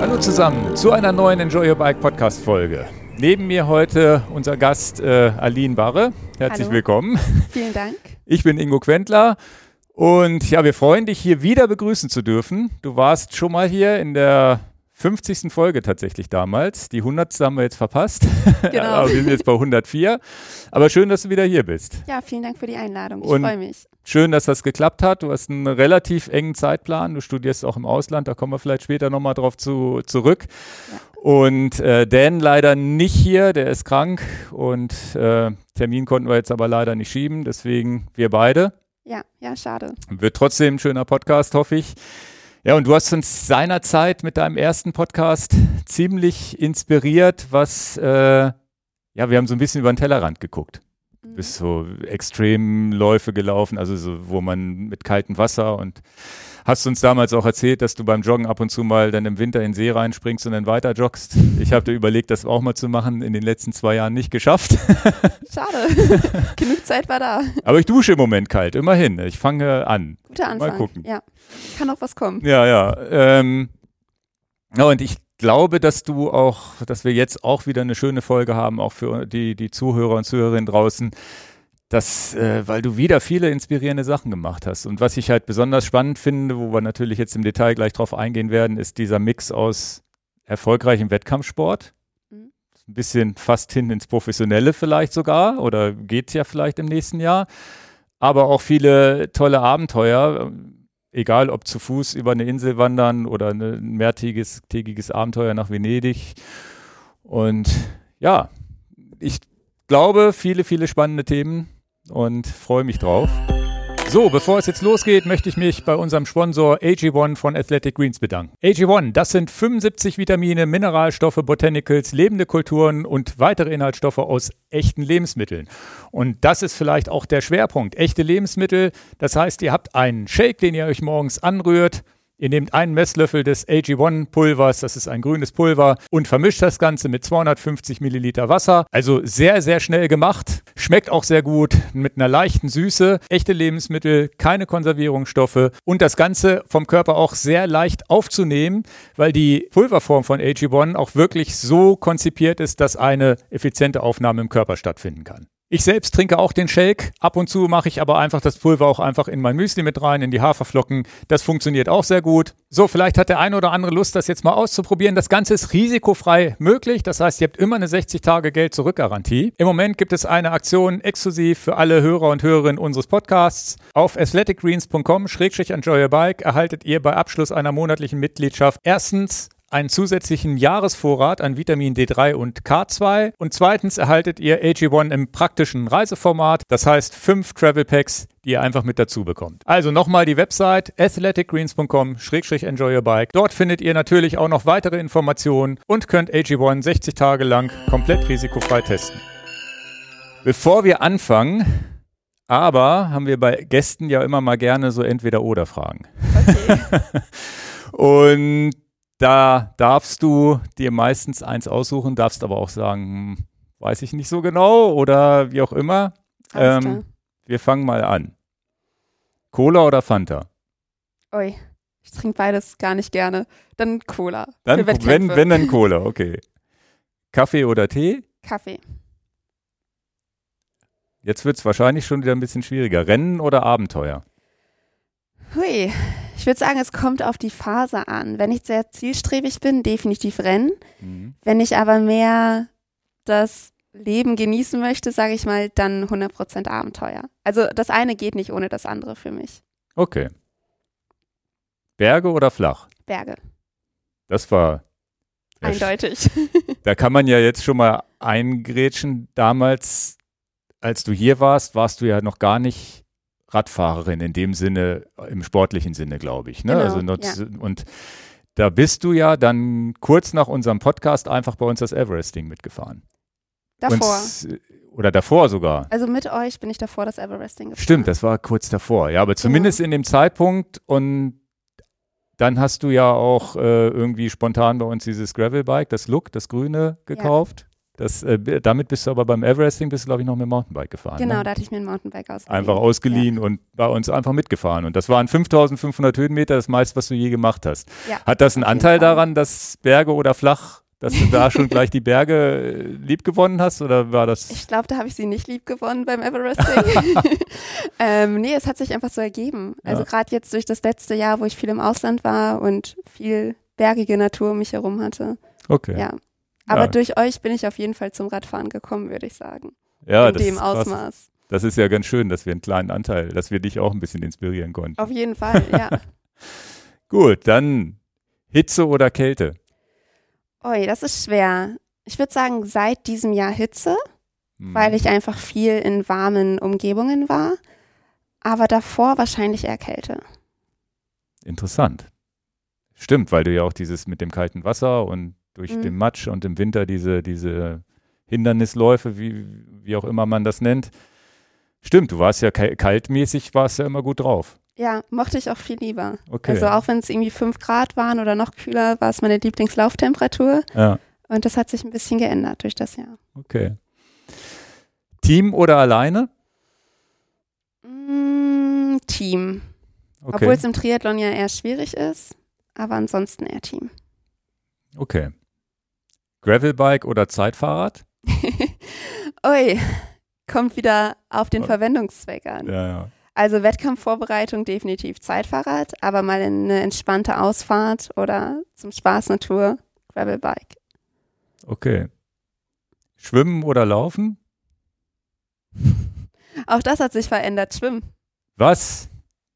Hallo zusammen zu einer neuen Enjoy Your Bike Podcast Folge. Neben mir heute unser Gast äh, Aline Barre. Herzlich Hallo. willkommen. Vielen Dank. Ich bin Ingo Quentler und ja, wir freuen dich hier wieder begrüßen zu dürfen. Du warst schon mal hier in der 50. Folge tatsächlich damals. Die 100. haben wir jetzt verpasst. Genau. Aber wir sind jetzt bei 104. Aber schön, dass du wieder hier bist. Ja, vielen Dank für die Einladung. Ich freue mich. Schön, dass das geklappt hat. Du hast einen relativ engen Zeitplan. Du studierst auch im Ausland. Da kommen wir vielleicht später nochmal drauf zu, zurück. Und äh, Dan leider nicht hier. Der ist krank. Und äh, Termin konnten wir jetzt aber leider nicht schieben. Deswegen wir beide. Ja, ja, schade. Wird trotzdem ein schöner Podcast, hoffe ich. Ja, und du hast uns seinerzeit mit deinem ersten Podcast ziemlich inspiriert, was, äh, ja, wir haben so ein bisschen über den Tellerrand geguckt. Bist so Extremläufe gelaufen, also so, wo man mit kaltem Wasser und hast uns damals auch erzählt, dass du beim Joggen ab und zu mal dann im Winter in den See reinspringst und dann weiter joggst. Ich habe dir überlegt, das auch mal zu machen, in den letzten zwei Jahren nicht geschafft. Schade. Genug Zeit war da. Aber ich dusche im Moment kalt, immerhin. Ich fange an. Guter Anfang. gucken. Ja. Kann noch was kommen. Ja, ja. Ähm, ja, und ich glaube, dass du auch, dass wir jetzt auch wieder eine schöne Folge haben, auch für die, die Zuhörer und Zuhörerinnen draußen, dass, äh, weil du wieder viele inspirierende Sachen gemacht hast. Und was ich halt besonders spannend finde, wo wir natürlich jetzt im Detail gleich drauf eingehen werden, ist dieser Mix aus erfolgreichem Wettkampfsport. Mhm. Ein bisschen fast hin ins Professionelle vielleicht sogar oder geht ja vielleicht im nächsten Jahr. Aber auch viele tolle Abenteuer, egal ob zu Fuß über eine Insel wandern oder ein mehrtägiges tägiges Abenteuer nach Venedig. Und ja, ich glaube, viele, viele spannende Themen und freue mich drauf. So, bevor es jetzt losgeht, möchte ich mich bei unserem Sponsor AG1 von Athletic Greens bedanken. AG1, das sind 75 Vitamine, Mineralstoffe, Botanicals, lebende Kulturen und weitere Inhaltsstoffe aus echten Lebensmitteln. Und das ist vielleicht auch der Schwerpunkt. Echte Lebensmittel, das heißt, ihr habt einen Shake, den ihr euch morgens anrührt. Ihr nehmt einen Messlöffel des AG1-Pulvers, das ist ein grünes Pulver, und vermischt das Ganze mit 250 Milliliter Wasser. Also sehr, sehr schnell gemacht. Schmeckt auch sehr gut mit einer leichten Süße. Echte Lebensmittel, keine Konservierungsstoffe und das Ganze vom Körper auch sehr leicht aufzunehmen, weil die Pulverform von AG1 auch wirklich so konzipiert ist, dass eine effiziente Aufnahme im Körper stattfinden kann. Ich selbst trinke auch den Shake. Ab und zu mache ich aber einfach das Pulver auch einfach in mein Müsli mit rein, in die Haferflocken. Das funktioniert auch sehr gut. So, vielleicht hat der eine oder andere Lust, das jetzt mal auszuprobieren. Das Ganze ist risikofrei möglich. Das heißt, ihr habt immer eine 60 Tage Geld-Zurück-Garantie. Im Moment gibt es eine Aktion exklusiv für alle Hörer und Hörerinnen unseres Podcasts. Auf athleticgreens.com-enjoy your bike erhaltet ihr bei Abschluss einer monatlichen Mitgliedschaft erstens einen zusätzlichen Jahresvorrat an Vitamin D3 und K2 und zweitens erhaltet ihr AG1 im praktischen Reiseformat, das heißt fünf Travel Packs, die ihr einfach mit dazu bekommt. Also nochmal die Website athleticgreens.com-enjoy your bike. Dort findet ihr natürlich auch noch weitere Informationen und könnt AG1 60 Tage lang komplett risikofrei testen. Bevor wir anfangen, aber haben wir bei Gästen ja immer mal gerne so entweder oder Fragen. Okay. Und da darfst du dir meistens eins aussuchen, darfst aber auch sagen, hm, weiß ich nicht so genau oder wie auch immer. Ähm, wir fangen mal an. Cola oder Fanta? Ui. Ich trinke beides gar nicht gerne. Dann Cola. Dann, wenn, wenn dann Cola, okay. Kaffee oder Tee? Kaffee. Jetzt wird es wahrscheinlich schon wieder ein bisschen schwieriger. Rennen oder Abenteuer? Hui. Ich würde sagen, es kommt auf die Phase an. Wenn ich sehr zielstrebig bin, definitiv Rennen. Mhm. Wenn ich aber mehr das Leben genießen möchte, sage ich mal, dann 100% Abenteuer. Also das eine geht nicht ohne das andere für mich. Okay. Berge oder flach? Berge. Das war. Eindeutig. Da kann man ja jetzt schon mal eingrätschen. Damals, als du hier warst, warst du ja noch gar nicht Radfahrerin in dem Sinne, im sportlichen Sinne, glaube ich. Ne? Genau, also noch, Und da bist du ja dann kurz nach unserem Podcast einfach bei uns das Everesting mitgefahren. davor. Und, oder davor sogar. Also mit euch bin ich davor das Everesting gefahren. Stimmt, das war kurz davor. Ja, aber zumindest in dem Zeitpunkt und dann hast du ja auch äh, irgendwie spontan bei uns dieses Gravelbike, das Look, das grüne, gekauft. Das, äh, damit bist du aber beim Everesting, bist du, glaube ich, noch mit dem Mountainbike gefahren. Genau, ne? da hatte ich mir ein Mountainbike ausgeliehen. Einfach ausgeliehen ja. und bei uns einfach mitgefahren. Und das waren 5500 Höhenmeter, das meiste, was du je gemacht hast. Ja, Hat das einen Anteil daran, dass Berge oder flach, dass du da schon gleich die Berge äh, lieb gewonnen hast? Oder war das. Ich glaube, da habe ich sie nicht lieb gewonnen beim Everesting. ähm, nee, es hat sich einfach so ergeben. Also Ja. gerade jetzt durch das letzte Jahr, wo ich viel im Ausland war und viel bergige Natur um mich herum hatte. Okay. Ja. Aber Ja. durch euch bin ich auf jeden Fall zum Radfahren gekommen, würde ich sagen. Ja, In das dem. Ausmaß. Das ist ja ganz schön, dass wir einen kleinen Anteil, dass wir dich auch ein bisschen inspirieren konnten. Auf jeden Fall, ja. Gut, dann Hitze oder Kälte? Ui, das ist schwer. Ich würde sagen, seit diesem Jahr Hitze, Hm. weil ich einfach viel in warmen Umgebungen war. Aber davor wahrscheinlich eher Kälte. Interessant. Stimmt, weil du ja auch dieses mit dem kalten Wasser und durch Mhm. den Matsch und im Winter diese, diese Hindernisläufe, wie, wie auch immer man das nennt. Stimmt, du warst ja kal- kaltmäßig, warst ja immer gut drauf. Ja, mochte ich auch viel lieber. Okay. Also auch wenn es irgendwie fünf Grad waren oder noch kühler, war es meine Lieblingslauftemperatur. ja, Und das hat sich ein bisschen geändert durch das Jahr. okay. Team oder alleine? Mm, Team. Okay. Obwohl es im Triathlon ja eher schwierig ist, aber ansonsten eher Team. okay. Gravelbike oder Zeitfahrrad? Ui, kommt wieder auf den Oh. Verwendungszweck an. Ja, ja. Also Wettkampfvorbereitung definitiv Zeitfahrrad, aber mal eine entspannte Ausfahrt oder zum Spaß Natur Gravelbike. Okay. Schwimmen oder Laufen? Auch das hat sich verändert. Schwimmen. Was?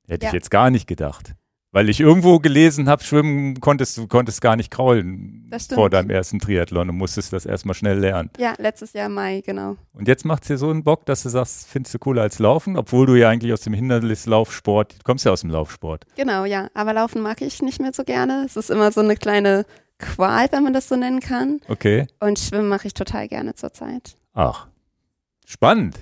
Hätte ich Ja. jetzt gar nicht gedacht. Weil ich irgendwo gelesen habe, schwimmen konntest du konntest gar nicht kraulen vor deinem ersten Triathlon und musstest das erstmal schnell lernen. Ja, letztes Jahr Mai, genau. Und jetzt macht es dir so einen Bock, dass du sagst, findest du cooler als Laufen, obwohl du ja eigentlich aus dem Hindernislaufsport, du kommst ja aus dem Laufsport. Genau, ja. Aber Laufen mag ich nicht mehr so gerne. Es ist immer so eine kleine Qual, wenn man das so nennen kann. Okay. Und Schwimmen mache ich total gerne zurzeit. Ach. Spannend.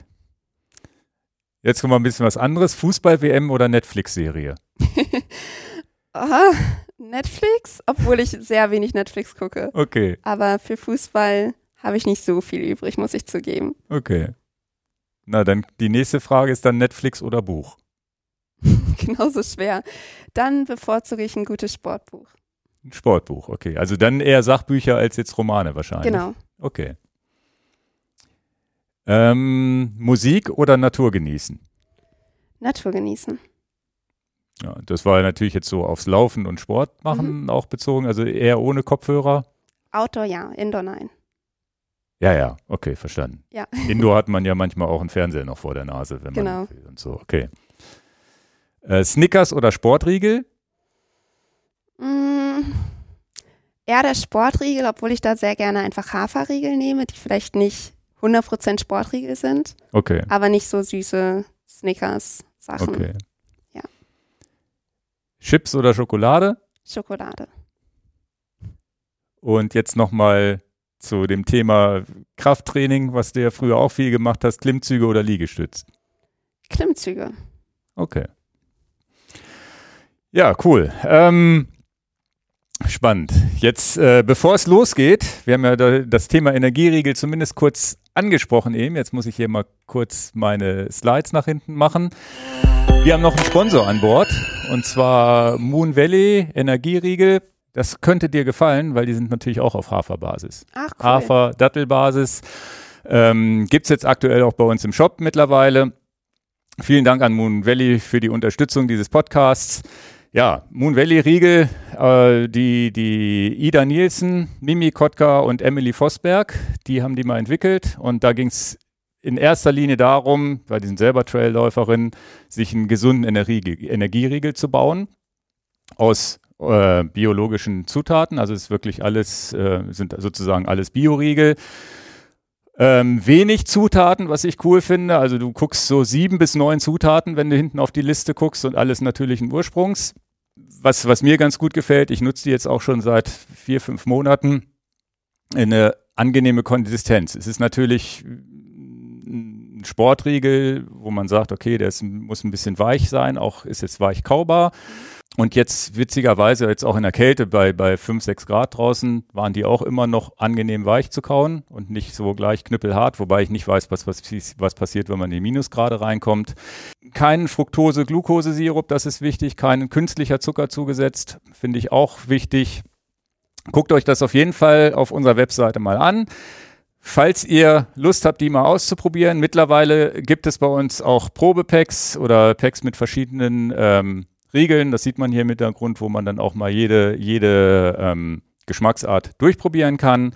Jetzt kommen wir ein bisschen was anderes. Fußball-WM oder Netflix-Serie? Aha, Netflix, obwohl ich sehr wenig Netflix gucke. Okay, Aber für Fußball habe ich nicht so viel übrig, muss ich zugeben. okay. Na, dann die nächste Frage ist dann Netflix oder Buch? Genauso schwer. Dann bevorzuge ich ein gutes Sportbuch. Ein Sportbuch, okay. Also dann eher Sachbücher als jetzt Romane wahrscheinlich. Genau. Okay. Ähm, Musik oder Natur genießen? Natur genießen. Ja, das war natürlich jetzt so aufs Laufen und Sport machen auch bezogen, also eher ohne Kopfhörer. Outdoor ja, Indoor nein. Ja, ja, okay, verstanden. Ja. Indoor hat man ja manchmal auch einen Fernseher noch vor der Nase, wenn man Genau. will und so, okay. Äh, Snickers oder Sportriegel? Mm, eher der Sportriegel, obwohl ich da sehr gerne einfach Haferriegel nehme, die vielleicht nicht 100% Sportriegel sind, Okay, aber nicht so süße Snickers-Sachen. okay. Chips oder Schokolade? Schokolade. Und jetzt nochmal zu dem Thema Krafttraining, was du ja früher auch viel gemacht hast, Klimmzüge oder Liegestütz. Klimmzüge. Okay. Ja, cool. Ähm, spannend. Jetzt, äh, bevor es losgeht, wir haben ja da, das Thema Energieriegel zumindest kurz angesprochen eben. Jetzt muss ich hier mal kurz meine Slides nach hinten machen. Wir haben noch einen Sponsor an Bord und zwar Moon Valley Energieriegel. Das könnte dir gefallen, weil die sind natürlich auch auf Haferbasis. Ach, cool. Hafer, Dattelbasis. Ähm, Gibt es jetzt aktuell auch bei uns im Shop mittlerweile. Vielen Dank an Moon Valley für die Unterstützung dieses Podcasts. Ja, Moon Valley Riegel, äh, die, die Ida Nielsen, Mimi Kotka und Emily Vosberg, die haben die mal entwickelt und da ging es in erster Linie darum, weil die sind selber Trailläuferinnen, sich einen gesunden Energie, Energieriegel zu bauen aus äh, biologischen Zutaten. Also es ist wirklich alles, äh, sind sozusagen alles Bioriegel. Ähm, wenig Zutaten, was ich cool finde. Also du guckst so sieben bis neun Zutaten, wenn du hinten auf die Liste guckst und alles natürlichen Ursprungs. Was, was mir ganz gut gefällt, ich nutze die jetzt auch schon seit vier, fünf Monaten, eine angenehme Konsistenz. Es ist natürlich Sportriegel, wo man sagt, okay, der muss ein bisschen weich sein, auch ist jetzt weich kaubar. Und jetzt witzigerweise, jetzt auch in der Kälte bei, bei 5, 6 Grad draußen, waren die auch immer noch angenehm weich zu kauen und nicht so gleich knüppelhart, wobei ich nicht weiß, was, was, was passiert, wenn man in die Minusgrade reinkommt. Keinen Fructose-Glucose-Sirup, das ist wichtig, kein künstlicher Zucker zugesetzt, finde ich auch wichtig. Guckt euch das auf jeden Fall auf unserer Webseite mal an. Falls ihr Lust habt, die mal auszuprobieren, mittlerweile gibt es bei uns auch Probepacks oder Packs mit verschiedenen ähm, Riegeln. Das sieht man hier im Hintergrund, wo man dann auch mal jede, jede ähm, Geschmacksart durchprobieren kann.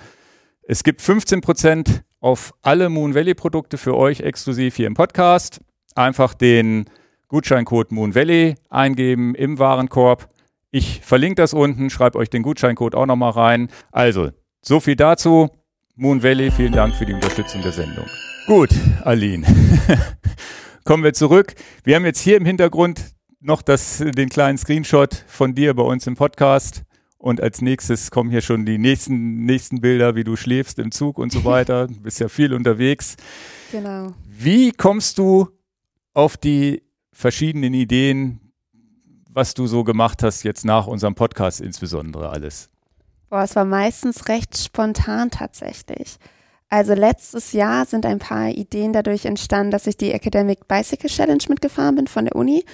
Es gibt 15% auf alle Moon Valley Produkte für euch exklusiv hier im Podcast. Einfach den Gutscheincode Moon Valley eingeben im Warenkorb. Ich verlinke das unten, schreibe euch den Gutscheincode auch nochmal rein. Also, so viel dazu. Moon Valley, vielen Dank für die Unterstützung der Sendung. Gut, Aline. Kommen wir zurück. Wir haben jetzt hier im Hintergrund noch das, den kleinen Screenshot von dir bei uns im Podcast. Und als nächstes kommen hier schon die nächsten, nächsten Bilder, wie du schläfst im Zug und so weiter. Du bist ja viel unterwegs. Genau. Wie kommst du auf die verschiedenen Ideen, was du so gemacht hast, jetzt nach unserem Podcast insbesondere alles? Boah, es war meistens recht spontan tatsächlich. Also letztes Jahr sind ein paar Ideen dadurch entstanden, dass ich die Academic Bicycle Challenge mitgefahren bin von der Uni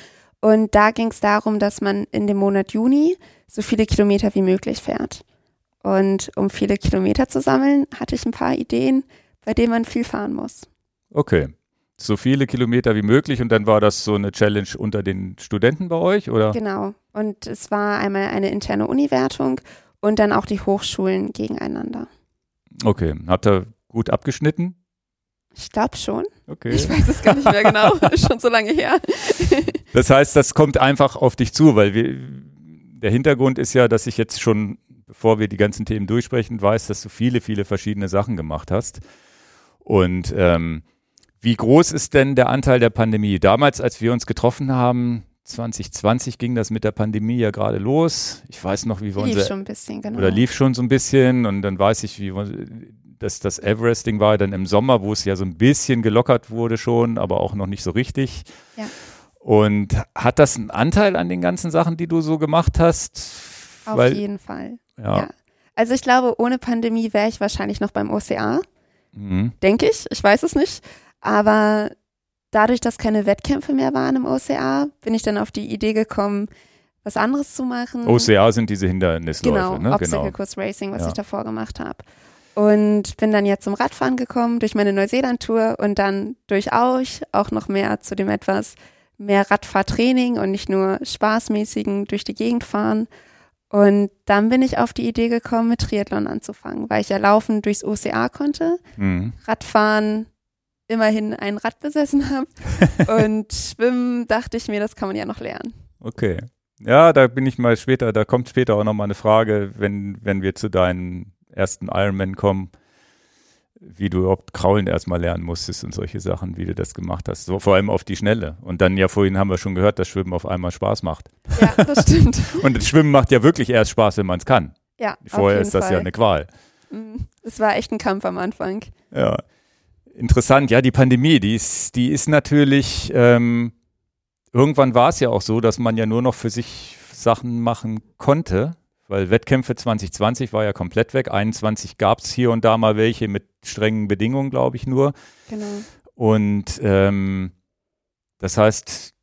und da ging es darum, dass man in dem Monat Juni so viele Kilometer wie möglich fährt. Und um viele Kilometer zu sammeln, hatte ich ein paar Ideen, bei denen man viel fahren muss. Okay. So viele Kilometer wie möglich und dann war das so eine Challenge unter den Studenten bei euch, oder? Genau. Und es war einmal eine interne Uni-Wertung und dann auch die Hochschulen gegeneinander. Okay. Habt ihr gut abgeschnitten? Ich glaube schon. Okay. Ich weiß es gar nicht mehr genau. Ist schon so lange her. Das heißt, das kommt einfach auf dich zu, weil wir, der Hintergrund ist ja, dass ich jetzt schon, bevor wir die ganzen Themen durchsprechen, weiß, dass du viele, viele verschiedene Sachen gemacht hast. Und ähm, wie groß ist denn der Anteil der Pandemie? Damals, als wir uns getroffen haben, 2020 ging das mit der Pandemie ja gerade los. Ich weiß noch, wie wir lief unser, schon ein bisschen, genau. oder lief schon so ein bisschen und dann weiß ich, wie das, das Everesting war dann im Sommer, wo es ja so ein bisschen gelockert wurde schon, aber auch noch nicht so richtig. Ja. Und hat das einen Anteil an den ganzen Sachen, die du so gemacht hast? Auf Weil, jeden Fall. ja. Ja. Also ich glaube, ohne Pandemie wäre ich wahrscheinlich noch beim OCA, Mhm. denke ich. Ich weiß es nicht. Aber dadurch, dass keine Wettkämpfe mehr waren im OCA, bin ich dann auf die Idee gekommen, was anderes zu machen. OCA sind diese Hindernisläufe, Genau, ne? Obstacle Genau. Course Racing, was Ja. ich davor gemacht habe. Und bin dann jetzt zum Radfahren gekommen durch meine Neuseeland-Tour und dann durch euch auch noch mehr zu dem etwas mehr Radfahrtraining und nicht nur spaßmäßigen durch die Gegend fahren. Und dann bin ich auf die Idee gekommen, mit Triathlon anzufangen, weil ich ja laufen durchs OCA konnte, Mhm. Radfahren immerhin ein Rad besessen habe und Schwimmen dachte ich mir, das kann man ja noch lernen. Okay. Ja, da bin ich mal später, da kommt später auch noch mal eine Frage, wenn, wenn wir zu deinen ersten Ironman kommen, wie du überhaupt Kraulen erstmal lernen musstest und solche Sachen, wie du das gemacht hast. So vor allem auf die Schnelle. Und dann ja vorhin haben wir schon gehört, dass Schwimmen auf einmal Spaß macht. Ja, das stimmt. Und das Schwimmen macht ja wirklich erst Spaß, wenn man es kann. Ja, Vorher ist das Fall. ja eine Qual. Mm, Es war echt ein Kampf am Anfang. Ja. Interessant, ja, die Pandemie, die ist, die ist natürlich, ähm, irgendwann war es ja auch so, dass man ja nur noch für sich Sachen machen konnte, weil Wettkämpfe 2020 war ja komplett weg. 21 gab es hier und da mal welche mit strengen Bedingungen, glaube ich, nur. Genau. Und ähm, das heißt,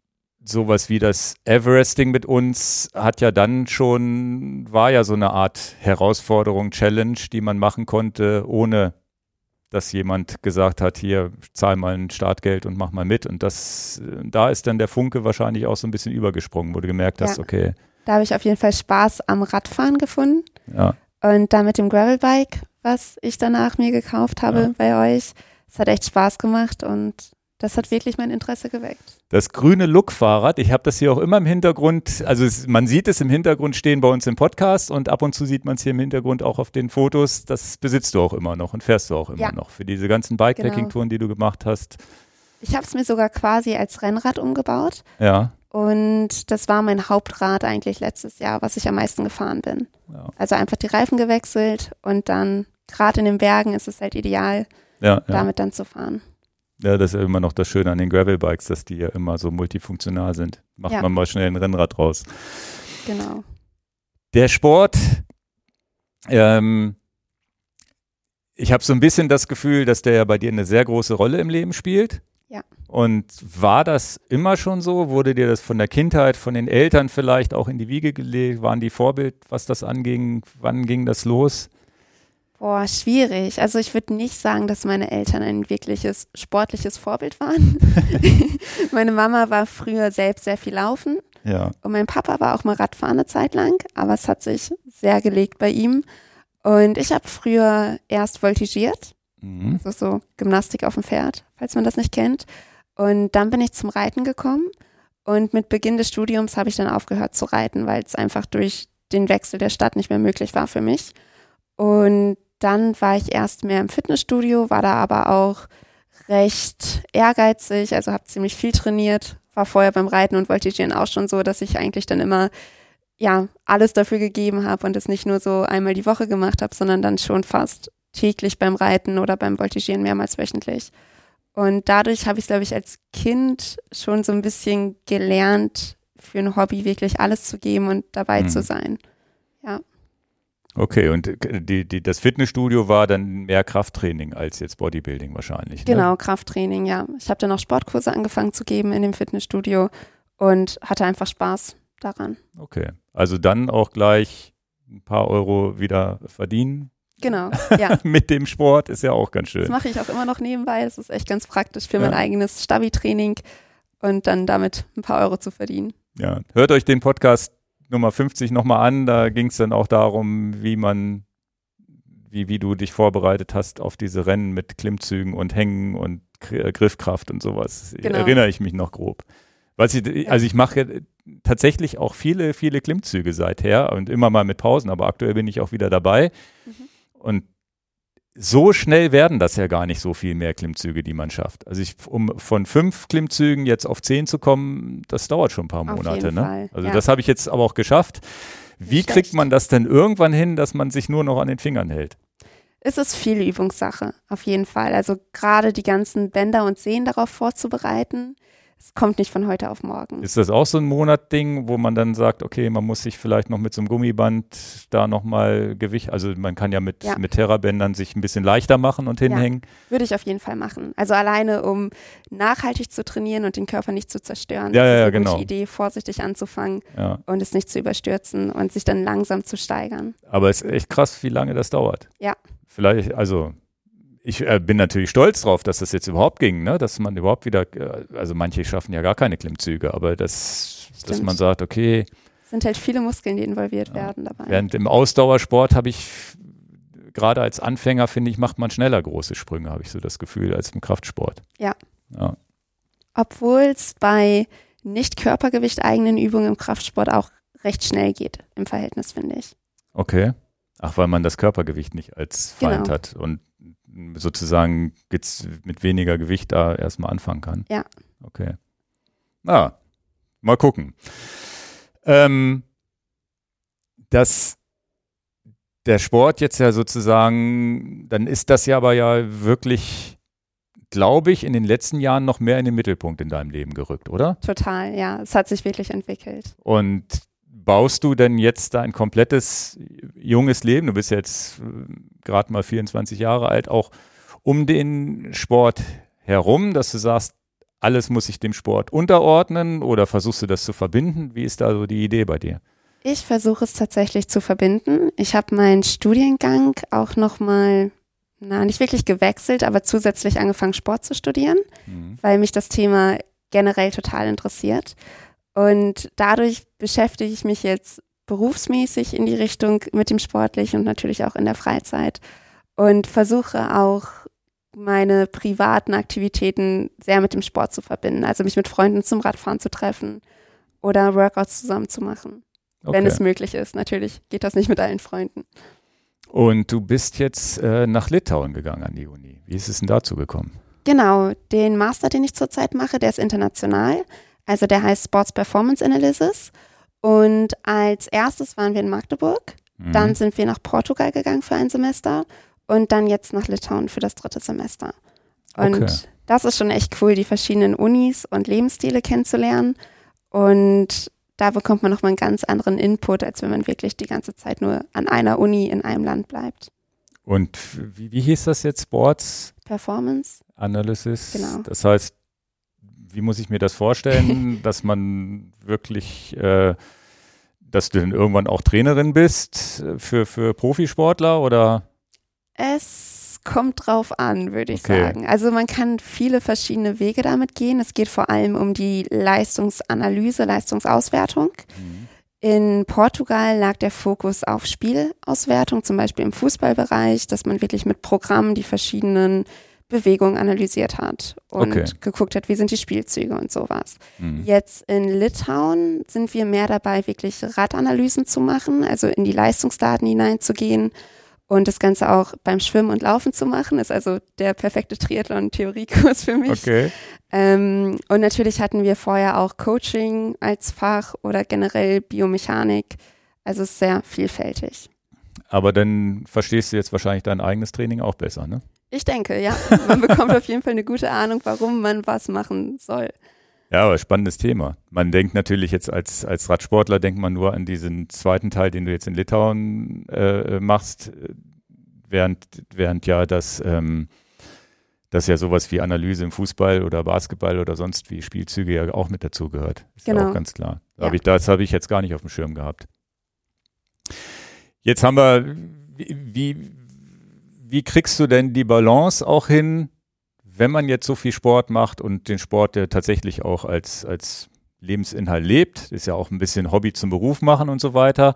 sowas wie das Everesting mit uns hat ja dann schon, war ja so eine Art Herausforderung, Challenge, die man machen konnte, ohne dass jemand gesagt hat, hier zahl mal ein Startgeld und mach mal mit. Und das, da ist dann der Funke wahrscheinlich auch so ein bisschen übergesprungen, wo du gemerkt hast, Ja. okay, Da habe ich auf jeden Fall Spaß am Radfahren gefunden. ja, Und da mit dem Gravelbike, was ich danach mir gekauft habe Ja. bei euch, es hat echt Spaß gemacht und das hat wirklich mein Interesse geweckt. Das grüne Look-Fahrrad, ich habe das hier auch immer im Hintergrund, also es, man sieht es im Hintergrund stehen bei uns im Podcast und ab und zu sieht man es hier im Hintergrund auch auf den Fotos. Das besitzt du auch immer noch und fährst du auch immer Ja. noch für diese ganzen Bikepacking-Touren, die du gemacht hast. Ich habe es mir sogar quasi als Rennrad umgebaut Ja, und das war mein Hauptrad eigentlich letztes Jahr, was ich am meisten gefahren bin. Ja. Also einfach die Reifen gewechselt und dann gerade in den Bergen ist es halt ideal, ja, ja. damit dann zu fahren. Ja, das ist immer noch das Schöne an den Gravel-Bikes, dass die ja immer so multifunktional sind. Macht Ja. man mal schnell ein Rennrad raus. Genau. Der Sport, ähm, ich habe so ein bisschen das Gefühl, dass der ja bei dir eine sehr große Rolle im Leben spielt. Ja. Und war das immer schon so? Wurde dir das von der Kindheit, von den Eltern vielleicht auch in die Wiege gelegt? Waren die Vorbild, was das anging? Wann ging das los? Boah, schwierig. Also ich würde nicht sagen, dass meine Eltern ein wirkliches sportliches Vorbild waren. meine Mama war früher selbst sehr viel laufen. Ja. Und mein Papa war auch mal Radfahren eine Zeit lang, aber es hat sich sehr gelegt bei ihm. Und ich habe früher erst voltigiert, Mhm. also so Gymnastik auf dem Pferd, falls man das nicht kennt. Und dann bin ich zum Reiten gekommen. Und mit Beginn des Studiums habe ich dann aufgehört zu reiten, weil es einfach durch den Wechsel der Stadt nicht mehr möglich war für mich. Und dann war ich erst mehr im Fitnessstudio, war da aber auch recht ehrgeizig, also habe ziemlich viel trainiert, war vorher beim Reiten und Voltigieren auch schon so, dass ich eigentlich dann immer ja alles dafür gegeben habe und es nicht nur so einmal die Woche gemacht habe, sondern dann schon fast täglich beim Reiten oder beim Voltigieren mehrmals wöchentlich. Und dadurch habe ich, glaube ich, als Kind schon so ein bisschen gelernt, für ein Hobby wirklich alles zu geben und dabei Mhm. zu sein. Okay, und die, die, das Fitnessstudio war dann mehr Krafttraining als jetzt Bodybuilding wahrscheinlich. Ne? Genau, Krafttraining, ja. Ich habe dann auch Sportkurse angefangen zu geben in dem Fitnessstudio und hatte einfach Spaß daran. Okay, also dann auch gleich ein paar Euro wieder verdienen Genau, ja. mit dem Sport, ist ja auch ganz Das schön. mache ich auch immer noch nebenbei. Das ist echt ganz praktisch für Ja. mein eigenes Stabi-Training und dann damit ein paar Euro zu verdienen. Ja, hört euch den Podcast Nummer 50 nochmal an, da ging es dann auch darum, wie man, wie, wie du dich vorbereitet hast auf diese Rennen mit Klimmzügen und Hängen und äh, Griffkraft und sowas. Genau. Erinnere ich mich noch grob. Was ich, also ich mache tatsächlich auch viele, viele Klimmzüge seither und immer mal mit Pausen, aber aktuell bin ich auch wieder dabei. Mhm. Und so schnell werden das ja gar nicht so viel mehr Klimmzüge, die man schafft. Also ich, um von fünf Klimmzügen jetzt auf zehn zu kommen, das dauert schon ein paar Auf Monate. jeden ne? Fall, Also ja. das habe ich jetzt aber auch geschafft. Wie Nicht kriegt schlecht. man das denn irgendwann hin, dass man sich nur noch an den Fingern hält? Es ist viel Übungssache, auf jeden Fall. Also gerade die ganzen Bänder und Sehnen darauf vorzubereiten, es kommt nicht von heute auf morgen. Ist das auch so ein Monatding, wo man dann sagt, okay, man muss sich vielleicht noch mit so einem Gummiband da nochmal Gewicht, also man kann ja mit, Ja. mit Terrabändern sich ein bisschen leichter machen und hinhängen. Würde ich auf jeden Fall machen. Also alleine, um nachhaltig zu trainieren und den Körper nicht zu zerstören. Ja, ist ja, ja, eine genau. gute Idee, vorsichtig anzufangen Ja. und es nicht zu überstürzen und sich dann langsam zu steigern. Aber es ist echt krass, wie lange das dauert. Ja. Vielleicht, also ich äh, bin natürlich stolz drauf, dass das jetzt überhaupt ging, ne? dass man überhaupt wieder, äh, also manche schaffen ja gar keine Klimmzüge, aber das, dass man sagt, okay, Es sind halt viele Muskeln, die involviert Ja. werden dabei. während im Ausdauersport habe ich, gerade als Anfänger, finde ich, macht man schneller große Sprünge, habe ich so das Gefühl, als im Kraftsport. Ja. ja. Obwohl es bei nicht Körpergewicht eigenen Übungen im Kraftsport auch recht schnell geht im Verhältnis, finde ich. Okay. Ach, weil man das Körpergewicht nicht als Feind Genau. hat und sozusagen jetzt mit weniger Gewicht da erstmal anfangen kann. Ja. Okay. Na, mal gucken. Ähm, dass der Sport jetzt ja sozusagen, dann ist das ja aber ja wirklich, glaube ich, in den letzten Jahren noch mehr in den Mittelpunkt in deinem Leben gerückt, oder? Total, ja. Es hat sich wirklich entwickelt. Und baust du denn jetzt dein komplettes junges Leben, du bist jetzt gerade mal 24 Jahre alt, auch um den Sport herum, dass du sagst, alles muss sich dem Sport unterordnen oder versuchst du das zu verbinden? Wie ist da so die Idee bei dir? Ich versuche es tatsächlich zu verbinden. Ich habe meinen Studiengang auch nochmal, na, nicht wirklich gewechselt, aber zusätzlich angefangen, Sport zu studieren, Mhm. weil mich das Thema generell total interessiert. Und dadurch beschäftige ich mich jetzt berufsmäßig in die Richtung mit dem Sportlichen und natürlich auch in der Freizeit und versuche auch meine privaten Aktivitäten sehr mit dem Sport zu verbinden. Also mich mit Freunden zum Radfahren zu treffen oder Workouts zusammen zu machen wenn Okay. es möglich ist. Natürlich geht das nicht mit allen Freunden. Und du bist jetzt äh, nach Litauen gegangen an die Uni. Wie ist es denn dazu gekommen? Genau, den Master, den ich zurzeit mache, der ist international. Also der heißt Sports Performance Analysis. Und als erstes waren wir in Magdeburg. Mhm. Dann sind wir nach Portugal gegangen für ein Semester. Und dann jetzt nach Litauen für das dritte Semester. Und Okay. das ist schon echt cool, die verschiedenen Unis und Lebensstile kennenzulernen. Und da bekommt man nochmal einen ganz anderen Input, als wenn man wirklich die ganze Zeit nur an einer Uni in einem Land bleibt. Und wie, wie hieß das jetzt? Sports? Performance. Analysis. Genau. Das heißt, wie muss ich mir das vorstellen, dass man wirklich, äh, dass du dann irgendwann auch Trainerin bist für, für Profisportler oder? Es kommt drauf an, würde ich Okay. sagen. Also man kann viele verschiedene Wege damit gehen. Es geht vor allem um die Leistungsanalyse, Leistungsauswertung. In Portugal lag der Fokus auf Spielauswertung, zum Beispiel im Fußballbereich, dass man wirklich mit Programmen die verschiedenen Bewegungen analysiert hat und Okay. geguckt hat, wie sind die Spielzüge und sowas. Mhm. Jetzt in Litauen sind wir mehr dabei, wirklich Radanalysen zu machen, also in die Leistungsdaten hineinzugehen und das Ganze auch beim Schwimmen und Laufen zu machen. Ist also der perfekte Triathlon-Theoriekurs für mich. Okay. Ähm, und natürlich hatten wir vorher auch Coaching als Fach oder generell Biomechanik. Also es ist sehr vielfältig. Aber dann verstehst du jetzt wahrscheinlich dein eigenes Training auch besser, ne? Ich denke, ja, man bekommt auf jeden Fall eine gute Ahnung, warum man was machen soll. Ja, aber spannendes Thema. Man denkt natürlich jetzt als, als Radsportler, denkt man nur an diesen zweiten Teil, den du jetzt in Litauen äh, machst, äh, während, während ja das, ähm, das ja sowas wie Analyse im Fußball oder Basketball oder sonst wie Spielzüge ja auch mit dazu gehört. Ist ja Genau. auch ganz klar. Ja. Hab ich, das habe ich jetzt gar nicht auf dem Schirm gehabt. Jetzt haben wir, wie, wie, kriegst du denn die Balance auch hin, wenn man jetzt so viel Sport macht und den Sport ja tatsächlich auch als, als Lebensinhalt lebt, ist ja auch ein bisschen Hobby zum Beruf machen und so weiter.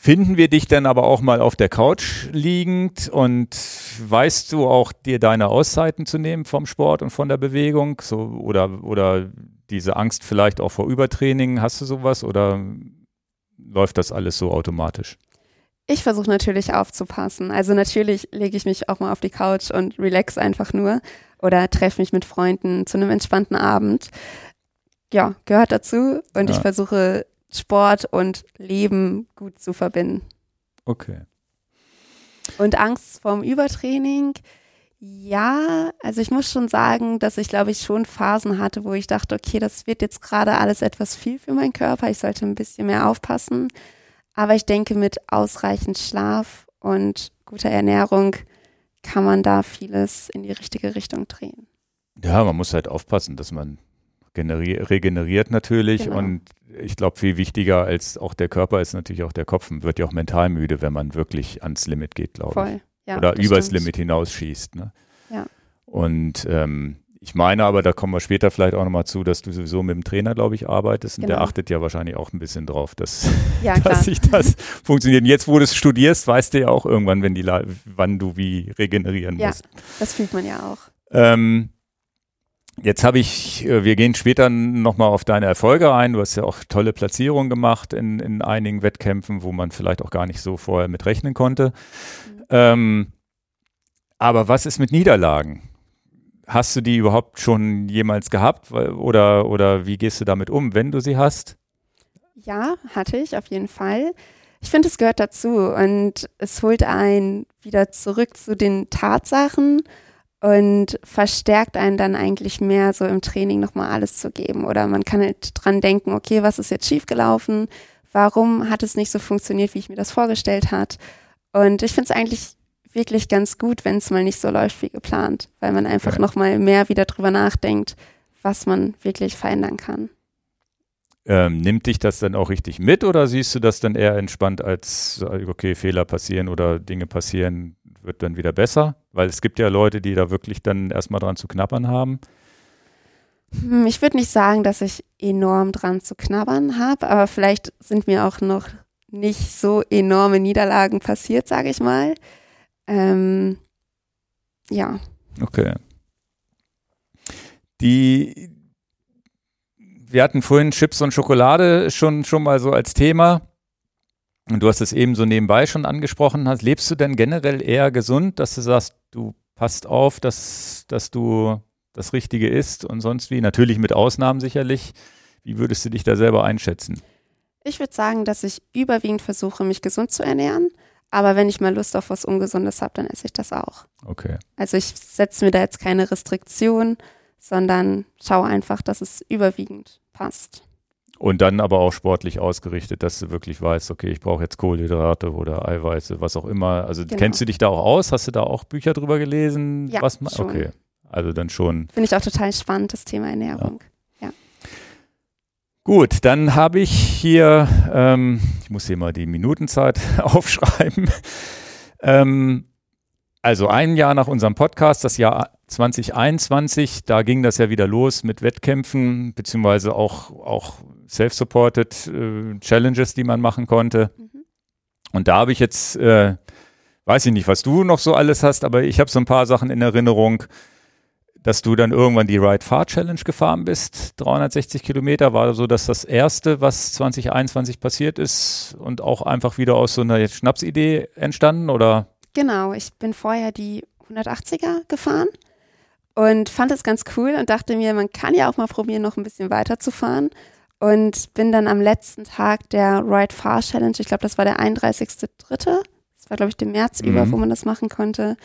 Finden wir dich dann aber auch mal auf der Couch liegend und weißt du auch dir deine Auszeiten zu nehmen vom Sport und von der Bewegung? So, oder, oder diese Angst vielleicht auch vor Übertraining, hast du sowas oder läuft das alles so automatisch? Ich versuche natürlich aufzupassen. Also natürlich lege ich mich auch mal auf die Couch und relax einfach nur oder treffe mich mit Freunden zu einem entspannten Abend. Ja, gehört dazu und Ja. ich versuche Sport und Leben gut zu verbinden. Okay. Und Angst vorm Übertraining, ja, also ich muss schon sagen, dass ich glaube ich schon Phasen hatte, wo ich dachte, okay, das wird jetzt gerade alles etwas viel für meinen Körper, ich sollte ein bisschen mehr aufpassen. Aber ich denke, mit ausreichend Schlaf und guter Ernährung kann man da vieles in die richtige Richtung drehen. Ja, man muss halt aufpassen, dass man generi- regeneriert natürlich Genau. und ich glaube, viel wichtiger als auch der Körper ist natürlich auch der Kopf. Man wird ja auch mental müde, wenn man wirklich ans Limit geht, glaube ich. Voll. Ja, Oder übers stimmt. Limit hinausschießt. Ne? Ja. Und ähm, ich meine aber, da kommen wir später vielleicht auch nochmal zu, dass du sowieso mit dem Trainer, glaube ich, arbeitest. Und der Genau. achtet ja wahrscheinlich auch ein bisschen drauf, dass, Ja, dass sich das funktioniert. Und jetzt, wo du es studierst, weißt du ja auch irgendwann, wenn die, wann du wie regenerieren Ja. musst. Das fühlt man ja auch. Ähm, jetzt habe ich, äh, wir gehen später nochmal auf deine Erfolge ein. Du hast ja auch tolle Platzierungen gemacht in, in einigen Wettkämpfen, wo man vielleicht auch gar nicht so vorher mit rechnen konnte. Mhm. Ähm, aber was ist mit Niederlagen? Hast du die überhaupt schon jemals gehabt oder, oder wie gehst du damit um, wenn du sie hast? Ja, hatte ich auf jeden Fall. Ich finde, es gehört dazu und es holt einen wieder zurück zu den Tatsachen und verstärkt einen dann eigentlich mehr so im Training nochmal alles zu geben. Oder man kann halt dran denken, okay, was ist jetzt schiefgelaufen? Warum hat es nicht so funktioniert, wie ich mir das vorgestellt hat? Und ich finde es eigentlich wirklich ganz gut, wenn es mal nicht so läuft wie geplant, weil man einfach Ja. nochmal mehr wieder drüber nachdenkt, was man wirklich verändern kann. Ähm, nimmt dich das dann auch richtig mit oder siehst du das dann eher entspannt als, okay, Fehler passieren oder Dinge passieren, wird dann wieder besser? Weil es gibt ja Leute, die da wirklich dann erstmal dran zu knappern haben. Hm, Ich würde nicht sagen, dass ich enorm dran zu knabbern habe, aber vielleicht sind mir auch noch nicht so enorme Niederlagen passiert, sage ich mal. Ähm, ja, Okay. Die, wir hatten vorhin Chips und Schokolade schon, schon mal so als Thema. Und du hast es eben so nebenbei schon angesprochen. Hast, lebst du denn generell eher gesund, dass du sagst, du passt auf, dass, dass du das Richtige isst und sonst wie? Natürlich mit Ausnahmen sicherlich. Wie würdest du dich da selber einschätzen? ich würde sagen, dass ich überwiegend versuche, mich gesund zu ernähren. Aber wenn ich mal Lust auf was Ungesundes habe, dann esse ich das auch. Okay. Also ich setze mir da jetzt keine Restriktion, sondern schaue einfach, dass es überwiegend passt. Und dann aber auch sportlich ausgerichtet, dass du wirklich weißt, okay, ich brauche jetzt Kohlenhydrate oder Eiweiße, was auch immer. Also Genau. kennst du dich da auch aus? Hast du da auch Bücher drüber gelesen? Ja, was schon. Okay. Also dann schon. Finde ich auch total spannend, das Thema Ernährung. Gut, dann habe ich hier, ähm, ich muss hier mal die Minutenzeit aufschreiben. Ähm, also ein Jahr nach unserem Podcast, das Jahr 2021, da ging das ja wieder los mit Wettkämpfen, beziehungsweise auch, auch self-supported äh, Challenges, die man machen konnte. Mhm. Und da habe ich jetzt, äh, weiß ich nicht, was du noch so alles hast, aber ich habe so ein paar Sachen in Erinnerung, dass du dann irgendwann die Ride Far Challenge gefahren bist. 360 Kilometer war so dass das erste, was 2021 passiert ist und auch einfach wieder aus so einer Schnapsidee entstanden oder? Genau, ich bin vorher die 180er gefahren und fand es ganz cool und dachte mir, man kann ja auch mal probieren, noch ein bisschen weiter zu fahren. Und bin dann am letzten Tag der Ride Far Challenge, ich glaube, das war der 31.3., das war, glaube ich, dem März Mhm. über, wo man das machen konnte,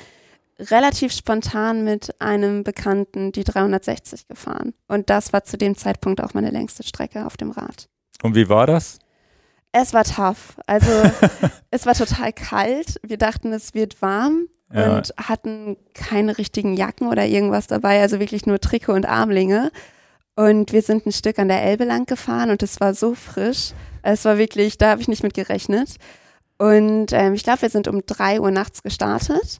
relativ spontan mit einem Bekannten die 360 gefahren. Und das war zu dem Zeitpunkt auch meine längste Strecke auf dem Rad. Und wie war das? Es war tough. Also es war total kalt. Wir dachten, es wird warm Ja. und hatten keine richtigen Jacken oder irgendwas dabei, also wirklich nur Trikot und Armlinge. Und wir sind ein Stück an der Elbe lang gefahren und es war so frisch. Es war wirklich, da habe ich nicht mit gerechnet. Und ähm, ich glaube, wir sind um drei Uhr nachts gestartet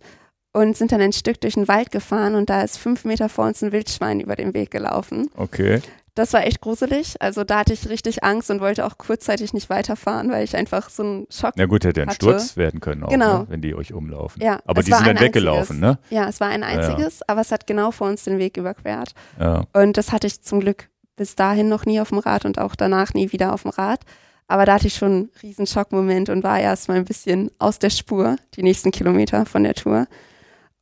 und sind dann ein Stück durch den Wald gefahren und da ist fünf Meter vor uns ein Wildschwein über den Weg gelaufen. Okay. Das war echt gruselig. Also da hatte ich richtig Angst und wollte auch kurzzeitig nicht weiterfahren, weil ich einfach so einen Schock. Na gut, hätte ein Hatte. Sturz werden können auch, Genau. ne, wenn die euch umlaufen. Ja, Aber die sind dann ein weggelaufen, ne? Ja, es war ein einziges, aber es hat genau vor uns den Weg überquert. Ja. Und das hatte ich zum Glück bis dahin noch nie auf dem Rad und auch danach nie wieder auf dem Rad. Aber da hatte ich schon einen riesen Schockmoment und war erst mal ein bisschen aus der Spur, die nächsten Kilometer von der Tour.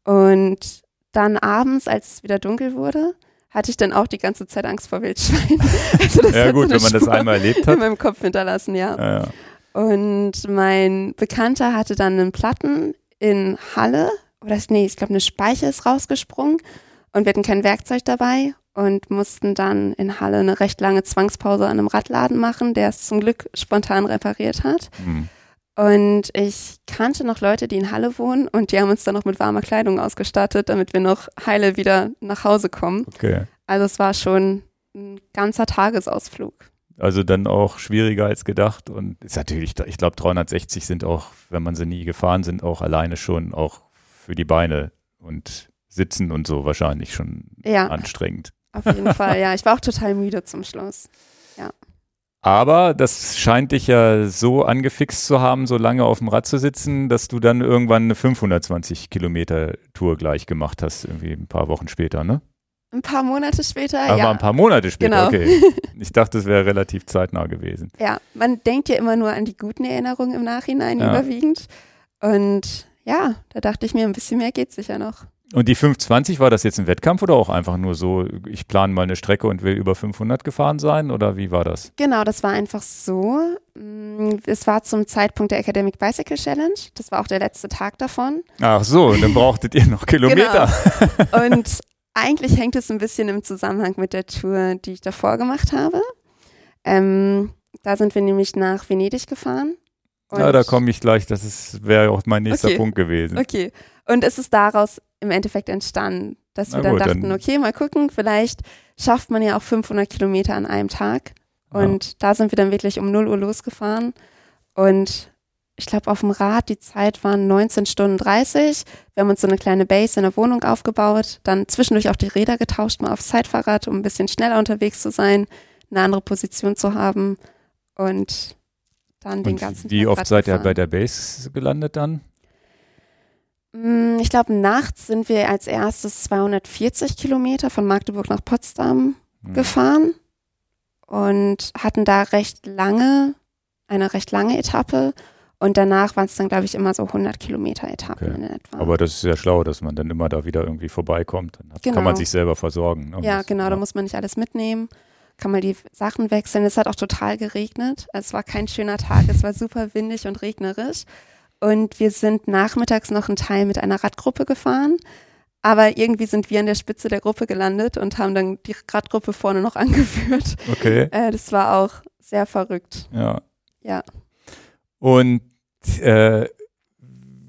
Und dann abends, als es wieder dunkel wurde, hatte ich dann auch die ganze Zeit Angst vor Wildschweinen. Also das ja gut, so wenn man das Spur einmal erlebt in hat. meinem Kopf hinterlassen, ja. Ja, ja. Und mein Bekannter hatte dann einen Platten in Halle, oder nee, ich glaube, eine Speiche ist rausgesprungen und wir hatten kein Werkzeug dabei und mussten dann in Halle eine recht lange Zwangspause an einem Radladen machen, der es zum Glück spontan repariert hat. Hm. Und ich kannte noch Leute, die in Halle wohnen und die haben uns dann noch mit warmer Kleidung ausgestattet, damit wir noch heile wieder nach Hause kommen. Okay. Also es war schon ein ganzer Tagesausflug. Also dann auch schwieriger als gedacht und ist natürlich, ich glaube 360 sind auch, wenn man sie nie gefahren sind, auch alleine schon auch für die Beine und Sitzen und so wahrscheinlich schon Ja. anstrengend. Auf jeden Fall, ja. Ich war auch total müde zum Schluss. Aber das scheint dich ja so angefixt zu haben, so lange auf dem Rad zu sitzen, dass du dann irgendwann eine 520 Kilometer Tour gleich gemacht hast, irgendwie ein paar Wochen später, ne? Ein paar Monate später, Aber ja. ein paar Monate später, Genau. okay. Ich dachte, es wäre relativ zeitnah gewesen. Ja, man denkt ja immer nur an die guten Erinnerungen im Nachhinein Ja. überwiegend. Und ja, da dachte ich mir, ein bisschen mehr geht sicher noch. Und die 520, war das jetzt ein Wettkampf oder auch einfach nur so, ich plane mal eine Strecke und will über 500 gefahren sein oder wie war das? Genau, das war einfach so. mm, Es war zum Zeitpunkt der Academic Bicycle Challenge. Das war auch der letzte Tag davon. Ach so, dann brauchtet ihr noch Kilometer. Genau. Und eigentlich hängt es ein bisschen im Zusammenhang mit der Tour, die ich davor gemacht habe. Ähm, da sind wir nämlich nach Venedig gefahren. Ja, da komme ich gleich, das wäre auch mein nächster Okay. Punkt gewesen. Okay. Und es ist daraus im Endeffekt entstanden, dass Na wir dann gut, dachten, dann- okay, mal gucken, vielleicht schafft man ja auch 500 Kilometer an einem Tag. Und da sind wir dann wirklich um 0 Uhr losgefahren. Und ich glaube, auf dem Rad, die Zeit waren 19 Stunden 30. Wir haben uns so eine kleine Base in der Wohnung aufgebaut, dann zwischendurch auch die Räder getauscht, mal aufs Zeitfahrrad, um ein bisschen schneller unterwegs zu sein, eine andere Position zu haben und dann den ganzen Und wie Tag oft Rad seid ihr gefahren. bei der Base gelandet dann? Mm, Ich glaube, nachts sind wir als erstes 240 Kilometer von Magdeburg nach Potsdam Hm. gefahren und hatten da recht lange, eine recht lange Etappe. Und danach waren es dann, glaube ich, immer so 100 Kilometer Etappen Okay. in etwa. Aber das ist ja schlau, dass man dann immer da wieder irgendwie vorbeikommt. Dann Genau. kann man sich selber versorgen. Ne? ja, Das- genau, da muss man nicht alles mitnehmen. Kann mal die Sachen wechseln. Es hat auch total geregnet. Es war kein schöner Tag. Es war super windig und regnerisch. Und wir sind nachmittags noch einen Teil mit einer Radgruppe gefahren. Aber irgendwie sind wir an der Spitze der Gruppe gelandet und haben dann die Radgruppe vorne noch angeführt. Okay. Äh, das war auch sehr verrückt. Ja. Ja. Und äh,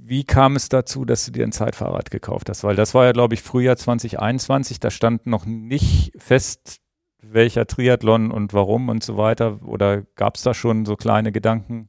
wie kam es dazu, dass du dir ein Zeitfahrrad gekauft hast? Weil das war ja, glaube ich, Frühjahr 2021. Da stand noch nicht fest, welcher Triathlon und warum und so weiter. Oder gab es da schon so kleine Gedanken?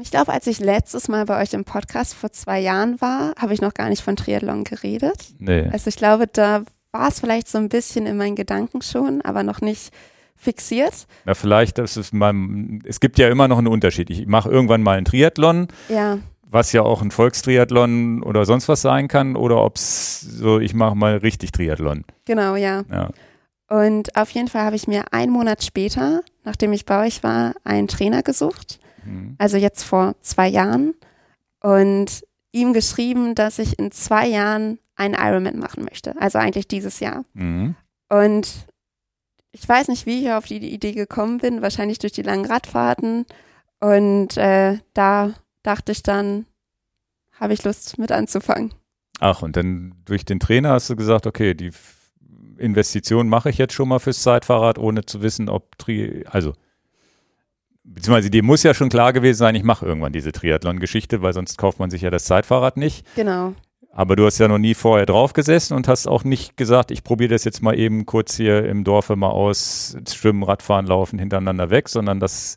Ich glaube, als ich letztes Mal bei euch im Podcast vor zwei Jahren war, habe ich noch gar nicht von Triathlon geredet. Nee. Also ich glaube, da war es vielleicht so ein bisschen in meinen Gedanken schon, aber noch nicht fixiert. Na, vielleicht, das ist mein, es gibt ja immer noch einen Unterschied. Ich mache irgendwann mal einen Triathlon. Ja. Was ja auch ein Volkstriathlon oder sonst was sein kann, oder ob es so, ich mache mal richtig Triathlon. Genau, ja. Ja. Und auf jeden Fall habe ich mir einen Monat später, nachdem ich bei euch war, einen Trainer gesucht. Mhm. Also jetzt vor zwei Jahren. Und ihm geschrieben, dass ich in zwei Jahren einen Ironman machen möchte. Also eigentlich dieses Jahr. Mhm. Und ich weiß nicht, wie ich auf die Idee gekommen bin. Wahrscheinlich durch die langen Radfahrten. Und äh, da dachte ich dann, habe ich Lust mit anzufangen. Ach, und dann durch den Trainer hast du gesagt, okay, die Investition mache ich jetzt schon mal fürs Zeitfahrrad, ohne zu wissen, ob Tri, also beziehungsweise dir muss ja schon klar gewesen sein, ich mache irgendwann diese Triathlon-Geschichte, weil sonst kauft man sich ja das Zeitfahrrad nicht. Genau. Aber du hast ja noch nie vorher drauf gesessen und hast auch nicht gesagt, ich probiere das jetzt mal eben kurz hier im Dorfe mal aus, Schwimmen, Radfahren, Laufen hintereinander weg, sondern das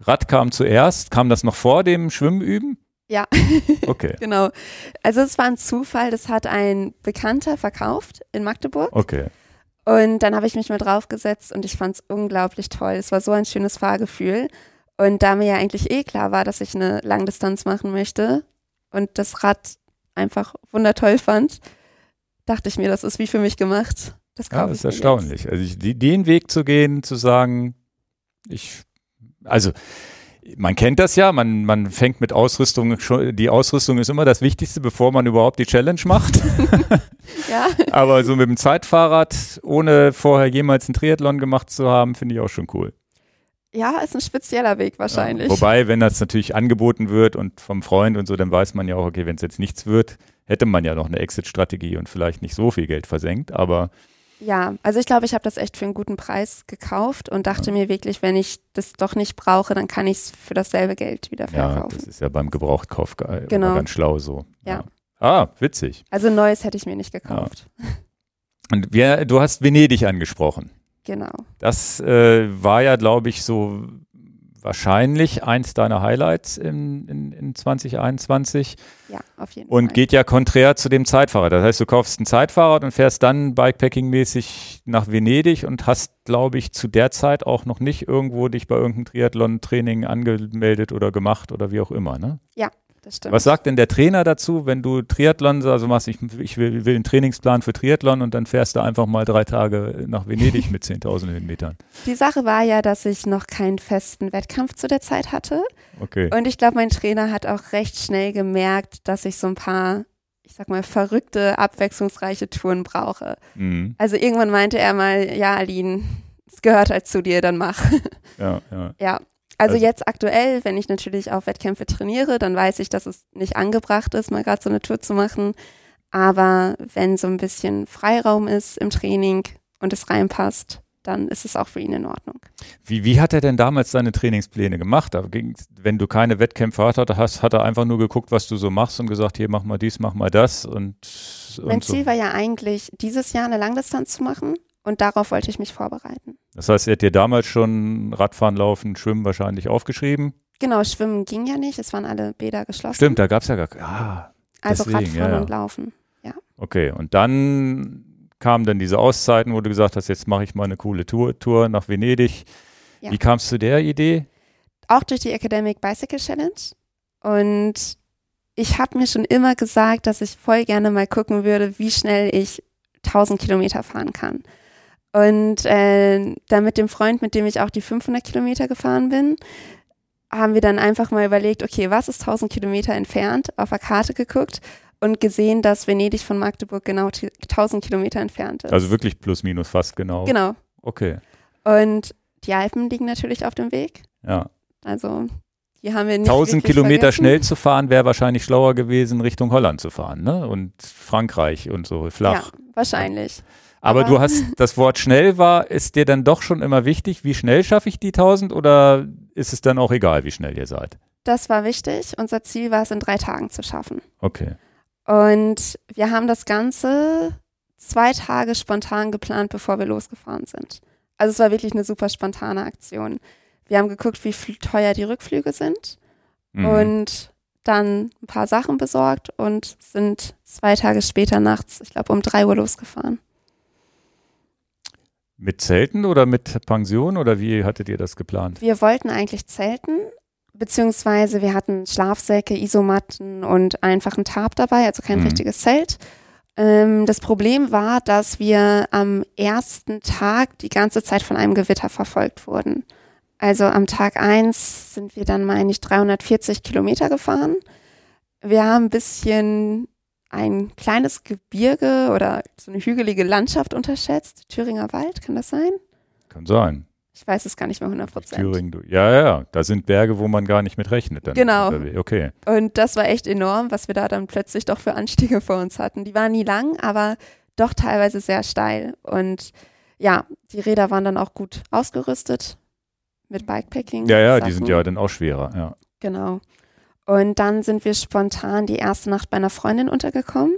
Rad kam zuerst. Kam das noch vor dem Schwimmenüben? Ja. Okay, Genau. Also es war ein Zufall, das hat ein Bekannter verkauft in Magdeburg. okay. Und dann habe ich mich mal draufgesetzt und ich fand es unglaublich toll. Es war so ein schönes Fahrgefühl. Und da mir ja eigentlich eh klar war, dass ich eine Langdistanz machen möchte und das Rad einfach wundertoll fand, dachte ich mir, das ist wie für mich gemacht. Das Ja, das ist ich mir jetzt. erstaunlich. Also ich, die, den Weg zu gehen, zu sagen, ich, also man kennt das ja, man, man fängt mit Ausrüstung schon, die Ausrüstung ist immer das Wichtigste, bevor man überhaupt die Challenge macht. Ja, Aber so mit dem Zeitfahrrad, ohne vorher jemals einen Triathlon gemacht zu haben, finde ich auch schon cool. ja, ist ein spezieller Weg wahrscheinlich. Ja, wobei, wenn das natürlich angeboten wird und vom Freund und so, dann weiß man ja auch, okay, wenn es jetzt nichts wird, hätte man ja noch eine Exit-Strategie und vielleicht nicht so viel Geld versenkt, aber Ja, also ich glaube, ich habe das echt für einen guten Preis gekauft und dachte mir wirklich, wenn ich das doch nicht brauche, dann kann ich es für dasselbe Geld wieder ja, verkaufen. das ist ja beim Gebrauchtkauf ge- Genau. ganz schlau so. Ja. Ah, witzig. also neues hätte ich mir nicht gekauft. Und wir, du hast Venedig angesprochen. Genau. Das äh, war ja, glaube ich, so wahrscheinlich eins deiner Highlights in, in, in 2021 Ja, auf jeden und Fall. geht ja konträr zu dem Zeitfahrrad. Das heißt, du kaufst ein Zeitfahrrad und fährst dann Bikepacking-mäßig nach Venedig und hast, glaube ich, zu der Zeit auch noch nicht irgendwo dich bei irgendeinem Triathlon-Training angemeldet oder gemacht oder wie auch immer, ne? stimmt. Was sagt denn der Trainer dazu, wenn du Triathlon, also machst, ich, ich will, will einen Trainingsplan für Triathlon und dann fährst du einfach mal drei Tage nach Venedig mit 10.000 Höhenmetern? Die Sache war ja, dass ich noch keinen festen Wettkampf zu der Zeit hatte. Okay. Und ich glaube, mein Trainer hat auch recht schnell gemerkt, dass ich so ein paar, ich sag mal, verrückte, abwechslungsreiche Touren brauche. Mhm. Also irgendwann meinte er mal, ja, Aline, es gehört halt zu dir, dann mach. Ja, ja. Ja. Also, Also- jetzt aktuell, wenn ich natürlich auf Wettkämpfe trainiere, dann weiß ich, dass es nicht angebracht ist, mal gerade so eine Tour zu machen. Aber wenn so ein bisschen Freiraum ist im Training und es reinpasst, dann ist es auch für ihn in Ordnung. Wie, wie hat er denn damals seine Trainingspläne gemacht? Wenn du keine Wettkämpfe hast, hat er einfach nur geguckt, was du so machst und gesagt, hier mach mal dies, mach mal das und, mein und so. Ziel war ja eigentlich, dieses Jahr eine Langdistanz zu machen und darauf wollte ich mich vorbereiten. Das heißt, er hat dir damals schon Radfahren, Laufen, Schwimmen wahrscheinlich aufgeschrieben. Genau, Schwimmen ging ja nicht, es waren alle Bäder geschlossen. Stimmt, da gab es ja gar Ah, Also deswegen, Radfahren ja, ja. und Laufen. okay. Und dann kamen dann diese Auszeiten, wo du gesagt hast, jetzt mache ich mal eine coole Tour, Tour nach Venedig. Ja. Wie kamst du zu der Idee? auch durch die Academic Bicycle Challenge. Und ich habe mir schon immer gesagt, dass ich voll gerne mal gucken würde, wie schnell ich 1000 Kilometer fahren kann. Und äh, dann mit dem Freund, mit dem ich auch die 500 Kilometer gefahren bin, haben wir dann einfach mal überlegt, okay, was ist 1000 Kilometer entfernt, auf der Karte geguckt und gesehen, dass Venedig von Magdeburg genau 1000 Kilometer entfernt ist. Also wirklich plus minus fast genau. genau. Okay. Und die Alpen liegen natürlich auf dem Weg. Ja. Also die haben wir nicht 1000 wirklich Kilometer vergessen. schnell zu fahren, wäre wahrscheinlich schlauer gewesen, Richtung Holland zu fahren, ne? Und Frankreich und so flach. Ja, wahrscheinlich. Aber, Aber- du hast, das Wort schnell war, ist dir dann doch schon immer wichtig, wie schnell schaffe ich die 1000 oder ist es dann auch egal, wie schnell ihr seid? Das war wichtig. Unser Ziel war es, in drei Tagen zu schaffen. Okay. Und wir haben das Ganze zwei Tage spontan geplant, bevor wir losgefahren sind. Also es war wirklich eine super spontane Aktion. Wir haben geguckt, wie teuer die Rückflüge sind Mhm. und dann ein paar Sachen besorgt und sind zwei Tage später nachts, ich glaube um drei Uhr losgefahren. Mit Zelten oder mit Pension oder wie hattet ihr das geplant? Wir wollten eigentlich zelten, beziehungsweise wir hatten Schlafsäcke, Isomatten und einfach ein Tarp dabei, also kein Mhm. richtiges Zelt. Ähm, das Problem war, dass wir am ersten Tag die ganze Zeit von einem Gewitter verfolgt wurden. Also am Tag eins sind wir dann, meine ich, 340 Kilometer gefahren. Wir haben ein bisschen ein kleines Gebirge oder so eine hügelige Landschaft unterschätzt. Thüringer Wald, kann das sein? Kann sein. Ich weiß es gar nicht mehr 100 Prozent. Thüringen, du. Ja, ja. Da sind Berge, wo man gar nicht mit rechnet. Dann Genau. Okay. Und das war echt enorm, was wir da dann plötzlich doch für Anstiege vor uns hatten. Die waren nie lang, aber doch teilweise sehr steil. Und ja, die Räder waren dann auch gut ausgerüstet mit Bikepacking. Ja, ja, die sind ja dann auch schwerer. Ja. Genau. Und dann sind wir spontan die erste Nacht bei einer Freundin untergekommen.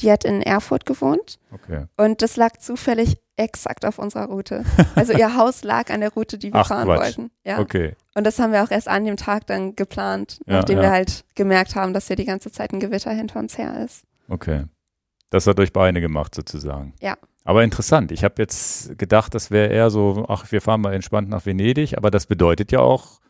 Die hat in Erfurt gewohnt. Okay. Und das lag zufällig exakt auf unserer Route. Also ihr Haus lag an der Route, die wir Ach, fahren Quatsch. wollten. Ja. Okay. Und das haben wir auch erst an dem Tag dann geplant, Ja, nachdem ja. wir halt gemerkt haben, dass hier die ganze Zeit ein Gewitter hinter uns her ist. Okay. Das hat euch Beine gemacht sozusagen. Ja. Aber interessant. Ich habe jetzt gedacht, das wäre eher so, ach, wir fahren mal entspannt nach Venedig, aber das bedeutet ja auch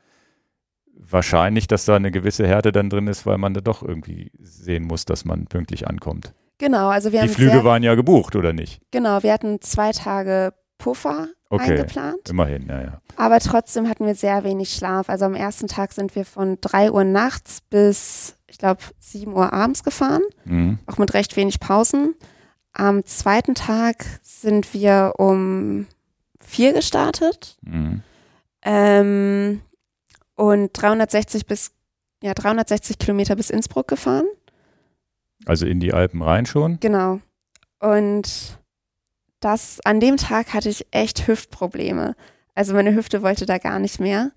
wahrscheinlich, dass da eine gewisse Härte dann drin ist, weil man da doch irgendwie sehen muss, dass man pünktlich ankommt. Genau, also wir Die haben Flüge sehr, waren ja gebucht, oder nicht? genau, wir hatten zwei Tage Puffer Okay. eingeplant, Immerhin, ja, ja. aber trotzdem hatten wir sehr wenig Schlaf. Also am ersten Tag sind wir von drei Uhr nachts bis, ich glaube, sieben Uhr abends gefahren, Mhm. auch mit recht wenig Pausen. Am zweiten Tag sind wir um vier gestartet Mhm. ähm, und 360 bis ja 360 Kilometer bis Innsbruck gefahren. Also in die Alpen rein schon. Genau. Und das, an dem Tag hatte ich echt Hüftprobleme. Also meine Hüfte wollte da gar nicht mehr.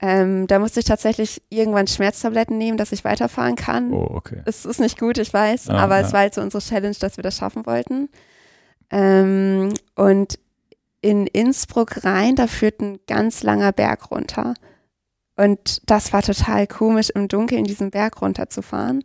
Ähm, da musste ich tatsächlich irgendwann Schmerztabletten nehmen, dass ich weiterfahren kann. Oh, okay. Es ist nicht gut, ich weiß, Ja, aber ja. es war halt so unsere Challenge, dass wir das schaffen wollten. Ähm, und in Innsbruck rein, da führt ein ganz langer Berg runter. Und das war total komisch, im Dunkeln diesen Berg runterzufahren,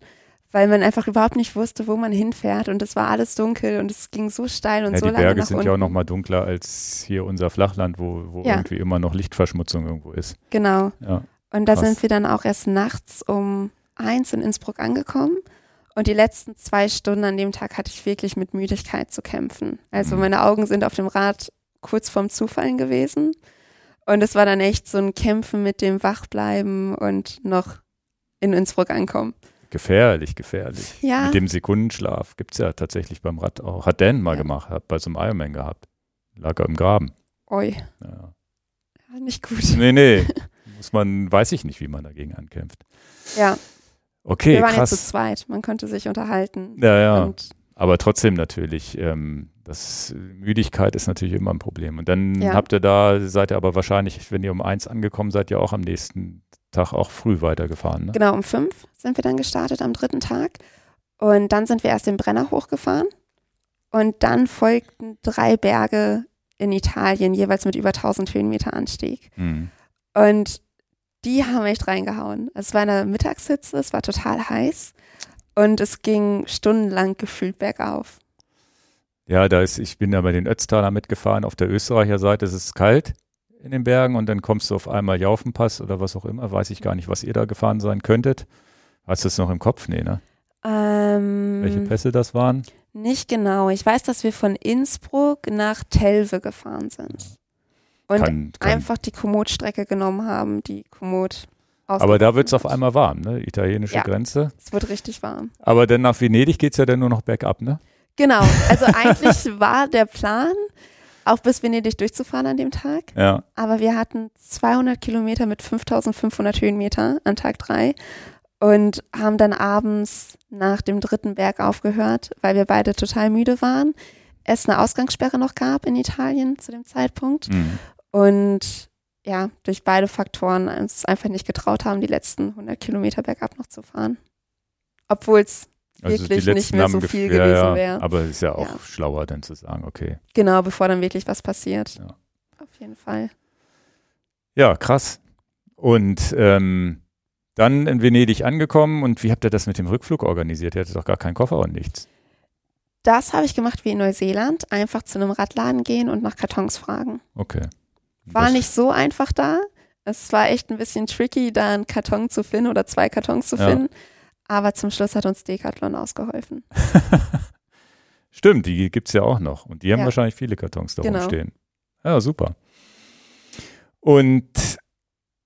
weil man einfach überhaupt nicht wusste, wo man hinfährt. Und es war alles dunkel und es ging so steil und Ja, so die lange Berge nach sind unten. ja auch noch mal dunkler als hier unser Flachland, wo, wo Ja. irgendwie immer noch Lichtverschmutzung irgendwo ist. Genau. Ja. Und da Krass. sind wir dann auch erst nachts um eins in Innsbruck angekommen. Und die letzten zwei Stunden an dem Tag hatte ich wirklich mit Müdigkeit zu kämpfen. Also Mhm. meine Augen sind auf dem Rad kurz vorm Zufallen gewesen. Und es war dann echt so ein Kämpfen mit dem Wachbleiben und noch in Innsbruck ankommen. Gefährlich, gefährlich. Ja. Mit dem Sekundenschlaf gibt es ja tatsächlich beim Rad auch. Hat Dan mal Ja. gemacht, hat bei so einem Ironman gehabt. Lag er im Graben. Oi, Ja. ja, nicht gut. Nee, nee. Muss man, weiß ich nicht, wie man dagegen ankämpft. Ja, Okay, wir waren jetzt zu krass. zweit. Man konnte sich unterhalten. Ja, ja. Aber trotzdem natürlich, ähm, das Müdigkeit ist natürlich immer ein Problem. Und dann Ja. habt ihr da, seid ihr aber wahrscheinlich, wenn ihr um eins angekommen seid, ja auch am nächsten Tag auch früh weitergefahren. Ne? Genau, um fünf sind wir dann gestartet am dritten Tag. Und dann sind wir erst den Brenner hochgefahren. Und dann folgten drei Berge in Italien, jeweils mit über 1000 Höhenmeter Anstieg. Mhm. Und die haben echt reingehauen. Es war eine Mittagshitze, es war total heiß. Und es ging stundenlang gefühlt bergauf. Ja, da ist, ich bin ja bei den Ötztaler mitgefahren. Auf der Österreicher Seite ist es kalt in den Bergen und dann kommst du auf einmal Jaufenpass oder was auch immer. Weiß ich gar nicht, was ihr da gefahren sein könntet. Hast du es noch im Kopf? Nee, ne? Ähm, Welche Pässe das waren? Nicht genau. Ich weiß, dass wir von Innsbruck nach Telve gefahren sind. Und Kann, kann, einfach die Komoot-Strecke genommen haben, die Komoot aber da wird es auf einmal warm, ne? Italienische Ja. Grenze. Es wird richtig warm. Aber dann nach Venedig geht es ja dann nur noch bergab, ne? Genau. Also eigentlich war der Plan, auch bis Venedig durchzufahren an dem Tag. Ja. Aber wir hatten 200 Kilometer mit 5500 Höhenmeter an Tag drei und haben dann abends nach dem dritten Berg aufgehört, weil wir beide total müde waren. es eine Ausgangssperre noch gab in Italien zu dem Zeitpunkt. Mhm. Und ja, durch beide Faktoren uns einfach nicht getraut haben, die letzten 100 Kilometer bergab noch zu fahren. Obwohl es Also die wirklich nicht mehr so haben viel gef- ja, gewesen wäre. Aber es ist ja auch Ja. schlauer, dann zu sagen, okay. Genau, bevor dann wirklich was passiert. Ja. Auf jeden Fall. Ja, krass. Und ähm, dann in Venedig angekommen und wie habt ihr das mit dem Rückflug organisiert? Ihr hattet doch gar keinen Koffer und nichts. Das habe ich gemacht wie in Neuseeland. Einfach zu einem Radladen gehen und nach Kartons fragen. Okay. War Das- nicht so einfach da. Es war echt ein bisschen tricky, da einen Karton zu finden oder zwei Kartons zu Ja. Aber zum Schluss hat uns Decathlon ausgeholfen. Stimmt, die gibt's ja auch noch. Und die haben Ja. wahrscheinlich viele Kartons da Genau. rumstehen. Ja, super. Und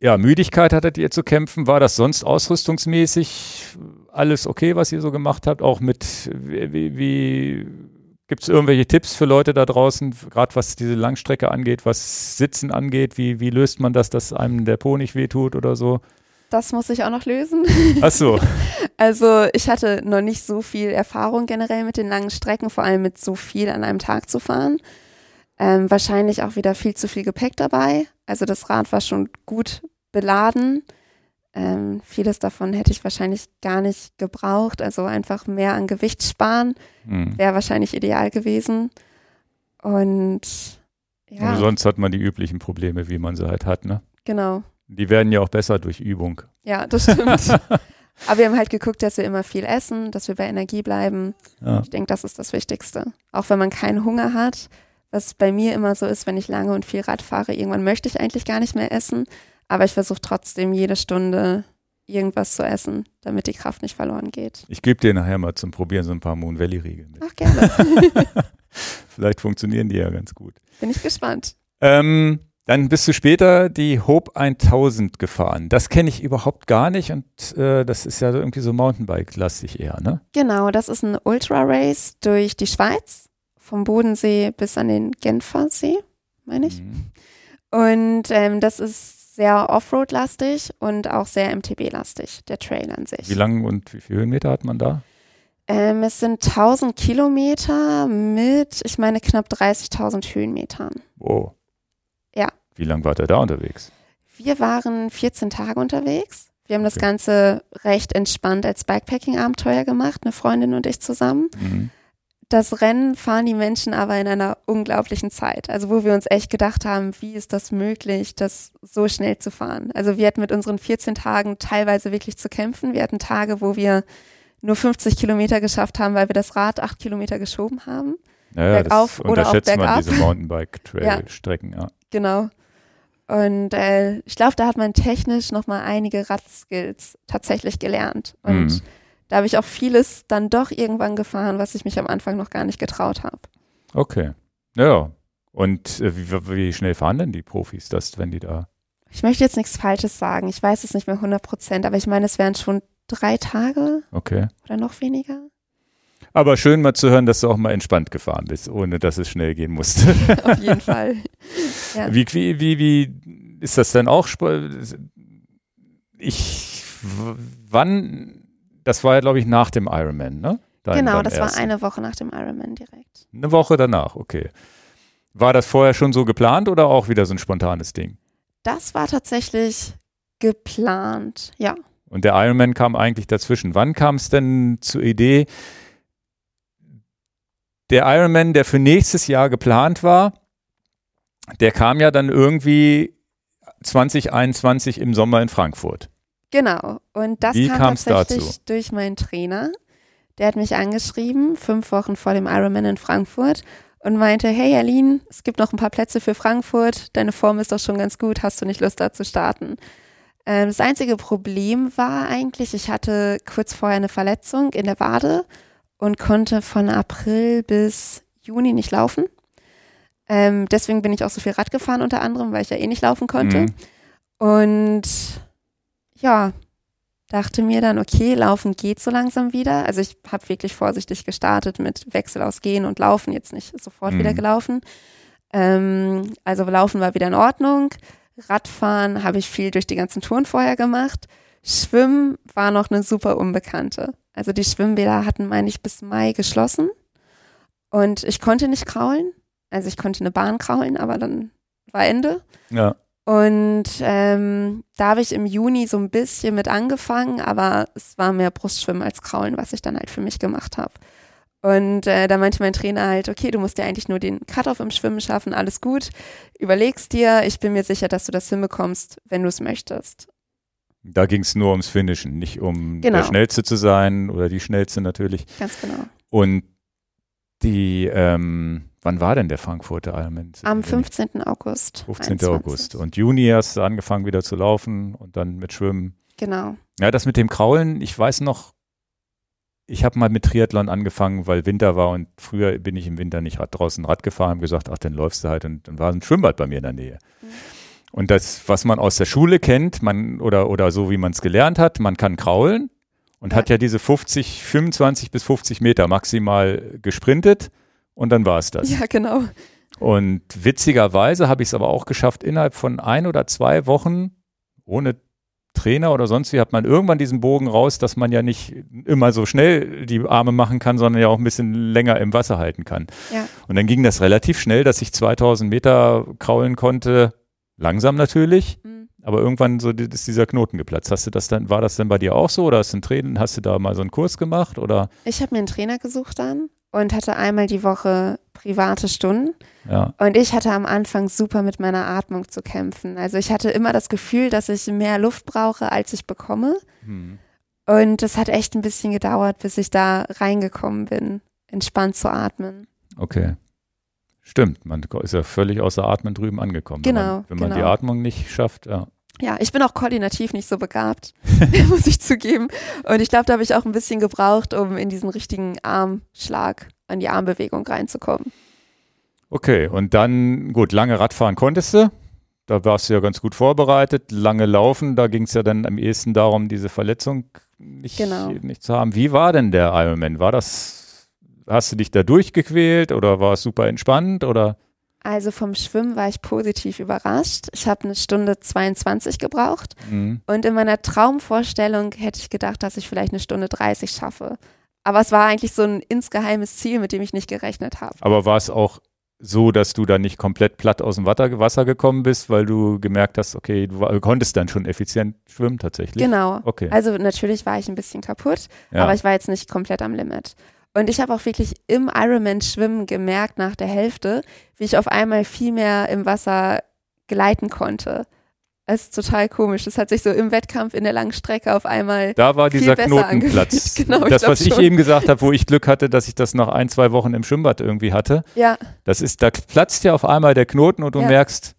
ja, Müdigkeit hattet ihr zu kämpfen. War das sonst ausrüstungsmäßig alles okay, was ihr so gemacht habt? Auch mit, wie, wie, wie gibt es irgendwelche Tipps für Leute da draußen, gerade was diese Langstrecke angeht, was Sitzen angeht? Wie, wie löst man das, dass einem der Po nicht wehtut oder so? Das muss ich auch noch lösen. Ach so, Also ich hatte noch nicht so viel Erfahrung generell mit den langen Strecken, vor allem mit so viel an einem Tag zu fahren. Ähm, wahrscheinlich auch wieder viel zu viel Gepäck dabei. Also das Rad war schon gut beladen. Ähm, vieles davon hätte ich wahrscheinlich gar nicht gebraucht. Also einfach mehr an Gewicht sparen hm. wäre wahrscheinlich ideal gewesen. Und ja, Und sonst hat man die üblichen Probleme, wie man sie halt hat, ne? genau. Die werden ja auch besser durch Übung. Ja, das stimmt. Aber wir haben halt geguckt, dass wir immer viel essen, dass wir bei Energie bleiben. Ja. Ich denke, das ist das Wichtigste. Auch wenn man keinen Hunger hat, was bei mir immer so ist, wenn ich lange und viel Rad fahre, irgendwann möchte ich eigentlich gar nicht mehr essen. Aber ich versuche trotzdem jede Stunde irgendwas zu essen, damit die Kraft nicht verloren geht. Ich gebe dir nachher mal zum Probieren so ein paar Moon Valley Riegel mit. Ach, gerne. Vielleicht funktionieren die ja ganz gut. Bin ich gespannt. Ähm, dann bist du später die Hope 1000 gefahren. Das kenne ich überhaupt gar nicht und äh, das ist ja irgendwie so Mountainbike-lastig eher, ne? Genau, das ist ein Ultra-Race durch die Schweiz, vom Bodensee bis an den Genfersee, meine ich. Mhm. Und ähm, das ist sehr Offroad-lastig und auch sehr MTB-lastig, der Trail an sich. Wie lang und wie viele Höhenmeter hat man da? Ähm, es sind 1000 Kilometer mit, ich meine, knapp 30.000 Höhenmetern. Oh. Ja. Wie lang wart ihr da unterwegs? Wir waren 14 Tage unterwegs. Wir haben das Okay. Ganze recht entspannt als Bikepacking-Abenteuer gemacht, eine Freundin und ich zusammen. Mhm. Das Rennen fahren die Menschen aber in einer unglaublichen Zeit. Also wo wir uns echt gedacht haben, wie ist das möglich, das so schnell zu fahren? Also wir hatten mit unseren 14 Tagen teilweise wirklich zu kämpfen. Wir hatten Tage, wo wir nur 50 Kilometer geschafft haben, weil wir das Rad acht Kilometer geschoben haben. Naja, Bergauf das oder auch unterschätzt man bergab. diese Mountainbike-Trail-Strecken, ja. Genau. Und äh, ich glaube, da hat man technisch nochmal einige Radskills tatsächlich gelernt. Und Mhm. da habe ich auch vieles dann doch irgendwann gefahren, was ich mich am Anfang noch gar nicht getraut habe. Okay. Ja. Und äh, wie, wie schnell fahren denn die Profis das, wenn die da Ich möchte jetzt nichts Falsches sagen. Ich weiß es nicht mehr 100 Prozent, aber ich meine, es wären schon drei Tage Okay. oder noch weniger. Aber schön mal zu hören, dass du auch mal entspannt gefahren bist, ohne dass es schnell gehen musste. Auf jeden Fall. Ja. Wie, wie, wie, wie ist das denn auch? Ich, wann, das war ja, glaube ich, nach dem Ironman, ne? Dein- genau, dein das ersten. war eine Woche nach dem Ironman direkt. Eine Woche danach, okay. War das vorher schon so geplant oder auch wieder so ein spontanes Ding? Das war tatsächlich geplant, ja. Und der Ironman kam eigentlich dazwischen. Wann kam es denn zur Idee, der Ironman, der für nächstes Jahr geplant war, der kam ja dann irgendwie 2021 im Sommer in Frankfurt. Genau. Und das Wie kam tatsächlich dazu? durch meinen Trainer. Der hat mich angeschrieben, fünf Wochen vor dem Ironman in Frankfurt und meinte, hey Aline, es gibt noch ein paar Plätze für Frankfurt, deine Form ist doch schon ganz gut, hast du nicht Lust da zu starten? Ähm, das einzige Problem war eigentlich, ich hatte kurz vorher eine Verletzung in der Wade und konnte von April bis Juni nicht laufen. Ähm, deswegen bin ich auch so viel Rad gefahren unter anderem, weil ich ja eh nicht laufen konnte. Mhm. Und ja, dachte mir dann, okay, laufen geht so langsam wieder. Also ich habe wirklich vorsichtig gestartet mit Wechsel aus Gehen und Laufen, jetzt nicht sofort Mhm. wieder gelaufen. Ähm, also Laufen war wieder in Ordnung. Radfahren habe ich viel durch die ganzen Touren vorher gemacht. Schwimmen war noch eine super Unbekannte. Also die Schwimmbäder hatten, meine ich, bis Mai geschlossen. Und ich konnte nicht kraulen. Also ich konnte eine Bahn kraulen, aber dann war Ende. Ja. Und ähm, da habe ich im Juni so ein bisschen mit angefangen, aber es war mehr Brustschwimmen als Kraulen, was ich dann halt für mich gemacht habe. Und äh, da meinte mein Trainer halt, okay, du musst dir eigentlich nur den Cut-Off im Schwimmen schaffen, alles gut, überlegst dir, ich bin mir sicher, dass du das hinbekommst, wenn du es möchtest. Da ging es nur ums Finishen, nicht um Genau. der Schnellste zu sein oder die Schnellste natürlich. Ganz genau. Und die, ähm, wann war denn der Frankfurter Ironman? Am 15. August. 15. 21. August. Und Juni hast du angefangen wieder zu laufen und dann mit Schwimmen. Genau. Ja, das mit dem Kraulen, ich weiß noch, ich habe mal mit Triathlon angefangen, weil Winter war und früher bin ich im Winter nicht draußen Rad gefahren, habe gesagt, ach, dann läufst du halt und dann war ein Schwimmbad bei mir in der Nähe. Mhm. Und das, was man aus der Schule kennt, man oder, oder so wie man es gelernt hat, man kann kraulen und Ja. hat ja diese 50, 25 bis 50 Meter maximal gesprintet und dann war es das. Ja, genau. Und witzigerweise habe ich es aber auch geschafft, innerhalb von ein oder zwei Wochen ohne Trainer oder sonst wie hat man irgendwann diesen Bogen raus, dass man ja nicht immer so schnell die Arme machen kann, sondern ja auch ein bisschen länger im Wasser halten kann. Ja. Und dann ging das relativ schnell, dass ich 2000 Meter kraulen konnte, langsam natürlich, Mhm. aber irgendwann so ist dieser Knoten geplatzt. Hast du das dann, war das denn bei dir auch so oder hast du, ein Training, hast du da mal so einen Kurs gemacht oder? Ich habe mir einen Trainer gesucht dann und hatte einmal die Woche private Stunden. Ja, Und ich hatte am Anfang super mit meiner Atmung zu kämpfen. Also ich hatte immer das Gefühl, dass ich mehr Luft brauche, als ich bekomme. hm. Und es hat echt ein bisschen gedauert, bis ich da reingekommen bin, entspannt zu atmen. Okay. Stimmt, man ist ja völlig außer Atmen drüben angekommen. wenn Genau, man, wenn man die genau. Atmung nicht schafft, ja. Ja, ich bin auch koordinativ nicht so begabt, muss ich zugeben. Und ich glaube, da habe ich auch ein bisschen gebraucht, um in diesen richtigen Armschlag, an die Armbewegung reinzukommen. Okay, und dann, gut, lange Radfahren konntest du. Da warst du ja ganz gut vorbereitet. Lange Laufen, da ging es ja dann am ehesten darum, diese Verletzung nicht, Genau. nicht zu haben. Wie war denn der Ironman? War das, hast du dich da durchgequält oder war es super entspannt oder? Also vom Schwimmen war ich positiv überrascht. Ich habe eine Stunde 22 gebraucht. Mhm. Und in meiner Traumvorstellung hätte ich gedacht, dass ich vielleicht eine Stunde 30 schaffe. Aber es war eigentlich so ein insgeheimes Ziel, mit dem ich nicht gerechnet habe. Aber war es auch so, dass du dann nicht komplett platt aus dem Wasser, gekommen bist, weil du gemerkt hast, okay, du konntest dann schon effizient schwimmen tatsächlich? Genau. Okay. Also natürlich war ich ein bisschen kaputt, ja. aber ich war jetzt nicht komplett am Limit. Und ich habe auch wirklich im Ironman-Schwimmen gemerkt nach der Hälfte, wie ich auf einmal viel mehr im Wasser gleiten konnte. Es ist total komisch. Das hat sich so im Wettkampf in der langen Strecke auf einmal Da war viel dieser Knotenplatz. Genau, ich das, glaub was ich schon. eben gesagt habe, wo ich Glück hatte, dass ich das nach ein, zwei Wochen im Schwimmbad irgendwie hatte. ja, Das ist, da platzt ja auf einmal der Knoten und du Ja. merkst,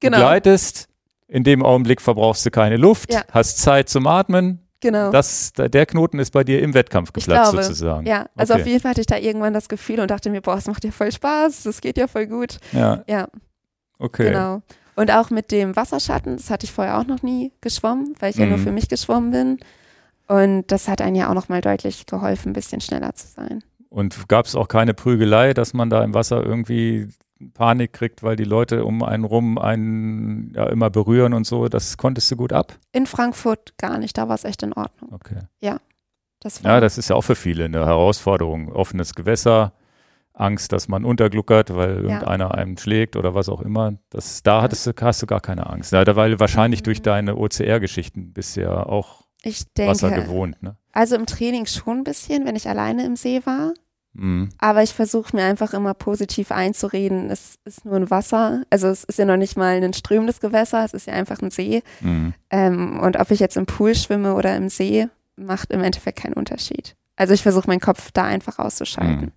genau, du gleitest, in dem Augenblick verbrauchst du keine Luft, Ja. hast Zeit zum Atmen. Genau. Das, der Knoten ist bei dir im Wettkampf geplatzt glaube, sozusagen. Ja, also Okay. auf jeden Fall hatte ich da irgendwann das Gefühl und dachte mir, boah, es macht ja voll Spaß, das geht ja voll gut. Ja, Ja, okay. genau. Und auch mit dem Wasserschatten, das hatte ich vorher auch noch nie geschwommen, weil ich ja nur Mhm. für mich geschwommen bin. Und das hat einen ja auch nochmal deutlich geholfen, ein bisschen schneller zu sein. Und gab es auch keine Prügelei, dass man da im Wasser irgendwie Panik kriegt, weil die Leute um einen rum einen ja, immer berühren und so. Das konntest du gut ab. In Frankfurt gar nicht, da war es echt in Ordnung. Okay. Das war, Ja, das ist ja auch für viele eine Herausforderung. Offenes Gewässer, Angst, dass man untergluckert, weil irgendeiner einem schlägt oder was auch immer. Das, da hattest du, hast du gar keine Angst. Ja, weil wahrscheinlich durch Mhm. deine OCR-Geschichten ja auch ich Wasser denke, gewohnt. Ne? also im Training schon ein bisschen, wenn ich alleine im See war. Mhm. Aber ich versuche mir einfach immer positiv einzureden, es ist nur ein Wasser. Also es ist ja noch nicht mal ein strömendes Gewässer, es ist ja einfach ein See. Mhm. Ähm, und ob ich jetzt im Pool schwimme oder im See, macht im Endeffekt keinen Unterschied. Also ich versuche meinen Kopf da einfach auszuschalten. Mhm.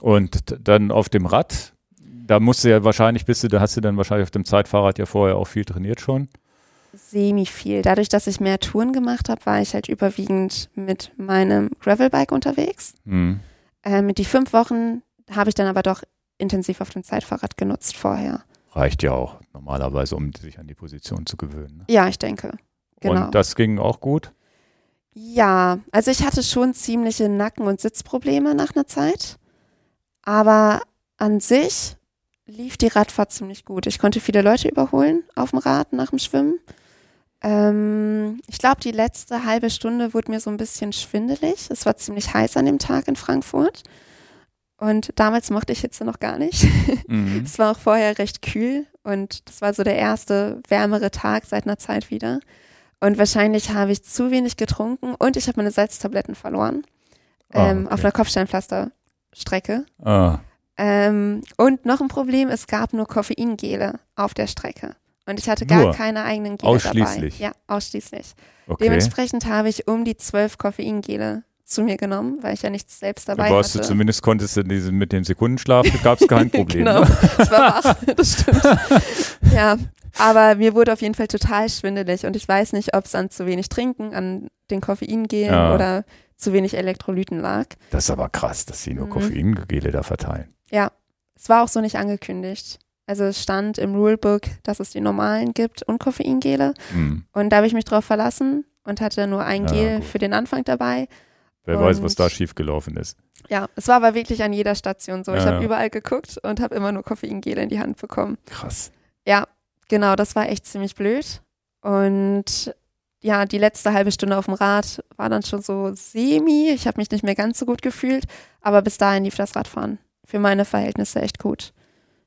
Und dann auf dem Rad, da musst du ja wahrscheinlich, bist du, da hast du dann wahrscheinlich auf dem Zeitfahrrad ja vorher auch viel trainiert schon. Semi viel. Dadurch, dass ich mehr Touren gemacht habe, war ich halt überwiegend mit meinem Gravelbike unterwegs. Mhm. Äh, mit die fünf Wochen habe ich dann aber doch intensiv auf dem Zeitfahrrad genutzt vorher. Reicht ja auch normalerweise, um sich an die Position zu gewöhnen. Ne? Ja, ich denke. Genau. Und das ging auch gut. Ja, also ich hatte schon ziemliche Nacken- und Sitzprobleme nach einer Zeit. Aber an sich lief die Radfahrt ziemlich gut. Ich konnte viele Leute überholen auf dem Rad nach dem Schwimmen. Ähm, ich glaube, die letzte halbe Stunde wurde mir so ein bisschen schwindelig. Es war ziemlich heiß an dem Tag in Frankfurt. Und damals mochte ich Hitze noch gar nicht. Mhm. Es war auch vorher recht kühl und das war so der erste wärmere Tag seit einer Zeit wieder. Und wahrscheinlich habe ich zu wenig getrunken und ich habe meine Salztabletten verloren. Ähm, okay. Auf einer Kopfsteinpflasterstrecke. Ah, Ähm, und noch ein Problem, es gab nur Koffeingele auf der Strecke. Und ich hatte gar Nur? keine eigenen Gele Ausschließlich? dabei. Ja, ausschließlich. okay. Dementsprechend habe ich um die zwölf Koffeingele zu mir genommen, weil ich ja nichts selbst Da dabei du hatte. zumindest konntest du diesen, mit dem Sekundenschlaf, gab es kein Problem. genau, Ne? ich war wach, das stimmt. ja, aber mir wurde auf jeden Fall total schwindelig und ich weiß nicht, ob es an zu wenig Trinken, an den Koffeingelen Ja. oder zu wenig Elektrolyten lag. Das ist aber krass, dass sie nur Mhm. Koffeingele da verteilen. Ja, es war auch so nicht angekündigt. Also es stand im Rulebook, dass es die normalen gibt und Koffeingele. Hm. Und da habe ich mich drauf verlassen und hatte nur ein Ja, Gel gut. für den Anfang dabei. Wer weiß, was Und- da schiefgelaufen ist. Ja, es war aber wirklich an jeder Station so. Ich Ja, habe ja. überall geguckt und habe immer nur Koffeingele in die Hand bekommen. Krass. Ja, genau, das war echt ziemlich blöd. Und ja, die letzte halbe Stunde auf dem Rad war dann schon so semi. Ich habe mich nicht mehr ganz so gut gefühlt, aber bis dahin lief das Radfahren für meine Verhältnisse echt gut.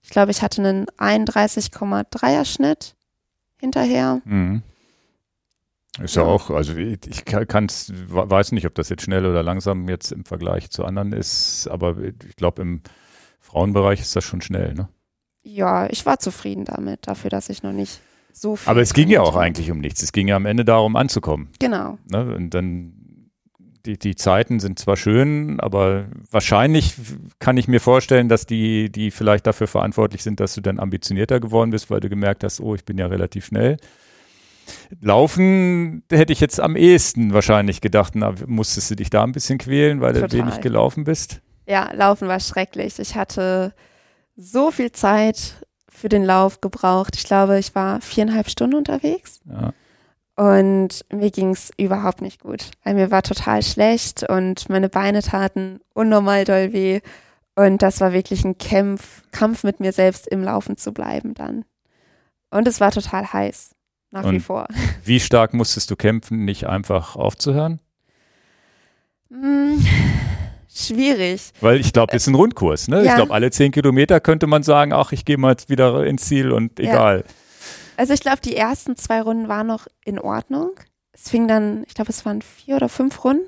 Ich glaube, ich hatte einen 31,3er Schnitt hinterher. Mhm. Ist ja. Auch, also ich, ich kann's, weiß nicht, ob das jetzt schnell oder langsam jetzt im Vergleich zu anderen ist, aber ich glaube, im Frauenbereich ist das schon schnell, ne? Ja, ich war zufrieden damit, dafür, dass ich noch nicht so viel. Aber es ging ja auch eigentlich um nichts. Es ging ja am Ende darum, anzukommen. Genau. Ne? Und dann, die, die Zeiten sind zwar schön, aber wahrscheinlich kann ich mir vorstellen, dass die, die vielleicht dafür verantwortlich sind, dass du dann ambitionierter geworden bist, weil du gemerkt hast, oh, ich bin ja relativ schnell. Laufen hätte ich jetzt am ehesten wahrscheinlich gedacht, na, musstest du dich da ein bisschen quälen, weil du Total. wenig gelaufen bist? Ja, Laufen war schrecklich. Ich hatte so viel Zeit für den Lauf gebraucht. Ich glaube, ich war viereinhalb Stunden unterwegs Ja. Und mir ging es überhaupt nicht gut. Weil mir war total schlecht und meine Beine taten unnormal doll weh. Und das war wirklich ein Kampf, Kampf mit mir selbst im Laufen zu bleiben dann. Und es war total heiß, nach wie Und- vor. Wie stark musstest du kämpfen, nicht einfach aufzuhören? Hm, schwierig. Weil ich glaube, das ist ein Rundkurs. Ne? Ich Ja. glaube, alle zehn Kilometer könnte man sagen, ach, ich gehe mal jetzt wieder ins Ziel und Ja. Also ich glaube, die ersten zwei Runden waren noch in Ordnung. Es fing dann, ich glaube, es waren vier oder fünf Runden.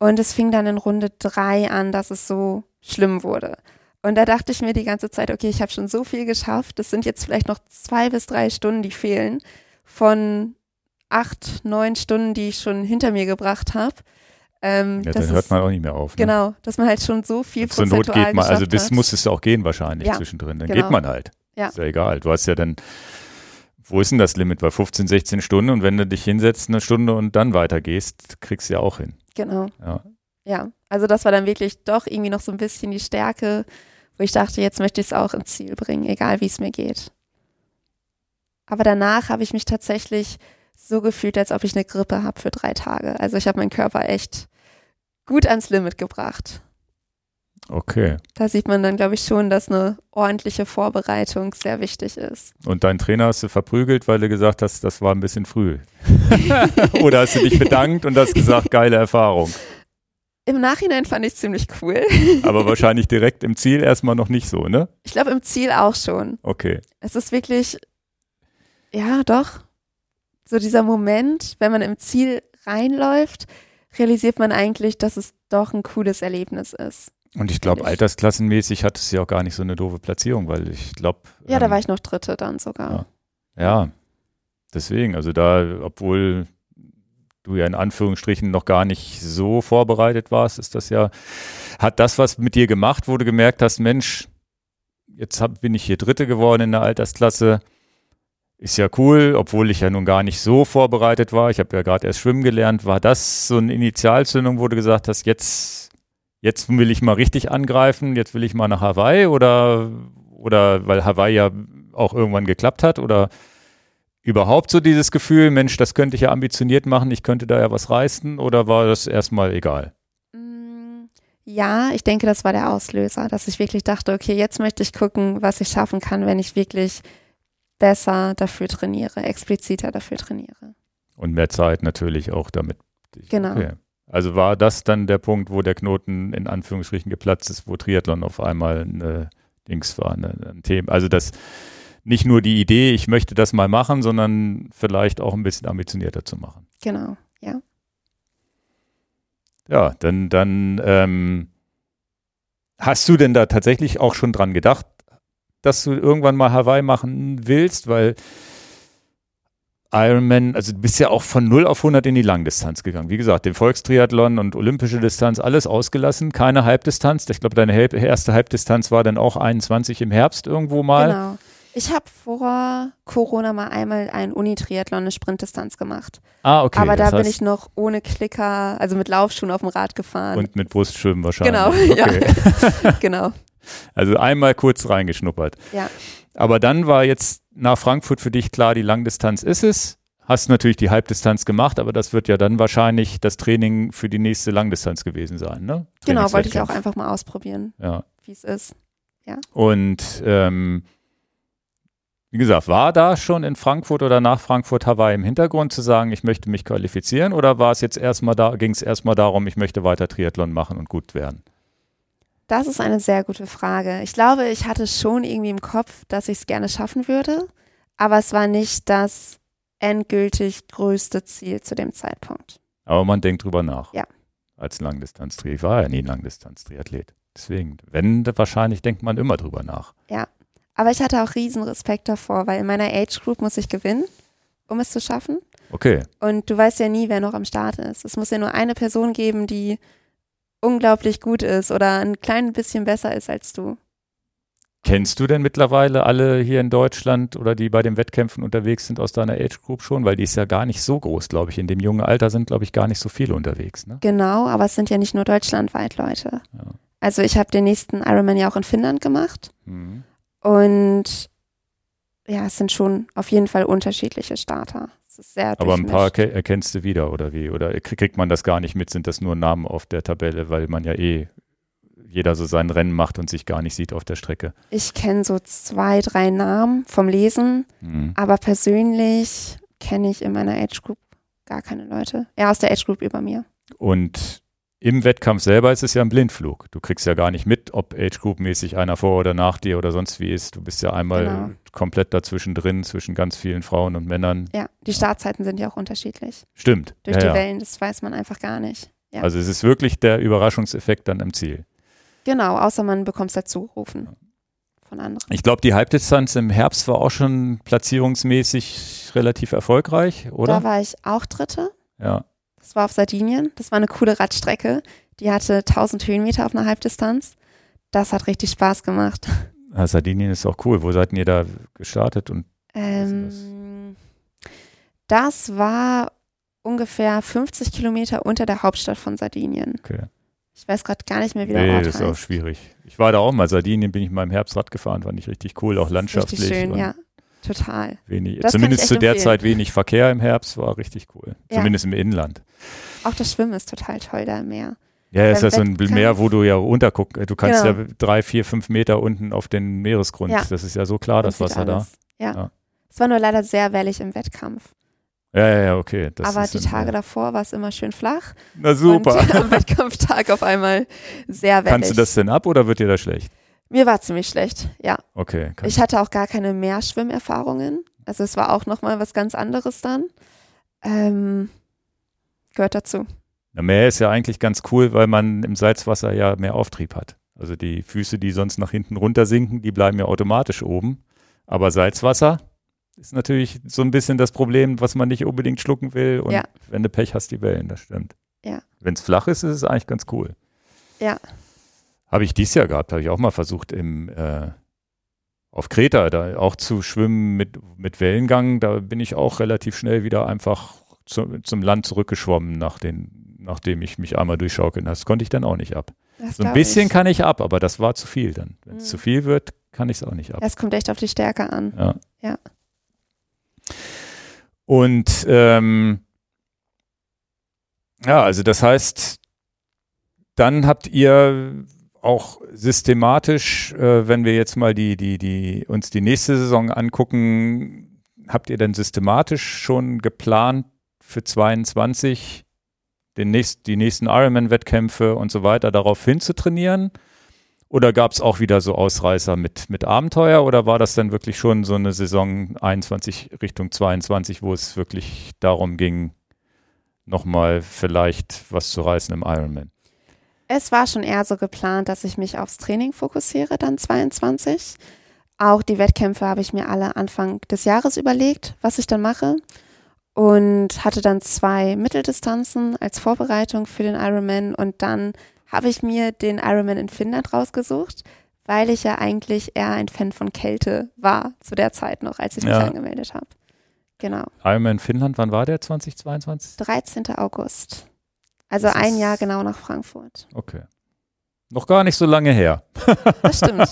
Und es fing dann in Runde drei an, dass es so schlimm wurde. Und da dachte ich mir die ganze Zeit, okay, ich habe schon so viel geschafft. Das sind jetzt vielleicht noch zwei bis drei Stunden, die fehlen. Von acht, neun Stunden, die ich schon hinter mir gebracht habe. Ähm, Ja, das dann hört ist- man auch nicht mehr auf. Ne? Genau, dass man halt schon so viel Zur Not geht man, also bis hat. musstest du auch gehen wahrscheinlich Ja, zwischendrin. Dann genau. geht man halt. Ja. Ist ja egal. Du hast ja dann, wo ist denn das Limit? Bei 15, 16 Stunden und wenn du dich hinsetzt eine Stunde und dann weitergehst, kriegst du ja auch hin. Genau. Ja. Ja, also das war dann wirklich doch irgendwie noch so ein bisschen die Stärke, wo ich dachte, jetzt möchte ich es auch ins Ziel bringen, egal wie es mir geht. Aber danach habe ich mich tatsächlich so gefühlt, als ob ich eine Grippe habe für drei Tage. Also ich habe meinen Körper echt gut ans Limit gebracht. Okay. Da sieht man dann, glaube ich, schon, dass eine ordentliche Vorbereitung sehr wichtig ist. Und deinen Trainer hast du verprügelt, weil du gesagt hast, das war ein bisschen früh. Oder hast du dich bedankt und hast gesagt, geile Erfahrung. Im Nachhinein fand ich ziemlich cool. Aber wahrscheinlich direkt im Ziel erstmal noch nicht so, ne? Ich glaube, im Ziel auch schon. Okay. Es ist wirklich, ja, doch, so dieser Moment, wenn man im Ziel reinläuft, realisiert man eigentlich, dass es doch ein cooles Erlebnis ist. Und ich glaube, altersklassenmäßig hat es ja auch gar nicht so eine doofe Platzierung, weil ich glaube. Ja, da ähm, war ich noch Dritte dann sogar. Ja. Ja, deswegen, also da, obwohl du ja in Anführungsstrichen noch gar nicht so vorbereitet warst, ist das ja, hat das was mit dir gemacht, wo du gemerkt hast, Mensch, jetzt hab, bin ich hier Dritte geworden in der Altersklasse, ist ja cool, obwohl ich ja nun gar nicht so vorbereitet war, ich habe ja gerade erst schwimmen gelernt, war das so eine Initialzündung, wo du gesagt hast, jetzt, jetzt will ich mal richtig angreifen, jetzt will ich mal nach Hawaii oder, oder weil Hawaii ja auch irgendwann geklappt hat oder überhaupt so dieses Gefühl, Mensch, das könnte ich ja ambitioniert machen, ich könnte da ja was reißen oder war das erstmal egal? Mm, Ja, ich denke, das war der Auslöser, dass ich wirklich dachte, okay, jetzt möchte ich gucken, was ich schaffen kann, wenn ich wirklich besser dafür trainiere, expliziter dafür trainiere. Und mehr Zeit natürlich auch damit. Genau. Okay. Also war das dann der Punkt, wo der Knoten in Anführungsstrichen geplatzt ist, wo Triathlon auf einmal ein Dings war, ne, ein Thema. Also das nicht nur die Idee, ich möchte das mal machen, sondern vielleicht auch ein bisschen ambitionierter zu machen. Genau, ja. Ja, dann, dann ähm, hast du denn da tatsächlich auch schon dran gedacht, dass du irgendwann mal Hawaii machen willst, weil Ironman, also du bist ja auch von 0 auf 100 in die Langdistanz gegangen. Wie gesagt, den Volkstriathlon und olympische Distanz, alles ausgelassen, keine Halbdistanz. Ich glaube, deine erste Halbdistanz war dann auch 21 im Herbst irgendwo mal. Genau. Ich habe vor Corona mal einmal einen Uni-Triathlon, eine Sprintdistanz gemacht. Ah, okay. Aber da bin ich noch ohne Klicker, also mit Laufschuhen auf dem Rad gefahren. Und mit Brustschwimmen wahrscheinlich. Genau, okay. ja. genau. Also einmal kurz reingeschnuppert. Ja. Aber dann war jetzt nach Frankfurt für dich klar, die Langdistanz ist es. Hast natürlich die Halbdistanz gemacht, aber das wird ja dann wahrscheinlich das Training für die nächste Langdistanz gewesen sein, ne? Genau, wollte ich auch einfach mal ausprobieren, ja. wie es ist. Ja. Und ähm, wie gesagt, war da schon in Frankfurt oder nach Frankfurt Hawaii im Hintergrund zu sagen, ich möchte mich qualifizieren oder war es jetzt erstmal da, ging es erstmal darum, ich möchte weiter Triathlon machen und gut werden? Das ist eine sehr gute Frage. Ich glaube, ich hatte schon irgendwie im Kopf, dass ich es gerne schaffen würde, aber es war nicht das endgültig größte Ziel zu dem Zeitpunkt. Aber man denkt drüber nach. Ja. Als Langdistanz-Triathlet. Ich war ja nie Langdistanz-Triathlet. Deswegen, wenn, wahrscheinlich denkt man immer drüber nach. Ja. Aber ich hatte auch riesen Respekt davor, weil in meiner Age Group muss ich gewinnen, um es zu schaffen. Okay. Und du weißt ja nie, wer noch am Start ist. Es muss ja nur eine Person geben, die unglaublich gut ist oder ein klein bisschen besser ist als du. Kennst du denn mittlerweile alle hier in Deutschland oder die bei den Wettkämpfen unterwegs sind aus deiner Age Group schon? Weil die ist ja gar nicht so groß, glaube ich. In dem jungen Alter sind, glaube ich, gar nicht so viele unterwegs. Ne? Genau, aber es sind ja nicht nur deutschlandweit Leute. Ja. Also ich habe den nächsten Ironman ja auch in Finnland gemacht. Mhm. Und ja, es sind schon auf jeden Fall unterschiedliche Starter ist sehr Aber ein paar erkennst du wieder oder wie? Oder kriegt man das gar nicht mit? Sind das nur Namen auf der Tabelle, weil man ja eh jeder so sein Rennen macht und sich gar nicht sieht auf der Strecke? Ich kenne so zwei, drei Namen vom Lesen, mhm. aber persönlich kenne ich in meiner Age Group gar keine Leute. Ja, aus der Age Group über mir. Und im Wettkampf selber ist es ja ein Blindflug. Du kriegst ja gar nicht mit, ob Age Group mäßig einer vor oder nach dir oder sonst wie ist. Du bist ja einmal genau. komplett dazwischen drin, zwischen ganz vielen Frauen und Männern. Ja, die Startzeiten sind ja auch unterschiedlich. Stimmt. Durch ja, die ja. Wellen, das weiß man einfach gar nicht. Ja. Also es ist wirklich der Überraschungseffekt dann im Ziel. Genau, außer man bekommt es dazu gerufen von anderen. Ich glaube, die Halbdistanz im Herbst war auch schon platzierungsmäßig relativ erfolgreich, oder? Da war ich auch Dritte. Ja. Das war auf Sardinien. Das war eine coole Radstrecke. Die hatte 1000 Höhenmeter auf einer Halbdistanz. Das hat richtig Spaß gemacht. Ja, Sardinien ist auch cool. Wo seid ihr da gestartet? Und ähm, das war ungefähr 50 Kilometer unter der Hauptstadt von Sardinien. Okay. Ich weiß gerade gar nicht mehr, wie der nee, Ort das heißt. ist auch schwierig. Ich war da auch mal. Sardinien bin ich mal im Herbst Rad gefahren, fand ich richtig cool, auch landschaftlich. Richtig schön, ja. Total. Wenig, zumindest zu der empfehlen. Zeit wenig Verkehr im Herbst, war richtig cool. Ja. Zumindest im Inland. Auch das Schwimmen ist total toll da im Meer. Ja, es ist ja so ein Meer, wo du ja runterguckst. Du kannst genau. ja drei, vier, fünf Meter unten auf den Meeresgrund. Ja. Das ist ja so klar, das Wasser alles. da. Ja. ja. Es war nur leider sehr wellig im Wettkampf. Ja, ja, ja, okay. Das Aber die Tage davor war es immer schön flach. Na super. Und am Wettkampftag auf einmal sehr wellig. Kannst du das denn ab oder wird dir das schlecht? Mir war ziemlich schlecht, ja. Okay. Ich hatte auch gar keine Meerschwimmerfahrungen. Also es war auch nochmal was ganz anderes dann. Ähm, gehört dazu. Na, Meer ist ja eigentlich ganz cool, weil man im Salzwasser ja mehr Auftrieb hat. Also die Füße, die sonst nach hinten runter sinken, die bleiben ja automatisch oben. Aber Salzwasser ist natürlich so ein bisschen das Problem, was man nicht unbedingt schlucken will. Und ja. wenn du Pech hast, die Wellen, das stimmt. Ja. Wenn es flach ist, ist es eigentlich ganz cool. Ja. Habe ich dies Jahr gehabt, habe ich auch mal versucht im äh, auf Kreta da auch zu schwimmen mit, mit Wellengang. Da bin ich auch relativ schnell wieder einfach zu, zum Land zurückgeschwommen, nach den, nachdem ich mich einmal durchschaukeln Das konnte ich dann auch nicht ab. Das so ein bisschen ich. kann ich ab, aber das war zu viel dann. Wenn es mhm. zu viel wird, kann ich es auch nicht ab. Es kommt echt auf die Stärke an. Ja. ja. Und ähm, ja, also das heißt, dann habt ihr auch systematisch, äh, wenn wir jetzt mal die, die, die, uns die nächste Saison angucken, habt ihr denn systematisch schon geplant für 22 den nächst, die nächsten Ironman-Wettkämpfe und so weiter darauf hinzutrainieren? Oder gab es auch wieder so Ausreißer mit, mit Abenteuer oder war das dann wirklich schon so eine Saison 21 Richtung 22, wo es wirklich darum ging, nochmal vielleicht was zu reißen im Ironman? Es war schon eher so geplant, dass ich mich aufs Training fokussiere, dann 22. Auch die Wettkämpfe habe ich mir alle Anfang des Jahres überlegt, was ich dann mache. Und hatte dann zwei Mitteldistanzen als Vorbereitung für den Ironman und dann habe ich mir den Ironman in Finnland rausgesucht, weil ich ja eigentlich eher ein Fan von Kälte war zu der Zeit noch, als ich mich Ja. angemeldet habe. Genau. Ironman Finnland, wann war der? 2022? 13. August. Also Das ein Jahr genau nach Frankfurt. Okay. Noch gar nicht so lange her. Das stimmt.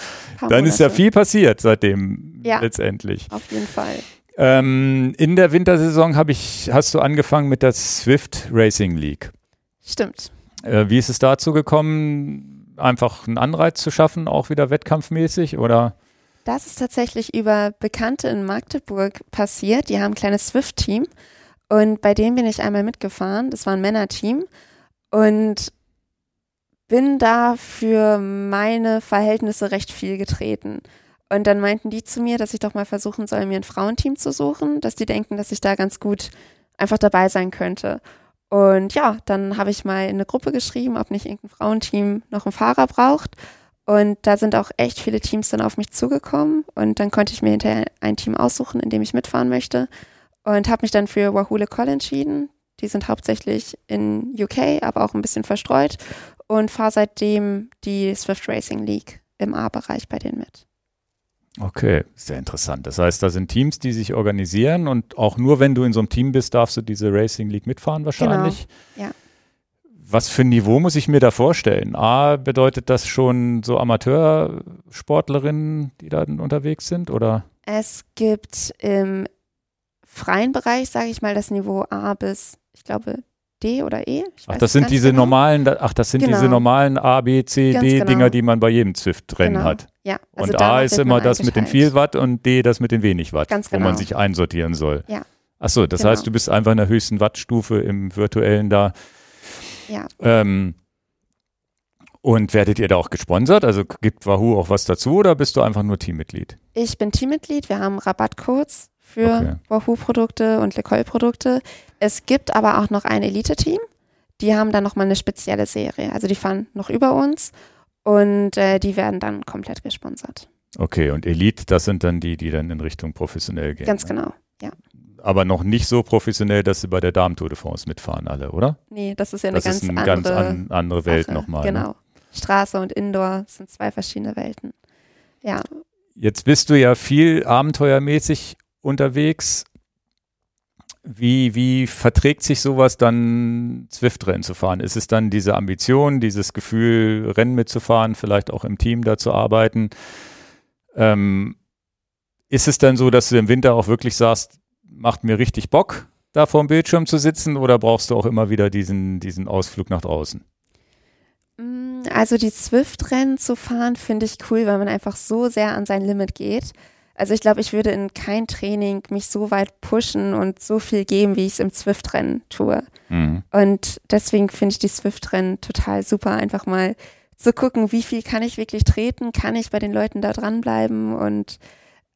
Dann ist ja viel passiert seitdem Ja. letztendlich. Auf jeden Fall. Ähm, in der Wintersaison habe ich, hast du angefangen mit der Swift Racing League. Stimmt. Äh, wie ist es dazu gekommen, einfach einen Anreiz zu schaffen, auch wieder wettkampfmäßig oder? Das ist tatsächlich über Bekannte in Magdeburg passiert. Die haben ein kleines Swift-Team und bei dem bin ich einmal mitgefahren. Das war ein Männerteam und bin da für meine Verhältnisse recht viel getreten. Und dann meinten die zu mir, dass ich doch mal versuchen soll, mir ein Frauenteam zu suchen, dass die denken, dass ich da ganz gut einfach dabei sein könnte. Und ja, dann habe ich mal in eine Gruppe geschrieben, ob nicht irgendein Frauenteam noch einen Fahrer braucht. Und da sind auch echt viele Teams dann auf mich zugekommen. Und dann konnte ich mir hinterher ein Team aussuchen, in dem ich mitfahren möchte. Und habe mich dann für Wahoo Call entschieden. Die sind hauptsächlich in UK, aber auch ein bisschen verstreut. Und fahre seitdem die Swift Racing League im A-Bereich bei denen mit. Okay, sehr interessant. Das heißt, da sind Teams, die sich organisieren und auch nur wenn du in so einem Team bist, darfst du diese Racing League mitfahren wahrscheinlich. Genau, ja. Was für ein Niveau muss ich mir da vorstellen? A, bedeutet das schon so Amateursportlerinnen, die da unterwegs sind oder? Es gibt im freien Bereich, sage ich mal, das Niveau A bis, ich glaube, D oder E. Ich Ach, das sind diese genau. normalen, ach, das sind Genau. diese normalen A, B, C, Ganz D genau. Dinger, die man bei jedem Zwift-Rennen Genau. hat. Ja, also und A ist immer das mit den viel Watt und D das mit den wenig Watt, Ganz wo man genau. sich einsortieren soll. Ja. Ach so, das Genau. heißt, du bist einfach in der höchsten Wattstufe im virtuellen da. Ja. Ähm, und werdet ihr da auch gesponsert? Also gibt Wahoo auch was dazu oder bist du einfach nur Teammitglied? Ich bin Teammitglied. Wir haben Rabattcodes für Okay. Wahoo-Produkte und LeCoil-Produkte. Es gibt aber auch noch ein Elite-Team. Die haben dann nochmal eine spezielle Serie. Also die fahren noch über uns und äh, die werden dann komplett gesponsert. Okay, und Elite, das sind dann die, die dann in Richtung professionell gehen. Ganz ne? genau. Aber noch nicht so professionell, dass sie bei der Damen-Tour de France mitfahren alle, oder? Nee, das ist ja eine das ganz ist eine andere ganz an, andere Welt Sache. nochmal. Genau. Ne? Straße und Indoor sind zwei verschiedene Welten. Ja, Jetzt bist du ja viel abenteuermäßig unterwegs. Wie, wie verträgt sich sowas dann, Zwift-Rennen zu fahren? Ist es dann diese Ambition, dieses Gefühl, Rennen mitzufahren, vielleicht auch im Team da zu arbeiten? Ähm, ist es dann so, dass du im Winter auch wirklich sagst, macht mir richtig Bock, da vor dem Bildschirm zu sitzen oder brauchst du auch immer wieder diesen, diesen Ausflug nach draußen? Mm, Also die Zwift-Rennen zu fahren, finde ich cool, weil man einfach so sehr an sein Limit geht. Also ich glaube, ich würde in kein Training mich so weit pushen und so viel geben, wie ich es im Zwift-Rennen tue. Mhm. Und deswegen finde ich die Swift-Rennen total super, einfach mal zu gucken, wie viel kann ich wirklich treten, kann ich bei den Leuten da dranbleiben und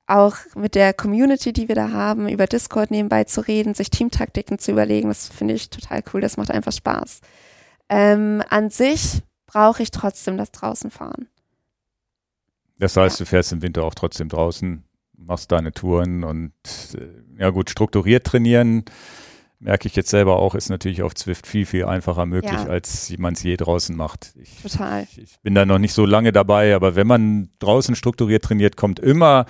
auch mit der Community, die wir da haben, über Discord nebenbei zu reden, sich Teamtaktiken zu überlegen, das finde ich total cool, das macht einfach Spaß. Ähm, an sich brauche ich trotzdem das Draußenfahren. Das heißt, du fährst im Winter auch trotzdem draußen, machst deine Touren und äh, ja gut, strukturiert trainieren, merke ich jetzt selber auch, ist natürlich auf Zwift viel, viel einfacher möglich, Ja. als man es je draußen macht. Ich, Total. ich, ich bin da noch nicht so lange dabei, aber wenn man draußen strukturiert trainiert, kommt immer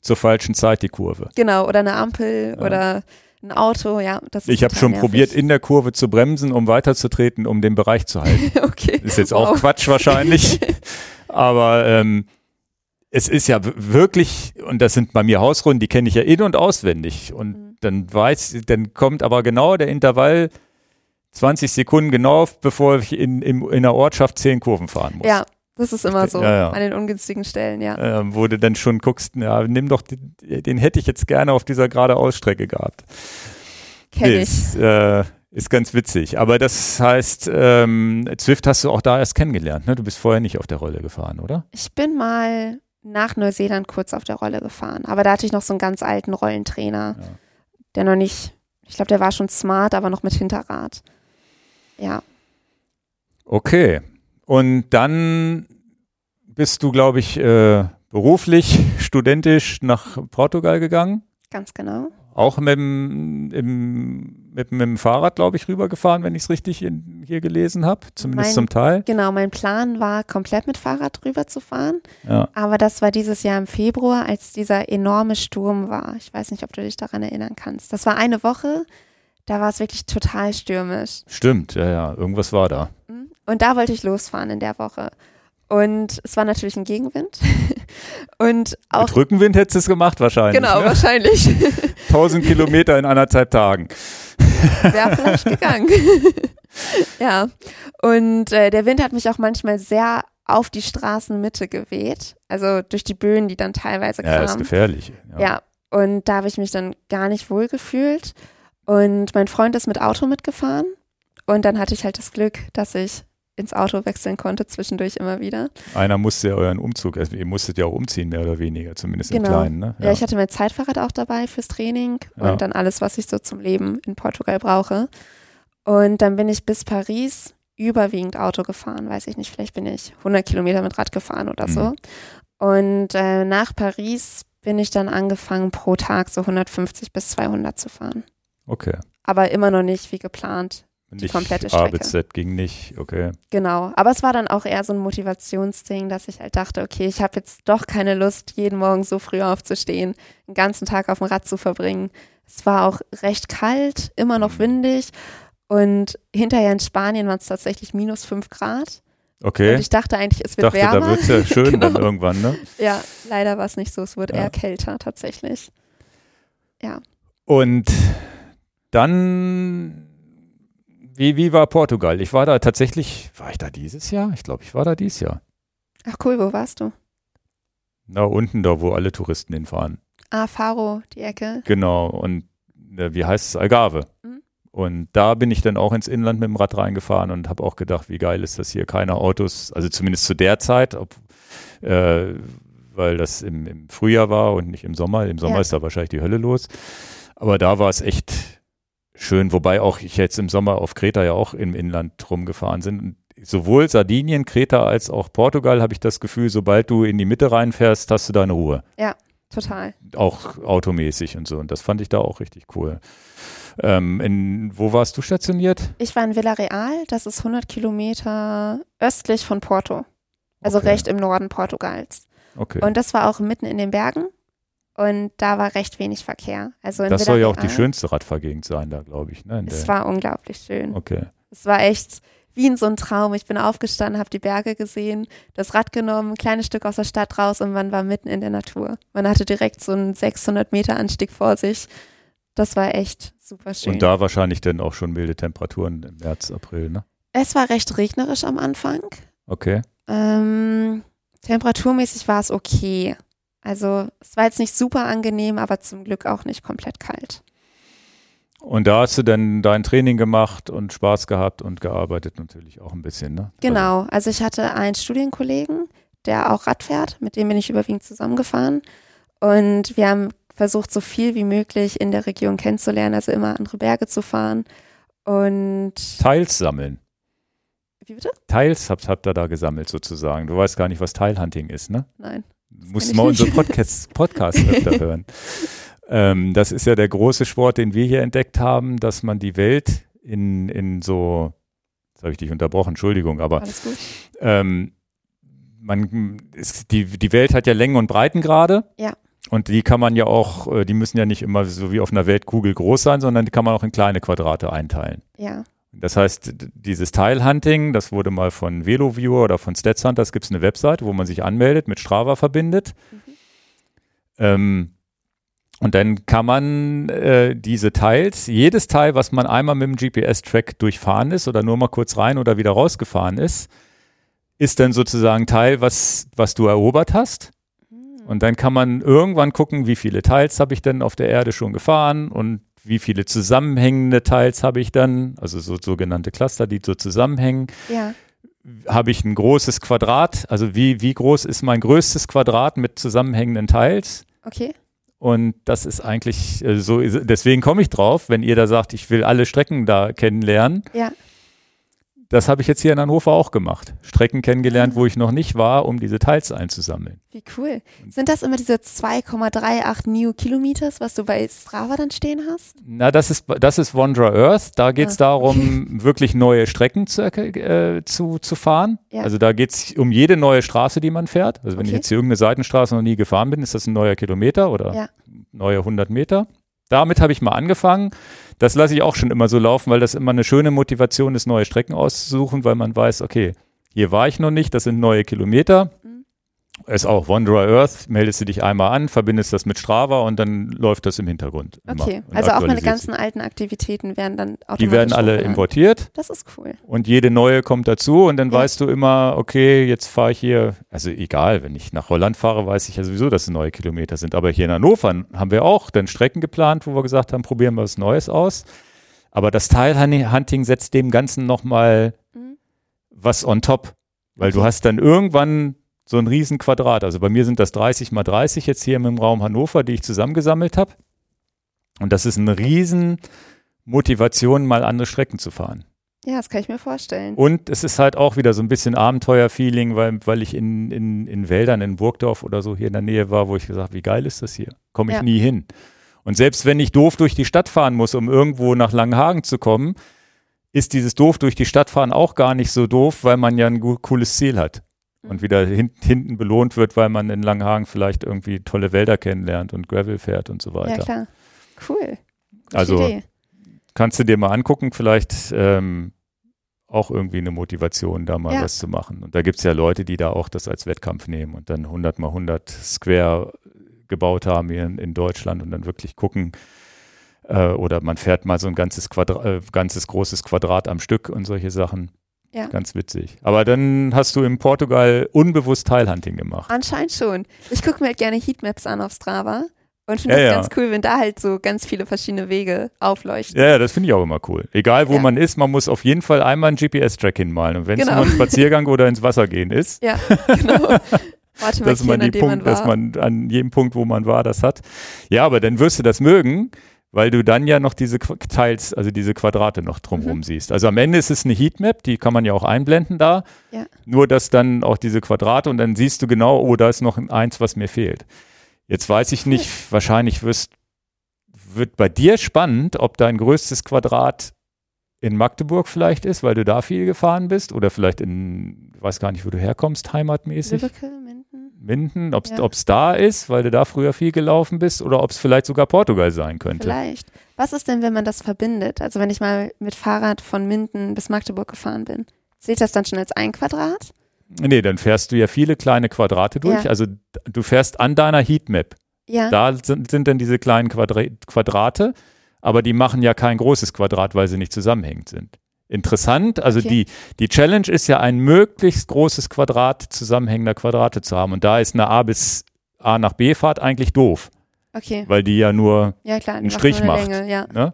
zur falschen Zeit die Kurve. Genau, oder eine Ampel Ja. oder ein Auto, ja. Das ist Ich habe schon nervig. probiert, in der Kurve zu bremsen, um weiterzutreten, um den Bereich zu halten. okay. Ist jetzt auch Wow. Quatsch wahrscheinlich. Aber ähm, es ist ja wirklich, und das sind bei mir Hausrunden, die kenne ich ja in- und auswendig. Und Mhm. dann weiß, dann kommt aber genau der Intervall 20 Sekunden genau, bevor ich in, in, in der Ortschaft 10 Kurven fahren muss. Ja, das ist immer so Ja, ja. an den ungünstigen Stellen, ja. Ähm, wo du dann schon guckst, ja, nimm doch, den, den hätte ich jetzt gerne auf dieser gerade Ausstrecke gehabt. Kenn Nee, ich. ist, äh, Ist ganz witzig. Aber das heißt, ähm, Zwift hast du auch da erst kennengelernt, ne? Du bist vorher nicht auf der Rolle gefahren, oder? Ich bin mal nach Neuseeland kurz auf der Rolle gefahren, aber da hatte ich noch so einen ganz alten Rollentrainer, Ja. der noch nicht, ich glaube, der war schon smart, aber noch mit Hinterrad. Ja, Okay. Und dann bist du, glaube ich, äh, beruflich, studentisch nach Portugal gegangen. ganz genau. Auch mit dem, im, mit, mit dem Fahrrad, glaube ich, rübergefahren, wenn ich es richtig in, hier gelesen habe. Zumindest Mein- zum Teil. Genau, mein Plan war, komplett mit Fahrrad rüber zu fahren. Ja. Aber das war dieses Jahr im Februar, als dieser enorme Sturm war. Ich weiß nicht, ob du dich daran erinnern kannst. Das war eine Woche, da war es wirklich total stürmisch. Stimmt, ja, ja. Irgendwas war da. Und da wollte ich losfahren in der Woche. Und es war natürlich ein Gegenwind. Und auch. Mit Rückenwind hättest du es gemacht wahrscheinlich. Genau, Ne? wahrscheinlich. 1000 Kilometer in anderthalb Tagen. Wäre vielleicht gegangen. ja. Und äh, der Wind hat mich auch manchmal sehr auf die Straßenmitte geweht. Also durch die Böen, die dann teilweise Ja, ist kamen. gefährlich. Ja. Und da habe ich mich dann gar nicht wohl gefühlt. Und mein Freund ist mit Auto mitgefahren. Und dann hatte ich halt das Glück, dass ich ins Auto wechseln konnte, zwischendurch immer wieder. Einer musste ja euren Umzug, also ihr musstet ja auch umziehen, mehr oder weniger, zumindest im Genau. Kleinen. Ne? Ja. ich hatte mein Zeitfahrrad auch dabei fürs Training Ja. und dann alles, was ich so zum Leben in Portugal brauche. Und dann bin ich bis Paris überwiegend Auto gefahren, weiß ich nicht, vielleicht bin ich 100 Kilometer mit Rad gefahren oder so. Mhm. Und äh, nach Paris bin ich dann angefangen, pro Tag so 150 bis 200 zu fahren. Okay. Aber immer noch nicht wie geplant. Nicht komplette A Strecke. bis Z ging nicht, okay. Genau. Aber es war dann auch eher so ein Motivationsding, dass ich halt dachte, okay, ich habe jetzt doch keine Lust, jeden Morgen so früh aufzustehen, den ganzen Tag auf dem Rad zu verbringen. Es war auch recht kalt, immer noch Mhm. windig. Und hinterher in Spanien waren es tatsächlich minus fünf Grad. Okay. Und ich dachte eigentlich, es wird dachte, wärmer. da wird es ja schön dann Genau. irgendwann, ne? Ja, leider war es nicht so. Es wurde Ja. eher kälter tatsächlich. Und dann, wie, wie war Portugal? Ich war da tatsächlich, war ich da dieses Jahr? Ich glaube, ich war da dieses Jahr. Ach cool, wo warst du? Da unten, da wo alle Touristen hinfahren. Ah, Faro, die Ecke. Genau. Und äh, wie heißt es? Algarve. Mhm. Und da bin ich dann auch ins Inland mit dem Rad reingefahren und habe auch gedacht, wie geil ist das hier, keine Autos, also zumindest zu der Zeit, ob, äh, weil das im, im Frühjahr war und nicht im Sommer. Im Sommer Ja. ist da wahrscheinlich die Hölle los. Aber da war es echt schön, wobei auch ich jetzt im Sommer auf Kreta ja auch im Inland rumgefahren sind. Sowohl Sardinien, Kreta als auch Portugal habe ich das Gefühl, sobald du in die Mitte reinfährst, hast du deine Ruhe Total. auch automäßig und so. Und das fand ich da auch richtig cool. Ähm, in, wo warst du stationiert? Ich war in Villarreal, das ist 100 Kilometer östlich von Porto. Also Okay. recht im Norden Portugals. Okay. Und das war auch mitten in den Bergen. Und da war recht wenig Verkehr. Also das soll ja auch die schönste Radfahrgegend sein, da glaube ich. Ne? Es der- war unglaublich schön. okay. Es war echt wie in so ein Traum. Ich bin aufgestanden, habe die Berge gesehen, das Rad genommen, ein kleines Stück aus der Stadt raus und man war mitten in der Natur. Man hatte direkt so einen 600 Meter Anstieg vor sich. Das war echt super schön. Und da wahrscheinlich dann auch schon milde Temperaturen im März, April, ne? es war recht regnerisch am Anfang. Okay. Ähm, temperaturmäßig war es okay. Also es war jetzt nicht super angenehm, aber zum Glück auch nicht komplett kalt. Und da hast du dann dein Training gemacht und Spaß gehabt und gearbeitet natürlich auch ein bisschen, ne? Genau, also ich hatte einen Studienkollegen, der auch Rad fährt, mit dem bin ich überwiegend zusammengefahren. Und wir haben versucht, so viel wie möglich in der Region kennenzulernen, also immer andere Berge zu fahren. Und Also Teils sammeln. wie bitte? Teils habt, habt ihr da gesammelt sozusagen. Du weißt gar nicht, was Teilhunting ist, ne? Nein. Kenn mal unsere nicht. Podcast, öfter hören. Ähm, das ist ja der große Sport, den wir hier entdeckt haben, dass man die Welt in, in so, jetzt habe ich dich unterbrochen, Entschuldigung, aber ähm, man, ist, die, die Welt hat ja Längen und Breitengrade. Ja. Und die kann man ja auch, äh, die müssen ja nicht immer so wie auf einer Weltkugel groß sein, sondern die kann man auch in kleine Quadrate einteilen. Ja. Das heißt, dieses Teilhunting, das wurde mal von VeloViewer oder von StatsHunters, gibt es eine Webseite, wo man sich anmeldet, mit Strava verbindet. Mhm. Ähm, und dann kann man äh, diese Teils, jedes Teil, was man einmal mit dem GPS-Track durchfahren ist oder nur mal kurz rein oder wieder rausgefahren ist, ist dann sozusagen Teil, was, was du erobert hast. Hm. Und dann kann man irgendwann gucken, wie viele Teils habe ich denn auf der Erde schon gefahren und wie viele zusammenhängende Teils habe ich dann, also so sogenannte Cluster, die so zusammenhängen. Ja. Habe ich ein großes Quadrat, also wie, wie groß ist mein größtes Quadrat mit zusammenhängenden Teils? Okay. Und das ist eigentlich äh, so, deswegen komme ich drauf, wenn ihr da sagt, ich will alle Strecken da kennenlernen. Ja. Das habe ich jetzt hier in Hannover auch gemacht. Strecken kennengelernt, wo ich noch nicht war, um diese Teils einzusammeln. Wie cool. Sind das immer diese 2,38 Newkilometers, was du bei Strava dann stehen hast? Na, das ist, das ist Wanderer Earth. Da geht es Ah, darum, wirklich neue Strecken zu, äh, zu, zu fahren. Ja. Also da geht es um jede neue Straße, die man fährt. Also wenn ich Okay. jetzt hier irgendeine Seitenstraße noch nie gefahren bin, ist das ein neuer Kilometer oder Ja. neue 100 Meter. Damit habe ich mal angefangen. Das lasse ich auch schon immer so laufen, weil das immer eine schöne Motivation ist, neue Strecken auszusuchen, weil man weiß, okay, hier war ich noch nicht, das sind neue Kilometer. Mhm. Ist auch Wanderer Earth, meldest du dich einmal an, verbindest das mit Strava und dann läuft das im Hintergrund. Okay. Also auch meine ganzen alten Aktivitäten werden dann automatisch Die werden alle hochgeladen. importiert Das ist cool. und jede neue kommt dazu und dann Ja. weißt du immer, okay, jetzt fahre ich hier, also egal, wenn ich nach Holland fahre, weiß ich ja sowieso, dass es neue Kilometer sind. Aber hier in Hannover haben wir auch dann Strecken geplant, wo wir gesagt haben, probieren wir was Neues aus. Aber das Teilhunting setzt dem Ganzen nochmal Mhm. was on top, weil du Okay. hast dann irgendwann so ein riesen Quadrat. Also bei mir sind das 30 mal 30 jetzt hier im Raum Hannover, die ich zusammengesammelt habe. Und das ist eine riesen Motivation, mal andere Strecken zu fahren. Ja, das kann ich mir vorstellen. Und es ist halt auch wieder so ein bisschen Abenteuer-Feeling, weil, weil ich in, in, in Wäldern in Burgdorf oder so hier in der Nähe war, wo ich gesagt habe, wie geil ist das hier? Komme ich Ja. nie hin. Und selbst wenn ich doof durch die Stadt fahren muss, um irgendwo nach Langenhagen zu kommen, ist dieses doof durch die Stadt fahren auch gar nicht so doof, weil man ja ein cooles Ziel hat. Und Mhm. wieder hin, hinten belohnt wird, weil man in Langenhagen vielleicht irgendwie tolle Wälder kennenlernt und Gravel fährt und so Ja, weiter. klar. Cool. Gute Also Idee. kannst du dir mal angucken, vielleicht ähm, auch irgendwie eine Motivation, da mal Ja. was zu machen. Und da gibt es ja Leute, die da auch das als Wettkampf nehmen und dann 100 mal 100 Square gebaut haben hier in, in Deutschland und dann wirklich gucken, äh, oder man fährt mal so ein ganzes, Quadra äh, ganzes großes Quadrat am Stück und solche Sachen. Ja. Ganz witzig. Aber dann hast du in Portugal unbewusst Teilhunting gemacht. Anscheinend schon. Ich gucke mir halt gerne Heatmaps an auf Strava und finde Ja, es ja. ganz cool, wenn da halt so ganz viele verschiedene Wege aufleuchten. Ja, das finde ich auch immer cool. Egal wo Ja. man ist, man muss auf jeden Fall einmal einen GPS-Track hinmalen. Und wenn es Genau. nur ein Spaziergang oder ins Wasser gehen ist, Ja, genau. Warte mal, dass man, die an dem man Punkt, dass man an jedem Punkt, wo man war, das hat. Ja, aber dann wirst du das mögen, weil du dann ja noch diese Teils, also diese Quadrate noch drumherum Mhm. siehst. Also am Ende ist es eine Heatmap, die kann man ja auch einblenden da. Ja. Nur dass dann auch diese Quadrate und dann siehst du genau, oh, da ist noch ein eins, was mir fehlt. Jetzt weiß ich nicht, wahrscheinlich wirst, wird bei dir spannend, ob dein größtes Quadrat in Magdeburg vielleicht ist, weil du da viel gefahren bist oder vielleicht in, ich weiß gar nicht, wo du herkommst, heimatmäßig. Lübbecke, Minden. Ob Ja. es da ist, weil du da früher viel gelaufen bist oder ob es vielleicht sogar Portugal sein könnte. Vielleicht. Was ist denn, wenn man das verbindet? Also wenn ich mal mit Fahrrad von Minden bis Magdeburg gefahren bin. Zählt das dann schon als ein Quadrat? Nee, dann fährst du ja viele kleine Quadrate durch. Ja. Also du fährst an deiner Heatmap. Ja. Da sind, sind dann diese kleinen Quadra Quadrate, aber die machen ja kein großes Quadrat, weil sie nicht zusammenhängend sind. Interessant, also Okay. die, die Challenge ist ja ein möglichst großes Quadrat zusammenhängender Quadrate zu haben. Und da ist eine A bis A nach B Fahrt eigentlich doof, Okay. weil die ja nur Ja, klar. einen Strich macht. Länge, ja. Ne?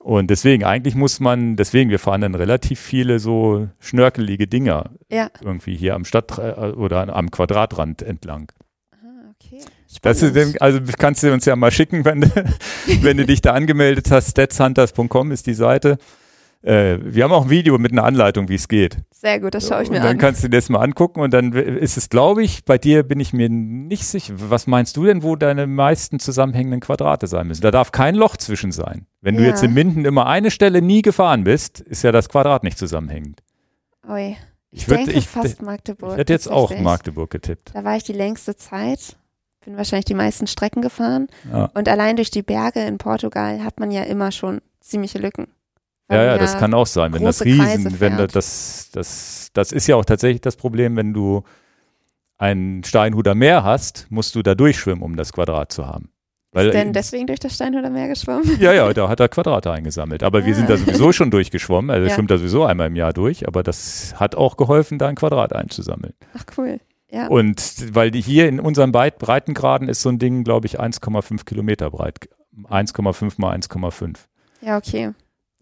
Und deswegen, eigentlich muss man, deswegen, wir fahren dann relativ viele so schnörkelige Dinger Ja. irgendwie hier am Stadt äh, oder am Quadratrand entlang. Ah, okay. Das ist, also kannst du uns ja mal schicken, wenn du, wenn du dich da angemeldet hast. statshunters.com ist die Seite. Äh, wir haben auch ein Video mit einer Anleitung, wie es geht. Sehr gut, das schaue ich mir und dann an. kannst du dir das mal angucken und dann ist es, glaube ich, bei dir bin ich mir nicht sicher. Was meinst du denn, wo deine meisten zusammenhängenden Quadrate sein müssen? Da darf kein Loch zwischen sein. Wenn du Ja. jetzt in Minden immer eine Stelle nie gefahren bist, ist ja das Quadrat nicht zusammenhängend. Ui. Ich, Ich, würd, denke ich, fast Magdeburg. ich hätte jetzt auch. Magdeburg getippt. Da war ich die längste Zeit. Bin wahrscheinlich die meisten Strecken gefahren. Ja. Und allein durch die Berge in Portugal hat man ja immer schon ziemliche Lücken. Ja, ja, das kann auch sein, wenn das Riesen, wenn das, das, das ist ja auch tatsächlich das Problem, wenn du ein Steinhuder Meer hast, musst du da durchschwimmen, um das Quadrat zu haben. Weil, Ist denn deswegen durch das Steinhuder Meer geschwommen? ja, ja, da hat er Quadrate eingesammelt. Aber wir Ah. sind da sowieso schon durchgeschwommen. Also Ja. schwimmt da sowieso einmal im Jahr durch. Aber das hat auch geholfen, da ein Quadrat einzusammeln. Ach cool. Ja. Und weil die hier in unseren Breit Breitengraden ist so ein Ding, glaube ich, 1,5 Kilometer breit 1,5 mal 1,5. Ja, okay.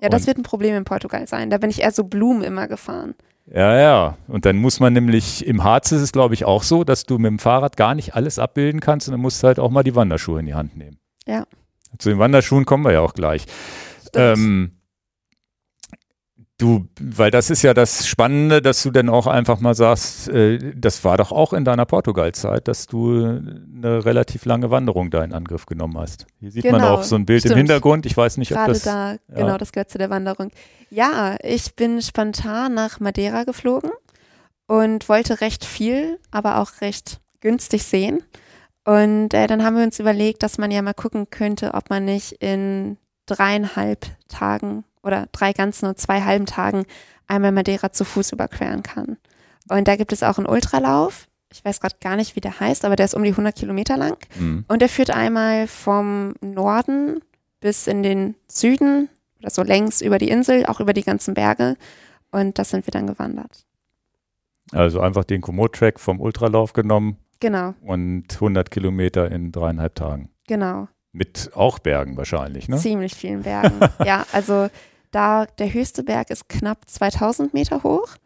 Ja, das Und- wird ein Problem in Portugal sein. Da bin ich eher so Blumen immer gefahren. Ja, ja. Und dann muss man nämlich, im Harz ist es, glaube ich, auch so, dass du mit dem Fahrrad gar nicht alles abbilden kannst und dann musst du halt auch mal die Wanderschuhe in die Hand nehmen. Ja. Zu den Wanderschuhen kommen wir ja auch gleich. Ähm, du, weil das ist ja das Spannende, dass du dann auch einfach mal sagst, äh, das war doch auch in deiner Portugal-Zeit, dass du eine relativ lange Wanderung da in Angriff genommen hast. Hier sieht man Genau, auch so ein Bild im stimmt. Hintergrund. Ich weiß nicht, ob Gerade das. da, ja. genau, das gehört zu der Wanderung. Ja, ich bin spontan nach Madeira geflogen und wollte recht viel, aber auch recht günstig sehen. Und äh, dann haben wir uns überlegt, dass man ja mal gucken könnte, ob man nicht in dreieinhalb Tagen oder drei ganzen und zwei halben Tagen einmal Madeira zu Fuß überqueren kann. Und da gibt es auch einen Ultralauf. Ich weiß gerade gar nicht, wie der heißt, aber der ist um die 100 Kilometer lang. Hm. Und er führt einmal vom Norden bis in den Süden oder so längs über die Insel, auch über die ganzen Berge. Und das sind wir dann gewandert. Also einfach den Komoot-Track vom Ultralauf genommen Genau, und 100 Kilometer in dreieinhalb Tagen. genau. Mit auch Bergen wahrscheinlich, ne? Ziemlich vielen Bergen. ja, also da der höchste Berg ist knapp 2000 Meter hoch.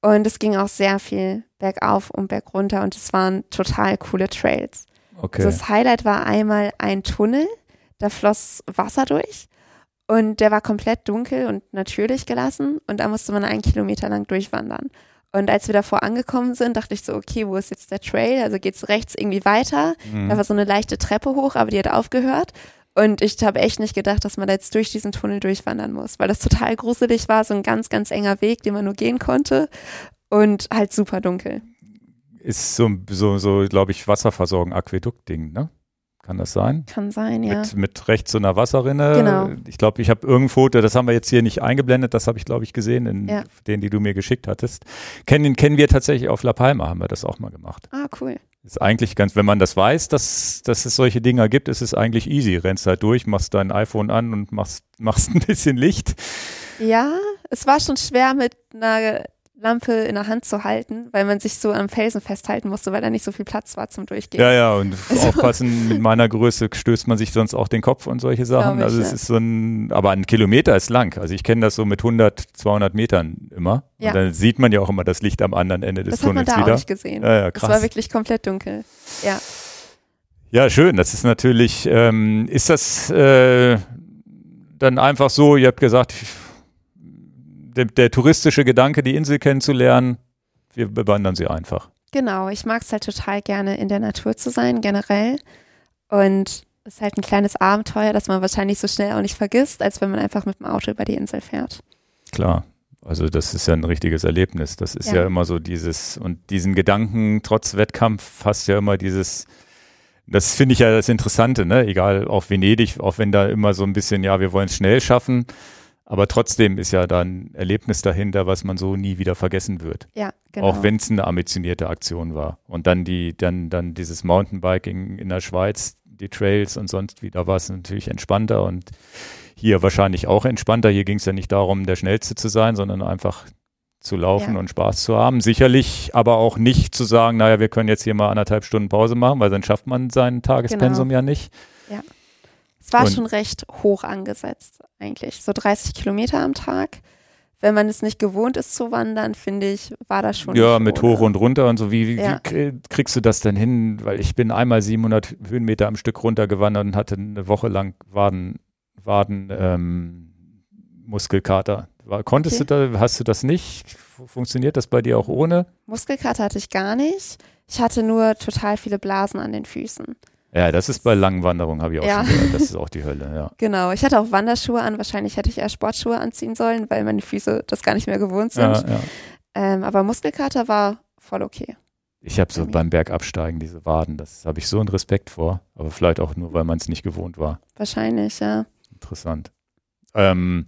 Und es ging auch sehr viel bergauf und bergunter und es waren total coole Trails. Okay. Also das Highlight war einmal ein Tunnel, da floss Wasser durch und der war komplett dunkel und natürlich gelassen und da musste man einen Kilometer lang durchwandern. Und als wir davor angekommen sind, dachte ich so, okay, wo ist jetzt der Trail? Also geht's rechts irgendwie weiter? Mhm. Da war so eine leichte Treppe hoch, aber die hat aufgehört. Und ich habe echt nicht gedacht, dass man da jetzt durch diesen Tunnel durchwandern muss, weil das total gruselig war, so ein ganz, ganz enger Weg, den man nur gehen konnte und halt super dunkel. Ist so, so, so glaube ich, Wasserversorgung, Aquädukt-Ding, ne? Kann das sein? Kann sein, ja. Mit, mit rechts so einer Wasserrinne. Genau. Ich glaube, ich habe irgendein Foto, das haben wir jetzt hier nicht eingeblendet, das habe ich, glaube ich, gesehen in Ja. denen, die du mir geschickt hattest. Kennen, kennen wir tatsächlich auf La Palma, haben wir das auch mal gemacht. Ah, cool. Ist eigentlich ganz, wenn man das weiß, dass, dass es solche Dinger gibt, ist es eigentlich easy. Rennst halt durch, machst dein iPhone an und machst, machst ein bisschen Licht. Ja, es war schon schwer mit einer Lampe in der Hand zu halten, weil man sich so am Felsen festhalten musste, weil da nicht so viel Platz war zum Durchgehen. Ja, ja, und Also- aufpassen, mit meiner Größe stößt man sich sonst auch den Kopf und solche Sachen. Glaub ich, also es ja. ist so ein, aber ein Kilometer ist lang. Also ich kenne das so mit 100, 200 Metern immer. Ja. Und dann sieht man ja auch immer das Licht am anderen Ende des das hat man Tunnels da auch wieder. nicht gesehen. Ja, ja, Es war krass. wirklich komplett dunkel. Ja. Ja, schön. Das ist natürlich, ähm, ist das äh, dann einfach so, ihr habt gesagt, der, der touristische Gedanke, die Insel kennenzulernen, wir bewandern sie einfach. Genau, ich mag es halt total gerne, in der Natur zu sein, generell. Und es ist halt ein kleines Abenteuer, das man wahrscheinlich so schnell auch nicht vergisst, als wenn man einfach mit dem Auto über die Insel fährt. Klar. Also das ist ja ein richtiges Erlebnis. Das ist ja, Ja. immer so dieses, und diesen Gedanken trotz Wettkampf hast ja immer dieses, das finde ich ja das Interessante, ne? Egal, auch Venedig, auch wenn da immer so ein bisschen, ja, wir wollen es schnell schaffen, aber trotzdem ist ja da ein Erlebnis dahinter, was man so nie wieder vergessen wird. Ja, genau. Auch wenn es eine ambitionierte Aktion war. Und dann die, dann, dann dieses Mountainbiking in der Schweiz, die Trails und sonst wie, da war es natürlich entspannter und hier wahrscheinlich auch entspannter. Hier ging es ja nicht darum, der Schnellste zu sein, sondern einfach zu laufen Ja. und Spaß zu haben. Sicherlich aber auch nicht zu sagen, naja, wir können jetzt hier mal anderthalb Stunden Pause machen, weil dann schafft man sein Tagespensum ja nicht. Es war Und- schon recht hoch angesetzt, eigentlich. So 30 Kilometer am Tag. Wenn man es nicht gewohnt ist zu wandern, finde ich, war das schon. Ja, mit ohne. hoch und runter und so. Wie, wie, Ja. wie krie- kriegst du das denn hin? Weil ich bin einmal 700 Höhenmeter am Stück runtergewandert und hatte eine Woche lang Waden, Waden ähm, Muskelkater. War, konntest Okay. du da, hast du das nicht? Fu- Funktioniert das bei dir auch ohne? Muskelkater hatte ich gar nicht. Ich hatte nur total viele Blasen an den Füßen. Ja, das ist bei langen Wanderungen, habe ich auch Ja. schon gehört. Das ist auch die Hölle, ja. Genau, ich hatte auch Wanderschuhe an. Wahrscheinlich hätte ich eher Sportschuhe anziehen sollen, weil meine Füße das gar nicht mehr gewohnt sind. ja, ja. Ähm, aber Muskelkater war voll okay. Ich habe so beim Bergabsteigen diese Waden, das habe ich so einen Respekt vor. Aber vielleicht auch nur, weil man es nicht gewohnt war. Wahrscheinlich, ja. Interessant. Ähm,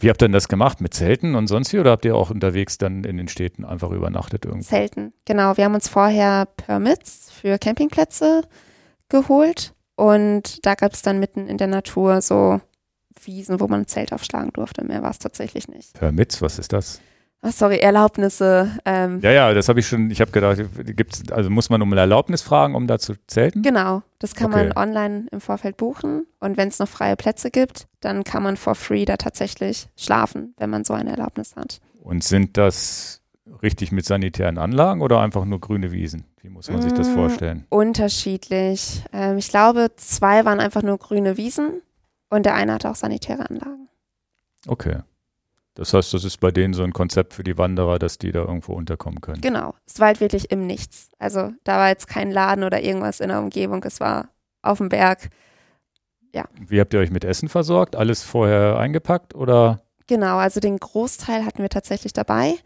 wie habt ihr denn das gemacht? Mit Zelten und sonst wie? Oder habt ihr auch unterwegs dann in den Städten einfach übernachtet irgendwo? Zelten. Genau, wir haben uns vorher Permits für Campingplätze geholt und da gab es dann mitten in der Natur so Wiesen, wo man ein Zelt aufschlagen durfte. Mehr war es tatsächlich nicht. Permits, was ist das? Ach, sorry, Erlaubnisse. Ähm, Ja, ja, das habe ich schon, ich habe gedacht, gibt's, also muss man um eine Erlaubnis fragen, um da zu zelten? Genau, das kann Okay. man online im Vorfeld buchen. Und wenn es noch freie Plätze gibt, dann kann man for free da tatsächlich schlafen, wenn man so eine Erlaubnis hat. Und sind das richtig mit sanitären Anlagen oder einfach nur grüne Wiesen? Wie muss man sich das Mm. vorstellen? Unterschiedlich. Ähm, ich glaube, zwei waren einfach nur grüne Wiesen und der eine hatte auch sanitäre Anlagen. Okay. Das heißt, das ist bei denen so ein Konzept für die Wanderer, dass die da irgendwo unterkommen können. Genau, es war halt wirklich im Nichts. Also da war jetzt kein Laden oder irgendwas in der Umgebung, es war auf dem Berg. Wie habt ihr euch mit Essen versorgt? Alles vorher eingepackt oder? Genau, also den Großteil hatten wir tatsächlich dabei.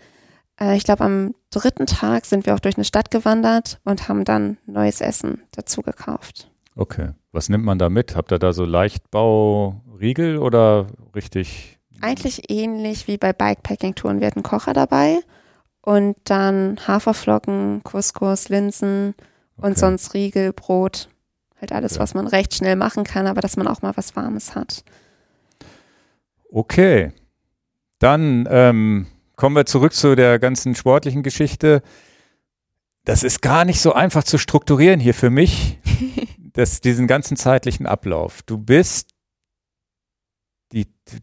Äh, ich glaube, am dritten Tag sind wir auch durch eine Stadt gewandert und haben dann neues Essen dazu gekauft. Okay. Was nimmt man da mit? Habt ihr da so Leichtbau-Riegel oder richtig? Eigentlich ähnlich wie bei Bikepacking-Touren. Wir hatten Kocher dabei und dann Haferflocken, Couscous, Linsen und Okay. sonst Riegel, Brot. Halt alles, Ja. was man recht schnell machen kann, aber dass man auch mal was Warmes hat. Okay. Dann ähm, kommen wir zurück zu der ganzen sportlichen Geschichte. Das ist gar nicht so einfach zu strukturieren hier für mich, das, diesen ganzen zeitlichen Ablauf. Du bist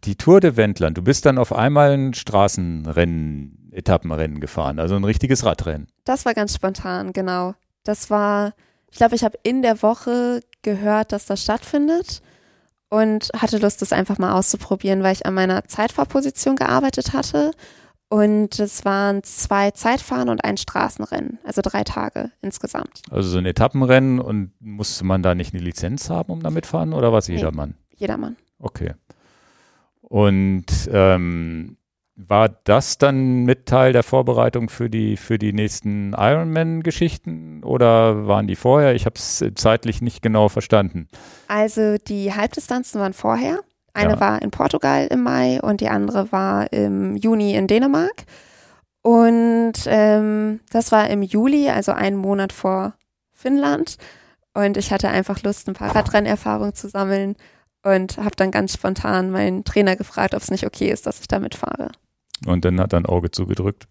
die, Tour de Wendland, du bist dann auf einmal ein Straßenrennen, Etappenrennen gefahren, also ein richtiges Radrennen. Das war ganz spontan, genau. Das war, ich glaube, ich habe in der Woche gehört, dass das stattfindet und hatte Lust, das einfach mal auszuprobieren, weil ich an meiner Zeitfahrposition gearbeitet hatte. Und es waren zwei Zeitfahren und ein Straßenrennen, also drei Tage insgesamt. Also so ein Etappenrennen und musste man da nicht eine Lizenz haben, um damit fahren oder was Nee. jedermann? Jedermann. Okay. Und ähm, war das dann mit Teil der Vorbereitung für die, für die nächsten Ironman-Geschichten oder waren die vorher? Ich habe es zeitlich nicht genau verstanden. Also die Halbdistanzen waren vorher. Eine Ja. war in Portugal im Mai und die andere war im Juni in Dänemark. Und ähm, das war im Juli, also einen Monat vor Finnland. Und ich hatte einfach Lust, ein paar Radrennerfahrung zu sammeln und habe dann ganz spontan meinen Trainer gefragt, ob es nicht okay ist, dass ich damit fahre. Und dann hat er ein Auge zugedrückt.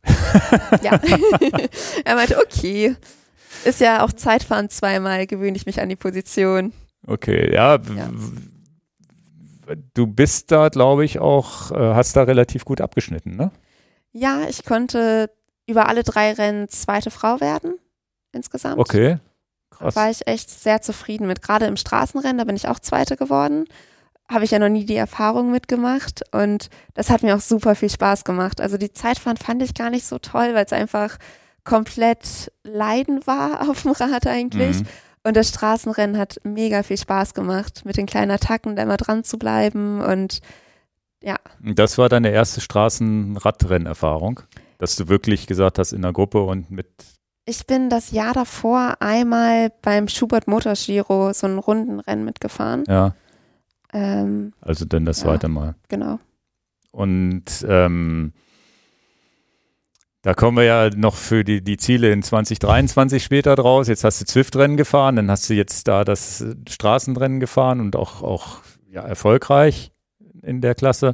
Ja. er meinte, okay. Ist ja auch Zeitfahren zweimal, gewöhne ich mich an die Position. Okay, ja. Ja. Du bist da, glaube ich, auch, äh, hast da relativ gut abgeschnitten, ne? Ja, ich konnte über alle drei Rennen zweite Frau werden insgesamt. Okay. Da Krass. war ich echt sehr zufrieden mit. Gerade im Straßenrennen, da bin ich auch Zweite geworden. Habe ich ja noch nie die Erfahrung mitgemacht und das hat mir auch super viel Spaß gemacht. Also die Zeitfahren fand ich gar nicht so toll, weil es einfach komplett Leiden war auf dem Rad eigentlich. Mhm. Und das Straßenrennen hat mega viel Spaß gemacht, mit den kleinen Attacken da immer dran zu bleiben und Und Das war deine erste Straßenradrennerfahrung, dass du wirklich gesagt hast, in der Gruppe und mit Ich bin das Jahr davor einmal beim Schubert Motorgiro so ein Rundenrennen mitgefahren. Ja, Ähm, also dann das Ja. zweite Mal. genau. Und ähm, da kommen wir ja noch für die, die Ziele in 2023 später draus. Jetzt hast du Zwift-Rennen gefahren, dann hast du jetzt da das Straßenrennen gefahren und auch, auch ja, erfolgreich in der Klasse.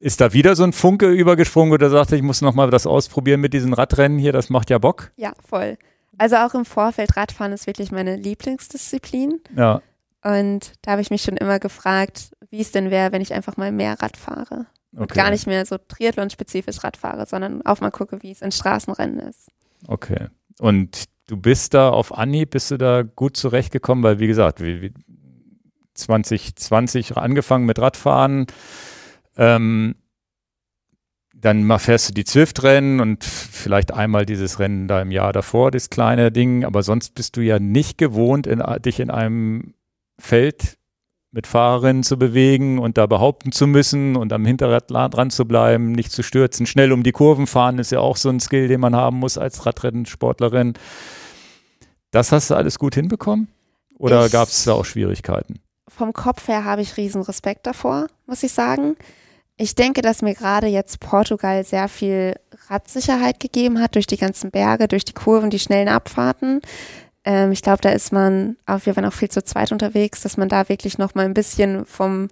Ist da wieder so ein Funke übergesprungen oder sagte, ich muss nochmal das ausprobieren mit diesen Radrennen hier, das macht ja Bock? Ja, voll. Also auch im Vorfeld Radfahren ist wirklich meine Lieblingsdisziplin. Ja, Und da habe ich mich schon immer gefragt, wie es denn wäre, wenn ich einfach mal mehr Rad fahre. Und okay. gar nicht mehr so Triathlon-spezifisch Rad fahre, sondern auch mal gucke, wie es in Straßenrennen ist. Okay. Und du bist da auf Anhieb, bist du da gut zurechtgekommen, weil wie gesagt, wie, wie 2020 angefangen mit Radfahren, ähm, dann mal fährst du die Zwift-Rennen und vielleicht einmal dieses Rennen da im Jahr davor, das kleine Ding, aber sonst bist du ja nicht gewohnt, in, dich in einem Feld mit Fahrerinnen zu bewegen und da behaupten zu müssen und am Hinterrad dran zu bleiben, nicht zu stürzen. Schnell um die Kurven fahren ist ja auch so ein Skill, den man haben muss als Radrennsportlerin. Das hast du alles gut hinbekommen? Oder gab es da auch Schwierigkeiten? Vom Kopf her habe ich riesen Respekt davor, muss ich sagen. Ich denke, dass mir gerade jetzt Portugal sehr viel Radsicherheit gegeben hat durch die ganzen Berge, durch die Kurven, die schnellen Abfahrten. Ähm, ich glaube, da ist man, auch wir waren auch viel zu zweit unterwegs, dass man da wirklich noch mal ein bisschen vom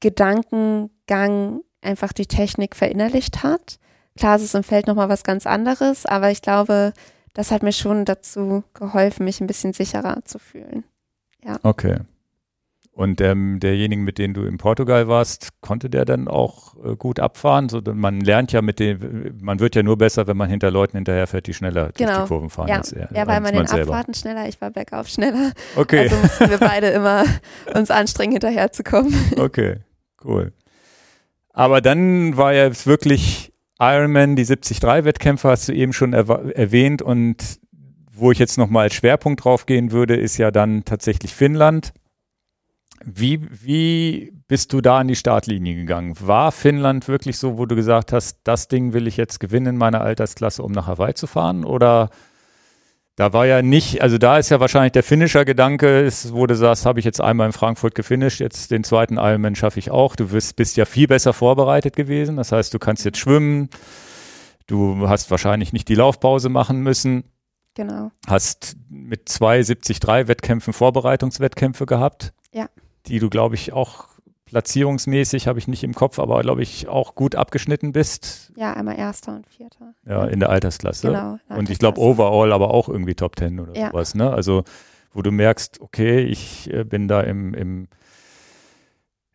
Gedankengang einfach die Technik verinnerlicht hat. Klar, es ist im Feld nochmal was ganz anderes, aber ich glaube, das hat mir schon dazu geholfen, mich ein bisschen sicherer zu fühlen. Ja. Okay. Und ähm, derjenige, mit dem du in Portugal warst, konnte der dann auch äh, gut abfahren? So, man lernt ja mit dem, man wird ja nur besser, wenn man hinter Leuten hinterherfährt, die schneller genau. durch die Kurven fahren. Ja, als er, ja weil man den selber. Abfahrten schneller, ich war bergauf schneller. Okay, Also mussten wir beide immer uns anstrengen, hinterherzukommen. okay, cool. Aber dann war ja jetzt wirklich Ironman, die 73-Wettkämpfe hast du eben schon erwähnt und wo ich jetzt nochmal als Schwerpunkt drauf gehen würde, ist ja dann tatsächlich Finnland. Wie, wie bist du da an die Startlinie gegangen? War Finnland wirklich so, wo du gesagt hast, das Ding will ich jetzt gewinnen in meiner Altersklasse, um nach Hawaii zu fahren? Oder da war ja nicht, also da ist ja wahrscheinlich der finnischer Gedanke, ist, wo du sagst, habe ich jetzt einmal in Frankfurt gefinisht, jetzt den zweiten Ironman schaffe ich auch. Du bist, bist ja viel besser vorbereitet gewesen. Das heißt, du kannst jetzt schwimmen. Du hast wahrscheinlich nicht die Laufpause machen müssen. Genau. Hast mit zwei 73-Wettkämpfen Vorbereitungswettkämpfe gehabt. Ja. Die du, glaube ich, auch platzierungsmäßig, habe ich nicht im Kopf, aber glaube ich, auch gut abgeschnitten bist. Ja, einmal Erster und Vierter. Ja, in der Altersklasse. Genau. Und ich glaube, Altersklasse. overall aber auch irgendwie Top Ten oder Ja. sowas, ne? Also, wo du merkst, okay, ich äh, bin da im, im,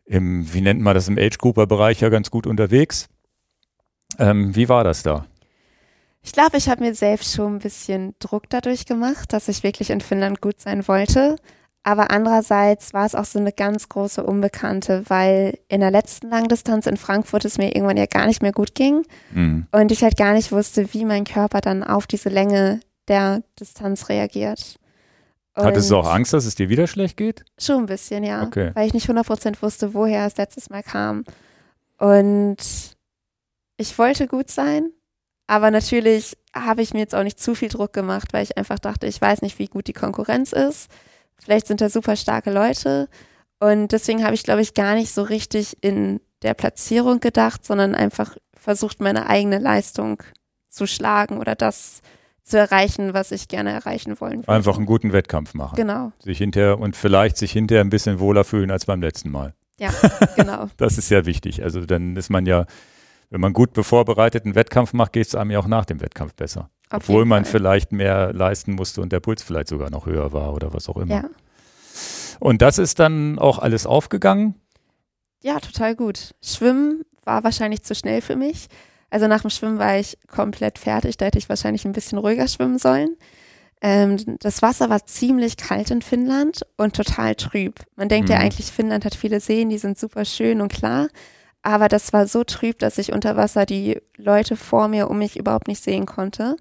im, wie nennt man das, im Age-Grouper-Bereich ja ganz gut unterwegs. Ähm, wie war das da? Ich glaube, ich habe mir selbst schon ein bisschen Druck dadurch gemacht, dass ich wirklich in Finnland gut sein wollte. Aber andererseits war es auch so eine ganz große Unbekannte, weil in der letzten Langdistanz in Frankfurt es mir irgendwann ja gar nicht mehr gut ging Hm. und ich halt gar nicht wusste, wie mein Körper dann auf diese Länge der Distanz reagiert. Hattest du Und auch Angst, dass es dir wieder schlecht geht? Schon ein bisschen, ja. Okay. Weil ich nicht 100% wusste, woher es letztes Mal kam. Und ich wollte gut sein, aber natürlich habe ich mir jetzt auch nicht zu viel Druck gemacht, weil ich einfach dachte, ich weiß nicht, wie gut die Konkurrenz ist. Vielleicht sind da super starke Leute. Und deswegen habe ich, glaube ich, gar nicht so richtig in der Platzierung gedacht, sondern einfach versucht, meine eigene Leistung zu schlagen oder das zu erreichen, was ich gerne erreichen wollen würde. Einfach einen guten Wettkampf machen. Genau, Sich hinterher und vielleicht sich hinterher ein bisschen wohler fühlen als beim letzten Mal. ja, genau. Das ist sehr wichtig. Also dann ist man ja, wenn man gut bevorbereiteten Wettkampf macht, geht es einem ja auch nach dem Wettkampf besser. Auf Obwohl man Fall. vielleicht mehr leisten musste und der Puls vielleicht sogar noch höher war oder was auch immer. Ja. Und das ist dann auch alles aufgegangen. Ja, total gut. Schwimmen war wahrscheinlich zu schnell für mich. Also nach dem Schwimmen war ich komplett fertig. Da hätte ich wahrscheinlich ein bisschen ruhiger schwimmen sollen. Ähm, das Wasser war ziemlich kalt in Finnland und total trüb. Man denkt ja Mhm. eigentlich, Finnland hat viele Seen, die sind super schön und klar. Aber das war so trüb, dass ich unter Wasser die Leute vor mir um mich überhaupt nicht sehen konnte.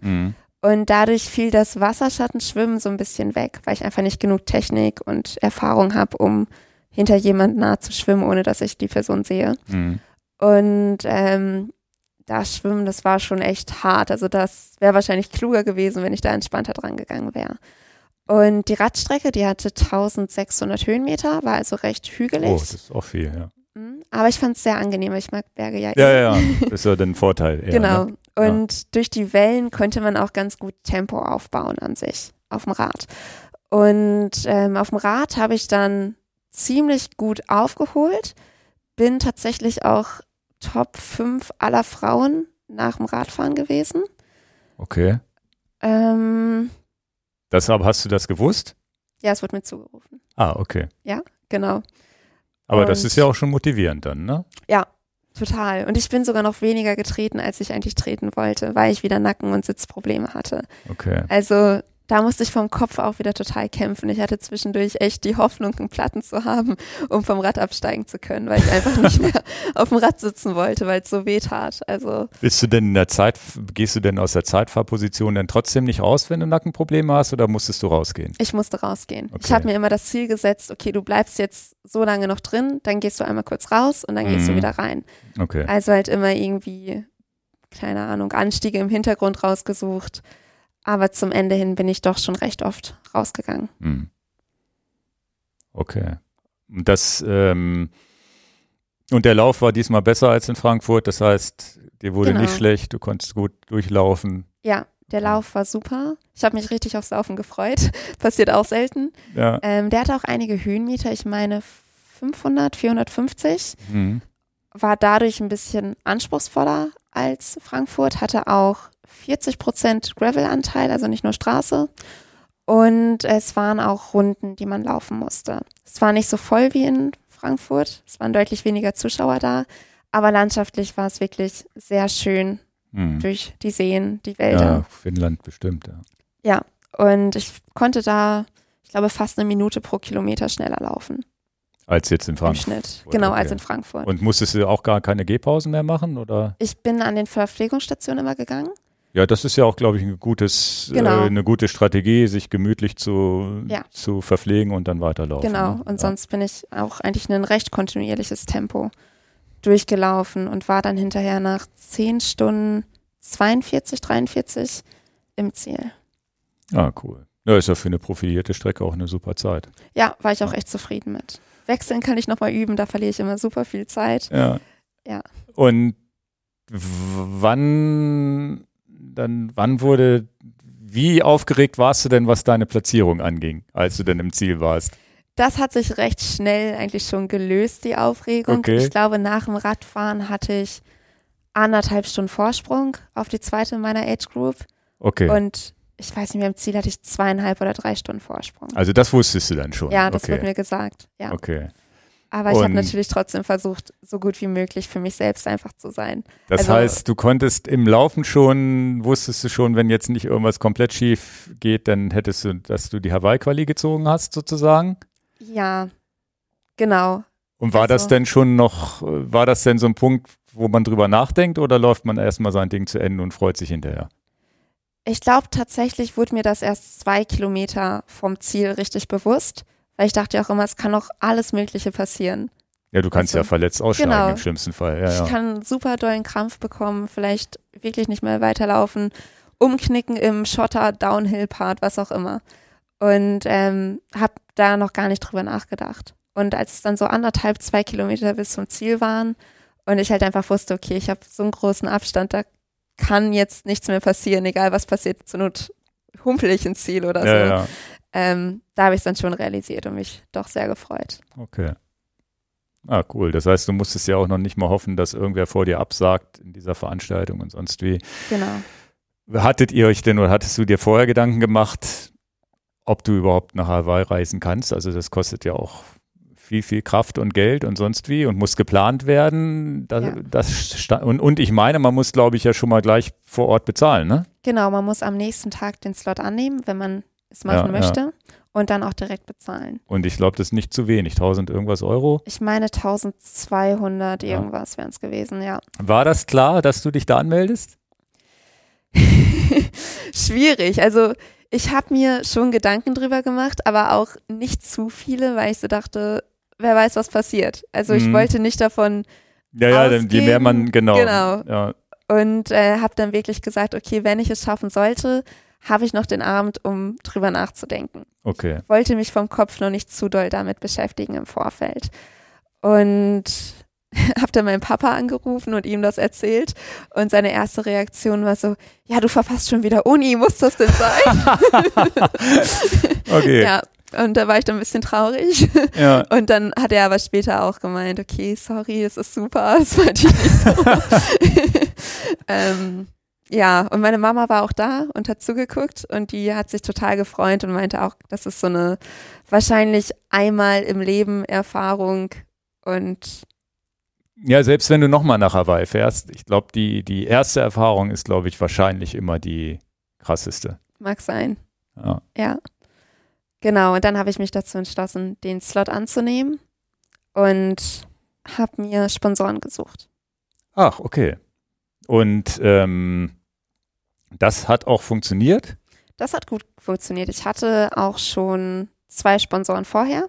Und dadurch fiel das Wasserschattenschwimmen so ein bisschen weg, weil ich einfach nicht genug Technik und Erfahrung habe, um hinter jemand nah zu schwimmen, ohne dass ich die Person sehe. Mhm. Und ähm, das Schwimmen, das war schon echt hart. Also das wäre wahrscheinlich kluger gewesen, wenn ich da entspannter dran gegangen wäre. Und die Radstrecke, die hatte 1600 Höhenmeter, war also recht hügelig. Oh, das ist auch viel, ja. Aber ich fand es sehr angenehm. Ich mag Berge ja. Ja, eh. ja, ja. Das ist ja dann ein Vorteil. Eher, Genau. Ne? Und durch die Wellen konnte man auch ganz gut Tempo aufbauen an sich auf dem Rad. Und ähm, auf dem Rad habe ich dann ziemlich gut aufgeholt, bin tatsächlich auch Top 5 aller Frauen nach dem Radfahren gewesen. Okay. Ähm, Deshalb hast du das gewusst? ja, es wurde mir zugerufen. Ah, okay. Genau. Aber das Und- ist ja auch schon motivierend dann, ne? Ja, total. Und ich bin sogar noch weniger getreten, als ich eigentlich treten wollte, weil ich wieder Nacken- und Sitzprobleme hatte. Okay. Also da musste ich vom Kopf auch wieder total kämpfen. Ich hatte zwischendurch echt die Hoffnung, einen Platten zu haben, um vom Rad absteigen zu können, weil ich einfach nicht mehr auf dem Rad sitzen wollte, weil es so weh tat. Also Bist du denn in der Zeit, gehst du denn aus der Zeitfahrposition dann trotzdem nicht raus, wenn du Nackenprobleme hast oder musstest du rausgehen? ich musste rausgehen. Ich Okay. habe mir immer das Ziel gesetzt, okay, du bleibst jetzt so lange noch drin, dann gehst du einmal kurz raus und dann gehst du Mhm. wieder rein. Okay. Also halt immer irgendwie, keine Ahnung, Anstiege im Hintergrund rausgesucht. Aber zum Ende hin bin ich doch schon recht oft rausgegangen. Hm. Okay. Und das, ähm, und der Lauf war diesmal besser als in Frankfurt, das heißt, dir wurde Genau. nicht schlecht, du konntest gut durchlaufen. Ja, der Lauf war super. Ich habe mich richtig aufs Laufen gefreut. Passiert auch selten. Ja. Ähm, der hatte auch einige Höhenmeter. Ich meine 500, 450. Hm. War dadurch ein bisschen anspruchsvoller als Frankfurt, hatte auch 40 Prozent Gravel-Anteil, also nicht nur Straße. Und es waren auch Runden, die man laufen musste. Es war nicht so voll wie in Frankfurt. Es waren deutlich weniger Zuschauer da. Aber landschaftlich war es wirklich sehr schön Hm. durch die Seen, die Wälder. Ja, Finnland bestimmt, ja. Ja, und ich konnte da, ich glaube, fast eine Minute pro Kilometer schneller laufen Als jetzt in im Frankfurt. Schnitt. Genau, als okay. in Frankfurt. Und musstest du auch gar keine Gehpausen mehr machen, oder? ich bin an den Verpflegungsstationen immer gegangen. Ja, das ist ja auch, glaube ich, ein gutes, Genau. äh, eine gute Strategie, sich gemütlich zu, Ja. zu verpflegen und dann weiterlaufen. Genau, ne? und ja. sonst bin ich auch eigentlich ein recht kontinuierliches Tempo durchgelaufen und war dann hinterher nach 10 Stunden 42, 43 im Ziel. Ah, cool. Ja, ist ja für eine profilierte Strecke auch eine super Zeit. Ja, war ich auch echt zufrieden mit. Wechseln kann ich nochmal üben, da verliere ich immer super viel Zeit. Ja. Ja. Und wann dann, wann wurde, wie aufgeregt warst du denn, was deine Platzierung anging, als du denn im Ziel warst? Das hat sich recht schnell eigentlich schon gelöst, die Aufregung. Okay. Ich glaube, nach dem Radfahren hatte ich anderthalb Stunden Vorsprung auf die zweite in meiner Age Group. Okay. Und ich weiß nicht mehr, im Ziel hatte ich zweieinhalb oder drei Stunden Vorsprung. also das wusstest du dann schon. ja, das okay. wird mir gesagt. Ja. Okay. Aber ich habe natürlich trotzdem versucht, so gut wie möglich für mich selbst einfach zu sein. Das Also- heißt, du konntest im Laufen schon, wusstest du schon, wenn jetzt nicht irgendwas komplett schief geht, dann hättest du, dass du die Hawaii-Quali gezogen hast, sozusagen. Ja, genau. Und war das Also- denn schon noch, äh, war das denn so ein Punkt, wo man drüber nachdenkt oder läuft man erstmal sein Ding zu Ende und freut sich hinterher? Ich glaube, tatsächlich wurde mir das erst zwei Kilometer vom Ziel richtig bewusst, weil ich dachte ja auch immer, es kann noch alles Mögliche passieren. Ja, du kannst Also, ja verletzt aussteigen genau. im schlimmsten Fall. Ja, Ich ja. kann super dollen Krampf bekommen, vielleicht wirklich nicht mehr weiterlaufen, umknicken im Schotter, Downhill-Part, was auch immer. Und ähm, habe da noch gar nicht drüber nachgedacht. Und als es dann so anderthalb, zwei Kilometer bis zum Ziel waren und ich halt einfach wusste, okay, ich habe so einen großen Abstand, da kann jetzt nichts mehr passieren, egal was passiert, zur Not humpel ich ins Ziel oder so. ja, ja. Ähm, da habe ich es dann schon realisiert und mich doch sehr gefreut. Okay. Ah, cool. Das heißt, du musstest ja auch noch nicht mal hoffen, dass irgendwer vor dir absagt in dieser Veranstaltung und sonst wie. Genau. Hattet ihr euch denn oder hattest du dir vorher Gedanken gemacht, ob du überhaupt nach Hawaii reisen kannst? Also das kostet ja auch viel, viel Kraft und Geld und sonst wie und muss geplant werden. Das, Ja. das und, und ich meine, man muss, glaube ich, ja schon mal gleich vor Ort bezahlen, ne? Genau, man muss am nächsten Tag den Slot annehmen, wenn man es machen Ja, ja. möchte und dann auch direkt bezahlen. Und ich glaube, das ist nicht zu wenig. 1000 irgendwas Euro. Ich meine 1200 Ja. irgendwas wären es gewesen, ja. War das klar, dass du dich da anmeldest? Schwierig. Also ich habe mir schon Gedanken drüber gemacht, aber auch nicht zu viele, weil ich so dachte, wer weiß, was passiert. Also ich Mhm. wollte nicht davon Ja, ja, denn je mehr man, genau. genau. Ja, und äh, habe dann wirklich gesagt, okay, wenn ich es schaffen sollte, habe ich noch den Abend, um drüber nachzudenken. okay. wollte mich vom Kopf noch nicht zu doll damit beschäftigen im Vorfeld. Und habe dann meinen Papa angerufen und ihm das erzählt. Und seine erste Reaktion war so, ja, du verpasst schon wieder Uni, muss das denn sein? Okay. ja, und da war ich dann ein bisschen traurig. ja. Und dann hat er aber später auch gemeint, okay, sorry, es ist super, das meinte ich nicht so. ähm, ja, und meine Mama war auch da und hat zugeguckt und die hat sich total gefreut und meinte auch, das ist so eine wahrscheinlich einmal im Leben Erfahrung und Ja, selbst wenn du nochmal nach Hawaii fährst, ich glaube, die, die erste Erfahrung ist, glaube ich, wahrscheinlich immer die krasseste. mag sein. Ja. Ja. Genau, und dann habe ich mich dazu entschlossen, den Slot anzunehmen und habe mir Sponsoren gesucht. Ach, okay. Und ähm, das hat auch funktioniert. Das hat gut funktioniert. Ich hatte auch schon zwei Sponsoren vorher.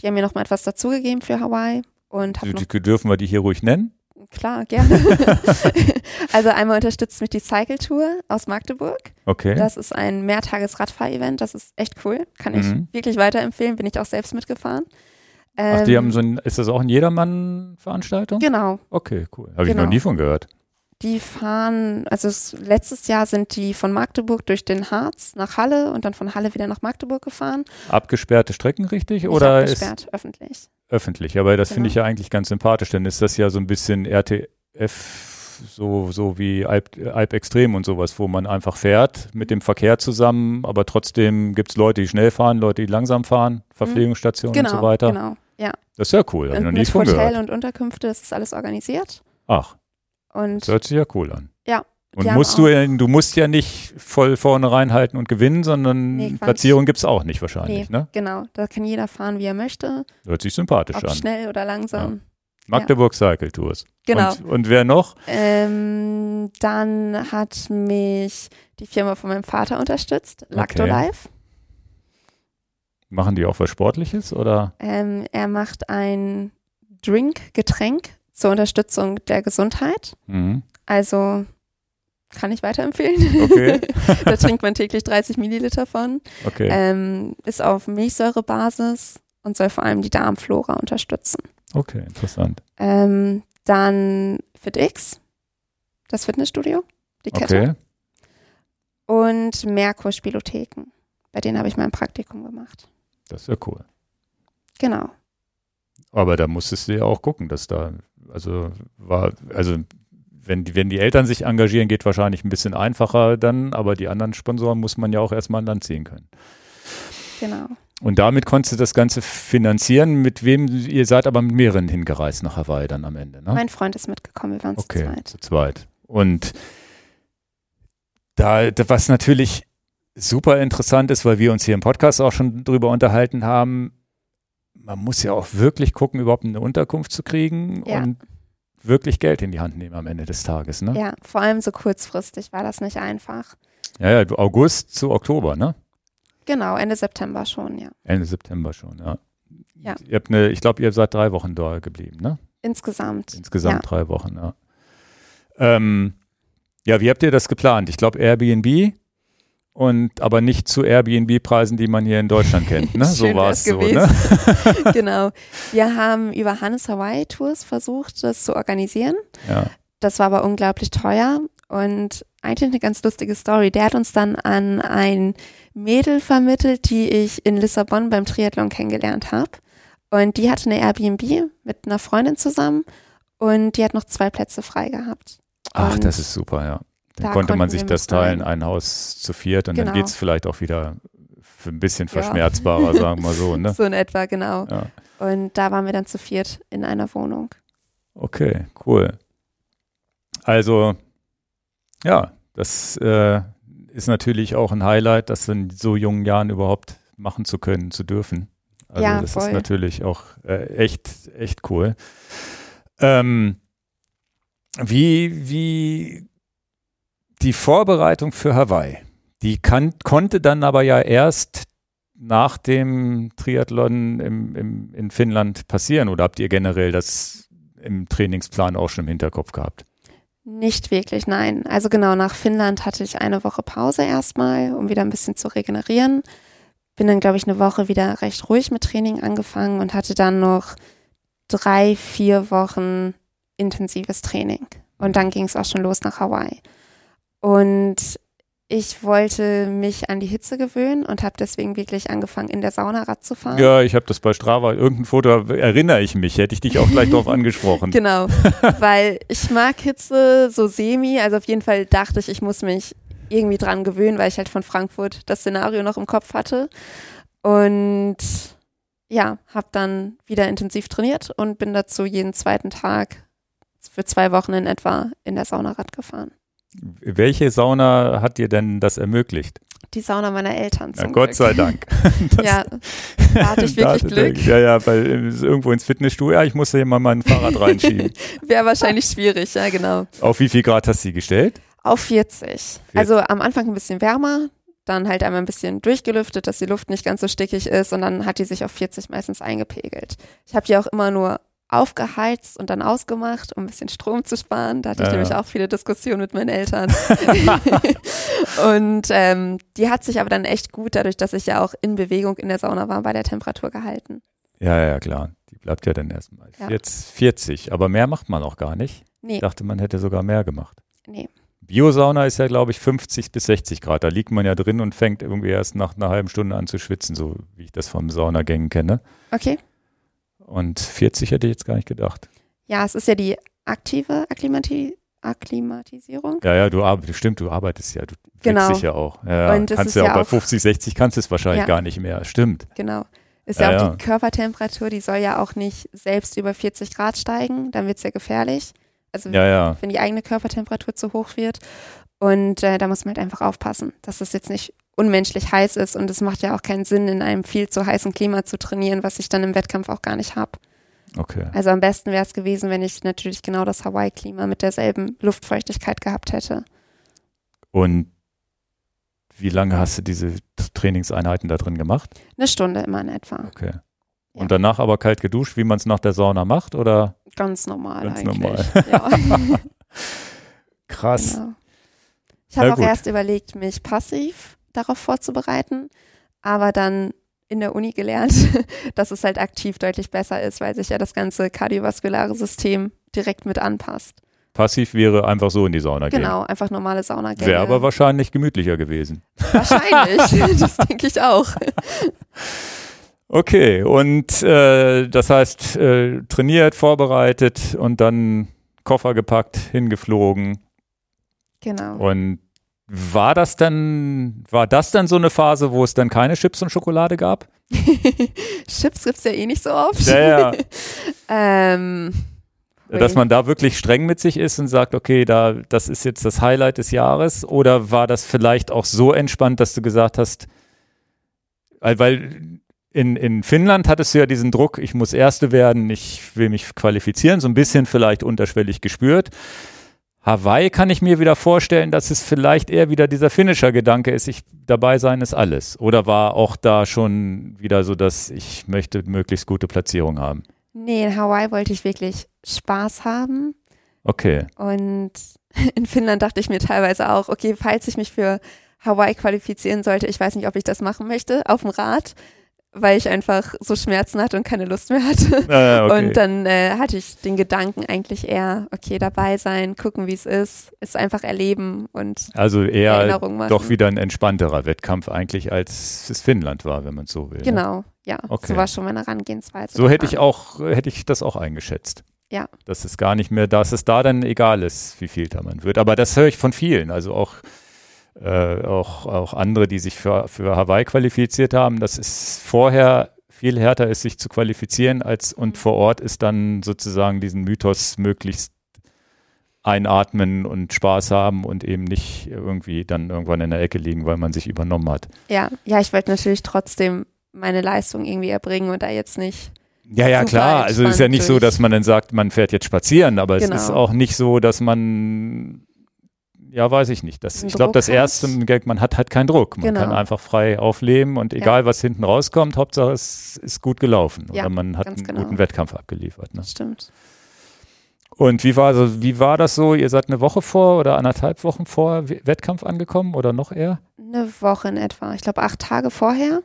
Die haben mir noch mal etwas dazugegeben für Hawaii und Die, dürfen wir die hier ruhig nennen? Klar gerne. also einmal unterstützt mich die Cycle Tour aus Magdeburg. Okay. Das ist ein Mehrtages-Radfahr-Event. Das ist echt cool. Kann ich Mhm. wirklich weiterempfehlen. Bin ich auch selbst mitgefahren. Ach, die Ähm, haben so ein, ist das auch eine Jedermann-Veranstaltung? Genau. Okay, cool. Habe ich Genau. noch nie von gehört. Die fahren, also es, letztes Jahr sind die von Magdeburg durch den Harz nach Halle und dann von Halle wieder nach Magdeburg gefahren. Abgesperrte Strecken, richtig? Ich Oder hab ist öffentlich. Öffentlich? Aber das finde Genau. ich ja eigentlich ganz sympathisch, denn ist das ja so ein bisschen RTF so, so wie Alp, Alp Extrem und sowas, wo man einfach fährt mit dem Verkehr zusammen, aber trotzdem gibt es Leute, die schnell fahren, Leute, die langsam fahren, Verpflegungsstationen genau, und so weiter. Genau, ja. Das ist ja cool, ich noch Und nie mit Hotel gehört. und Unterkünfte, das ist alles organisiert. Ach, Und das hört sich ja cool an. Ja, Und musst du, ja- du musst ja nicht voll vorne reinhalten und gewinnen, sondern Nee. Platzierung gibt es auch nicht wahrscheinlich, nee, ne? genau, da kann jeder fahren, wie er möchte, Hört sich sympathisch ob an. schnell oder langsam. Magdeburg Cycle Tours. Genau. Und, und wer noch? Ähm, dann hat mich die Firma von meinem Vater unterstützt, Lacto Okay. Life. Machen die auch was Sportliches oder? Ähm, er macht ein Drink-Getränk zur Unterstützung der Gesundheit. Mhm. Also kann ich weiterempfehlen. Okay. da trinkt man täglich 30 Milliliter von. Okay. Ähm, ist auf Milchsäurebasis und soll vor allem die Darmflora unterstützen. Okay, interessant. Ähm, dann FitX, das Fitnessstudio, die Kette. Okay. Und Merkur Spielotheken. Bei denen habe ich mein Praktikum gemacht. Das ist ja cool. Genau. Aber da musstest du ja auch gucken, dass da, also war, also wenn die, wenn die Eltern sich engagieren, geht wahrscheinlich ein bisschen einfacher dann, aber die anderen Sponsoren muss man ja auch erstmal an Land ziehen können. Genau. Und damit konntest du das Ganze finanzieren. Mit wem, ihr seid aber mit mehreren hingereist nach Hawaii dann am Ende, ne? Mein Freund ist mitgekommen, wir waren Okay, zu zweit. zu zweit. Und da, was natürlich super interessant ist, weil wir uns hier im Podcast auch schon drüber unterhalten haben, man muss ja auch wirklich gucken, überhaupt eine Unterkunft zu kriegen Ja. und wirklich Geld in die Hand nehmen am Ende des Tages, ne? Ja, vor allem so kurzfristig war das nicht einfach. Ja, ja, August zu Oktober, ne? Genau, Ende September schon, ja. Ende September schon, ja. Ja. Ihr habt eine, ich glaube, ihr seid drei Wochen da geblieben, ne? Insgesamt. Insgesamt drei Wochen, ja. Ähm, ja, wie habt ihr das geplant? Ich glaube Airbnb und aber nicht zu Airbnb-Preisen, die man hier in Deutschland kennt. Ne? so war es so. Ne? genau. Wir haben über Hannes Hawaii Tours versucht, das zu organisieren. Ja. Das war aber unglaublich teuer und eigentlich eine ganz lustige Story. Der hat uns dann an ein Mädel vermittelt, die ich in Lissabon beim Triathlon kennengelernt habe. Und die hatte eine Airbnb mit einer Freundin zusammen und die hat noch zwei Plätze frei gehabt. Ach, Und das ist super, ja. Dann da konnte man sich das teilen, ein Haus zu viert und dann Genau. geht es vielleicht auch wieder für ein bisschen Ja. verschmerzbarer, sagen wir so. Ne? So in etwa, genau. Ja. Und da waren wir dann zu viert in einer Wohnung. Okay, cool. Also, ja, das äh, ist natürlich auch ein Highlight, das in so jungen Jahren überhaupt machen zu können, zu dürfen. Also Ja, das voll. ist natürlich auch äh, echt, echt cool. Ähm, wie, wie die Vorbereitung für Hawaii, die kann, konnte dann aber ja erst nach dem Triathlon im, im, in Finnland passieren oder habt ihr generell das im Trainingsplan auch schon im Hinterkopf gehabt? Nicht wirklich, nein. Also genau, nach Finnland hatte ich eine Woche Pause erstmal, um wieder ein bisschen zu regenerieren. Bin dann, glaube ich, eine Woche wieder recht ruhig mit Training angefangen und hatte dann noch drei, vier Wochen intensives Training. Und dann ging es auch schon los nach Hawaii. Und ich wollte mich an die Hitze gewöhnen und habe deswegen wirklich angefangen, in der Sauna Rad zu fahren. Ja, ich habe das bei Strava, irgendein Foto erinnere ich mich, hätte ich dich auch gleich darauf angesprochen. Genau, weil ich mag Hitze so semi, also auf jeden Fall dachte ich, ich muss mich irgendwie dran gewöhnen, weil ich halt von Frankfurt das Szenario noch im Kopf hatte. Und ja, habe dann wieder intensiv trainiert und bin dazu jeden zweiten Tag für zwei Wochen in etwa in der Sauna Rad gefahren. Welche Sauna hat dir denn das ermöglicht? Die Sauna meiner Eltern Na, zum Gott Glück. sei Dank. Das- Ja, da hatte ich wirklich Glück. Ja, ja, weil äh, irgendwo ins Fitnessstudio, ja, ich musste hier mal mein Fahrrad reinschieben. Wäre wahrscheinlich schwierig, ja genau. Auf wie viel Grad hast du sie gestellt? Auf 40. Also am Anfang ein bisschen wärmer, dann halt einmal ein bisschen durchgelüftet, dass die Luft nicht ganz so stickig ist und dann hat die sich auf 40 meistens eingepegelt. Ich habe die auch immer nur aufgeheizt und dann ausgemacht, um ein bisschen Strom zu sparen. Da hatte ich Ja, nämlich ja. auch viele Diskussionen mit meinen Eltern. und ähm, die hat sich aber dann echt gut, dadurch, dass ich ja auch in Bewegung in der Sauna war, bei der Temperatur gehalten. Ja, ja, klar. Die bleibt ja dann erstmal. Ja. 40, 40, aber mehr macht man auch gar nicht. Nee, Ich dachte, man hätte sogar mehr gemacht. nee. Biosauna ist ja, glaube ich, 50 bis 60 Grad. Da liegt man ja drin und fängt irgendwie erst nach einer halben Stunde an zu schwitzen, so wie ich das vom Saunagängen kenne. Okay. Und 40 hätte ich jetzt gar nicht gedacht. Ja, es ist ja die aktive Akklimati Akklimatisierung. Ja, ja, du arbeitest, stimmt, du arbeitest ja, du Genau. dich ja auch. Ja, ja. Und das kannst ist ja auch ja bei auch- 50, 60 kannst du es wahrscheinlich Ja. gar nicht mehr. Stimmt. Genau. Ist Ja, ja, auch ja. die Körpertemperatur, die soll ja auch nicht selbst über 40 Grad steigen, dann wird es ja gefährlich. Also Ja, ja. wenn die eigene Körpertemperatur zu hoch wird. Und äh, da muss man halt einfach aufpassen, dass es jetzt nicht unmenschlich heiß ist. Und es macht ja auch keinen Sinn, in einem viel zu heißen Klima zu trainieren, was ich dann im Wettkampf auch gar nicht habe. Okay. Also am besten wäre es gewesen, wenn ich natürlich genau das Hawaii-Klima mit derselben Luftfeuchtigkeit gehabt hätte. Und wie lange hast du diese Trainingseinheiten da drin gemacht? Eine Stunde immer in etwa. Okay. Ja. Und danach aber kalt geduscht, wie man es nach der Sauna macht, oder? Ganz normal Ganz eigentlich. normal. Ja. Krass. Genau. Ich habe auch gut. erst überlegt, mich passiv darauf vorzubereiten, aber dann in der Uni gelernt, dass es halt aktiv deutlich besser ist, weil sich ja das ganze kardiovaskulare System direkt mit anpasst. Passiv wäre einfach so in die Sauna gehen. Genau, einfach normale Saunagänge. Wäre aber wahrscheinlich gemütlicher gewesen. Wahrscheinlich, das denke ich auch. Okay, und äh, das heißt, äh, trainiert, vorbereitet und dann Koffer gepackt, hingeflogen. Genau. Und war das dann, war das dann so eine Phase, wo es dann keine Chips und Schokolade gab? Chips gibt's ja eh nicht so oft. Ja, ja. ähm, Dass ui. man da wirklich streng mit sich ist und sagt, okay, da, das ist jetzt das Highlight des Jahres? Oder war das vielleicht auch so entspannt, dass du gesagt hast, weil, weil in, in Finnland hattest du ja diesen Druck, ich muss Erste werden, ich will mich qualifizieren, so ein bisschen vielleicht unterschwellig gespürt. Hawaii kann ich mir wieder vorstellen, dass es vielleicht eher wieder dieser Finisher-Gedanke ist, ich dabei sein ist alles. Oder war auch da schon wieder so, dass ich möchte möglichst gute Platzierung haben? nee, in Hawaii wollte ich wirklich Spaß haben. Okay. Und in Finnland dachte ich mir teilweise auch, okay, falls ich mich für Hawaii qualifizieren sollte, ich weiß nicht, ob ich das machen möchte, auf dem Rad, weil ich einfach so Schmerzen hatte und keine Lust mehr hatte. Äh, okay. Und dann äh, hatte ich den Gedanken eigentlich eher, okay, dabei sein, gucken, wie es ist, es einfach erleben und Also eher doch wieder ein entspannterer Wettkampf eigentlich, als es Finnland war, wenn man es so will. Ne? Genau, ja, Okay. so war schon meine Herangehensweise. So hätte ich auch, hätte ich das auch eingeschätzt. Ja. Dass es gar nicht mehr, dass es da dann egal ist, wie viel da man wird. Aber das höre ich von vielen. Also auch, äh, auch, auch andere, die sich für, für Hawaii qualifiziert haben, dass es vorher viel härter ist, sich zu qualifizieren, als und vor Ort ist dann sozusagen diesen Mythos möglichst einatmen und Spaß haben und eben nicht irgendwie dann irgendwann in der Ecke liegen, weil man sich übernommen hat. Ja, ja, ich wollte natürlich trotzdem meine Leistung irgendwie erbringen und da jetzt nicht. Ja, ja, klar. Also es ist ja nicht so, dass man dann sagt, man fährt jetzt spazieren, aber Genau. es ist auch nicht so, dass man, ja, weiß ich nicht. Das, ich glaube, das erste, man hat halt keinen Druck. Man Genau. kann einfach frei aufleben und egal, was hinten rauskommt, Hauptsache es ist gut gelaufen Ja, oder man hat einen genau. guten Wettkampf abgeliefert. Ne? Stimmt. Und wie war, so, wie war das so? Ihr seid eine Woche vor oder anderthalb Wochen vor Wettkampf angekommen oder noch eher? Eine Woche in etwa. Ich glaube, acht Tage vorher.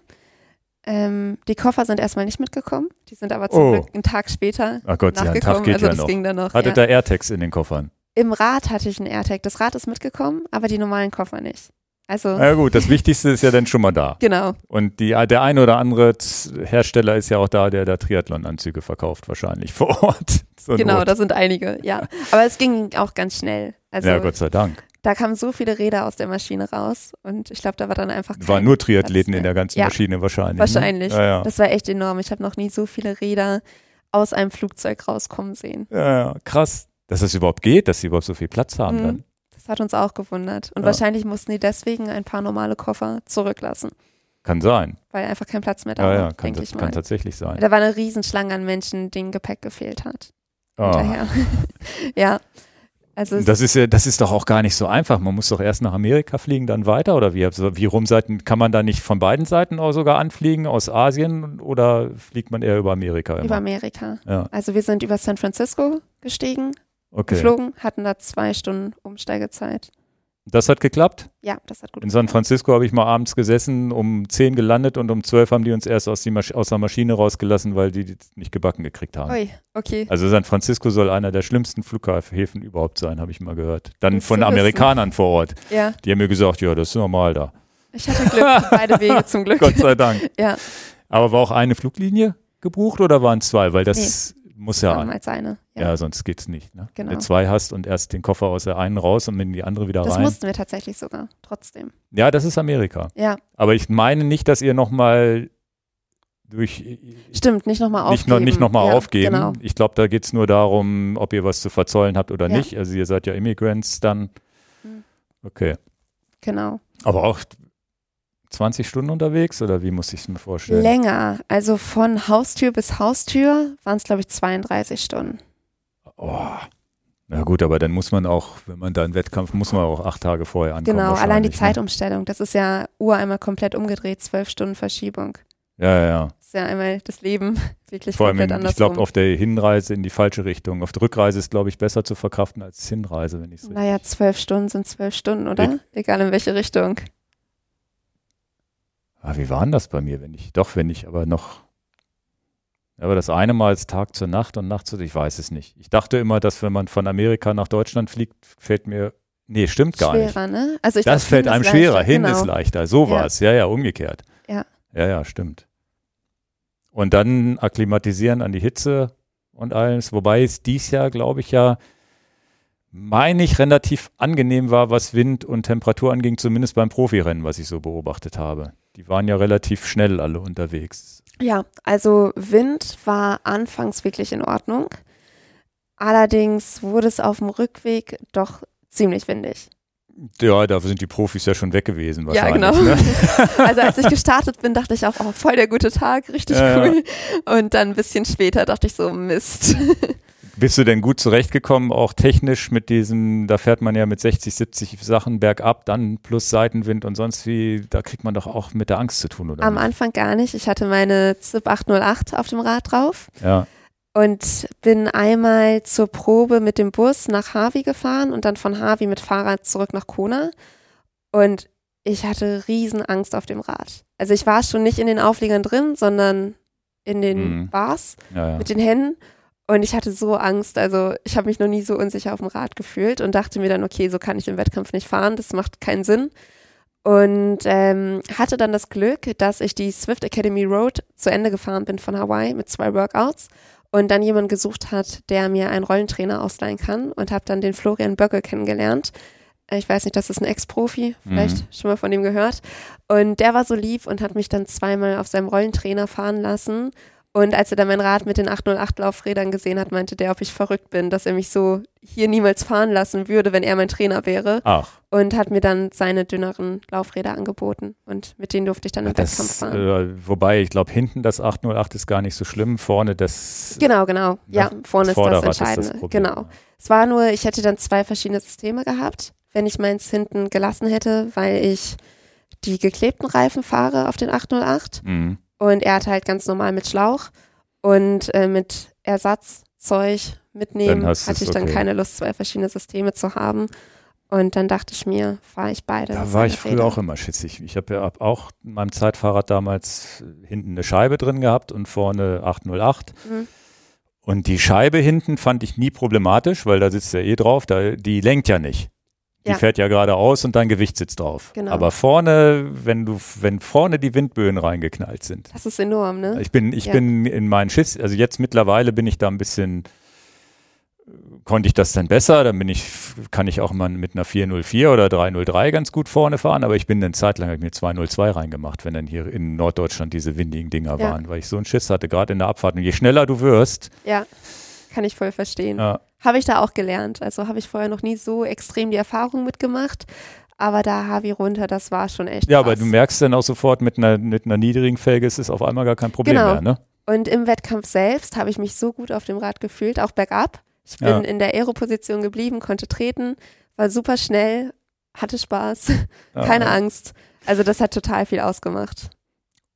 Ähm, die Koffer sind erstmal nicht mitgekommen. Die sind aber zum Oh. Glück einen Tag später Ach Gott, ja, ein. Tag geht also ja das noch. ging dann noch. Hattet ja. da AirTags in den Koffern? Im Rad hatte ich einen AirTag. Das Rad ist mitgekommen, aber die normalen Koffer nicht. Also, Na gut, das Wichtigste ist ja dann schon mal da. genau. Und die, der eine oder andere Hersteller ist ja auch da, der da Triathlon-Anzüge verkauft, wahrscheinlich vor Ort. Zur Genau, Not. da sind einige, ja. Aber es ging auch ganz schnell. Also ja, Gott sei Dank. da kamen so viele Räder aus der Maschine raus und ich glaube, da war dann einfach Waren nur Triathleten in der ganzen Ja. Maschine wahrscheinlich. Wahrscheinlich. Ne? Ja, ja. Das war echt enorm. Ich habe noch nie so viele Räder aus einem Flugzeug rauskommen sehen. ja, ja, krass. Dass es überhaupt geht, dass sie überhaupt so viel Platz haben Mhm. dann. Das hat uns auch gewundert. Und Ja. wahrscheinlich mussten die deswegen ein paar normale Koffer zurücklassen, Kann sein. weil einfach kein Platz mehr da Ja, war, ja, kann, denke das, kann tatsächlich sein. Da war eine Riesenschlange an Menschen, denen Gepäck gefehlt hat. Ah. Hinterher. ja. Also Das ist ja, das ist doch auch gar nicht so einfach. Man muss doch erst nach Amerika fliegen, dann weiter oder wie? Also wie rum Seiten kann man da nicht von beiden Seiten auch sogar anfliegen aus Asien oder fliegt man eher über Amerika? Immer? über Amerika. ja, Also wir sind über San Francisco gestiegen, okay. geflogen, hatten da zwei Stunden Umsteigezeit. Das hat geklappt. Ja, das hat gut In San. Francisco habe ich mal abends gesessen, um 10 gelandet und um 12 haben die uns erst aus, aus der Maschine rausgelassen, weil die die nicht gebacken gekriegt haben. Ui, okay. Also San Francisco soll einer der schlimmsten Flughäfen überhaupt sein, habe ich mal gehört. Dann Gut von wissen. Amerikanern vor Ort. Ja, Die haben mir gesagt, ja, das ist normal da. ich hatte Glück, beide Wege zum Glück. Gott sei Dank. Ja. Aber war auch eine Fluglinie gebucht oder waren es zwei? Weil das Muss ja. Als eine. Ja, ja sonst geht's nicht. Ne? Genau. Wenn du zwei hast und erst den Koffer aus der einen raus und in die andere wieder das rein. mussten wir tatsächlich sogar, trotzdem. Ja, das ist Amerika. Ja, Aber ich meine nicht, dass ihr nochmal durch stimmt, nicht nochmal aufgeben. nicht noch, nicht noch mal ja, aufgeben. Genau. Ich glaube, da geht's nur darum, ob ihr was zu verzollen habt oder Ja. nicht. Also ihr seid ja Immigrants dann. Mhm. Okay. Genau. Aber auch 20 Stunden unterwegs oder wie muss ich es mir vorstellen? Länger. Also von Haustür bis Haustür waren es, glaube ich, 32 Stunden. Oh. Na gut, aber dann muss man auch, wenn man da einen Wettkampf, muss man auch acht Tage vorher ankommen. Genau, allein die ne? Zeitumstellung. Das ist ja Uhr einmal komplett umgedreht, zwölf Stunden Verschiebung. Ja, ja, ja. Das ist ja einmal das Leben wirklich Vor allem, komplett in, andersrum. ich glaube, auf der Hinreise in die falsche Richtung. Auf der Rückreise ist, glaube ich, besser zu verkraften als Hinreise, wenn ich es richtig. Naja, zwölf Stunden sind zwölf Stunden, oder? Ja. Egal in welche Richtung. Ah, wie war denn das bei mir, wenn ich, doch, wenn ich aber noch, aber das eine Mal ist Tag zur Nacht und Nacht zu, ich weiß es nicht. Ich dachte immer, dass wenn man von Amerika nach Deutschland fliegt, fällt mir, nee, stimmt gar nicht. Schwerer, ne? Also ich Das glaub, fällt einem schwerer, leichter, hin genau. ist leichter. So Ja. war es. Ja, ja, umgekehrt. Ja. Ja, ja, stimmt. Und dann akklimatisieren an die Hitze und alles. Wobei es dies Jahr, glaube ich, ja, meine ich, relativ angenehm war, was Wind und Temperatur anging, zumindest beim Profirennen, was ich so beobachtet habe. Die waren ja relativ schnell alle unterwegs. Ja, also Wind war anfangs wirklich in Ordnung. Allerdings wurde es auf dem Rückweg doch ziemlich windig. Ja, da sind die Profis ja schon weg gewesen Ja, wahrscheinlich. genau. Ne? Also als ich gestartet bin, dachte ich auch, oh, voll der gute Tag, richtig Ja, ja. cool. Und dann ein bisschen später dachte ich so, Mist. Bist du denn gut zurechtgekommen, auch technisch mit diesem, da fährt man ja mit 60, 70 Sachen bergab, dann plus Seitenwind und sonst wie, da kriegt man doch auch mit der Angst zu tun, oder? Am nicht? Anfang gar nicht. Ich hatte meine ZIP 808 auf dem Rad drauf Ja, und bin einmal zur Probe mit dem Bus nach Harvey gefahren und dann von Harvey mit Fahrrad zurück nach Kona. Und ich hatte riesen Angst auf dem Rad. Also ich war schon nicht in den Aufliegern drin, sondern in den Mhm. Bars ja, ja. mit den Händen. Und ich hatte so Angst, also ich habe mich noch nie so unsicher auf dem Rad gefühlt und dachte mir dann, okay, so kann ich im Wettkampf nicht fahren, das macht keinen Sinn. Und ähm, hatte dann das Glück, dass ich die Swift Academy Road zu Ende gefahren bin von Hawaii mit zwei Workouts und dann jemand gesucht hat, der mir einen Rollentrainer ausleihen kann und habe dann den Florian Böcke kennengelernt. Ich weiß nicht, das ist ein Ex-Profi, vielleicht Mhm. schon mal von ihm gehört. Und der war so lieb und hat mich dann zweimal auf seinem Rollentrainer fahren lassen. Und als er dann mein Rad mit den 808 Laufrädern gesehen hat, meinte der, ob ich verrückt bin, dass er mich so hier niemals fahren lassen würde, wenn er mein Trainer wäre. Ach, Und hat mir dann seine dünneren Laufräder angeboten. Und mit denen durfte ich dann im Wettkampf das, fahren. äh, wobei ich glaube, hinten das 808 ist gar nicht so schlimm, vorne das Genau, genau. Ja, vorne ist das Vorderrad ist Entscheidende. das Problem. genau. Es war nur, ich hätte dann zwei verschiedene Systeme gehabt, wenn ich meins hinten gelassen hätte, weil ich die geklebten Reifen fahre auf den 808 Mhm. Und er hatte halt ganz normal mit Schlauch und äh, mit Ersatzzeug mitnehmen hatte ich dann okay. keine Lust, zwei verschiedene Systeme zu haben. Und dann dachte ich mir, fahre ich beide. Da war ich früher Rädern. auch immer schitzig. Ich habe ja auch in meinem Zeitfahrrad damals äh, hinten eine Scheibe drin gehabt und vorne 808. Mhm. Und die Scheibe hinten fand ich nie problematisch, weil da sitzt ja eh drauf, da, die lenkt ja nicht. Die Ja. fährt ja geradeaus und dein Gewicht sitzt drauf. Genau. Aber vorne, wenn du, wenn vorne die Windböen reingeknallt sind. Das ist enorm, ne? Ich bin, ich Ja. bin in meinen Schiss, also jetzt mittlerweile bin ich da ein bisschen, konnte ich das dann besser, dann bin ich, kann ich auch mal mit einer 404 oder 303 ganz gut vorne fahren, aber ich bin eine Zeit lang hab ich mir 202 reingemacht, wenn dann hier in Norddeutschland diese windigen Dinger Ja. waren, weil ich so einen Schiss hatte, gerade in der Abfahrt. Und je schneller du wirst, Ja, kann ich voll verstehen. ja, Habe ich da auch gelernt. Also habe ich vorher noch nie so extrem die Erfahrung mitgemacht. Aber da Harvey runter, das war schon echt. ja, aber krass. du merkst dann auch sofort mit einer, mit einer niedrigen Felge, ist es auf einmal gar kein Problem Genau. mehr, ne? Und im Wettkampf selbst habe ich mich so gut auf dem Rad gefühlt, auch bergab. Ich bin Ja. in der Aero-Position geblieben, konnte treten, war super schnell, hatte Spaß, Ja. keine Angst. Also das hat total viel ausgemacht.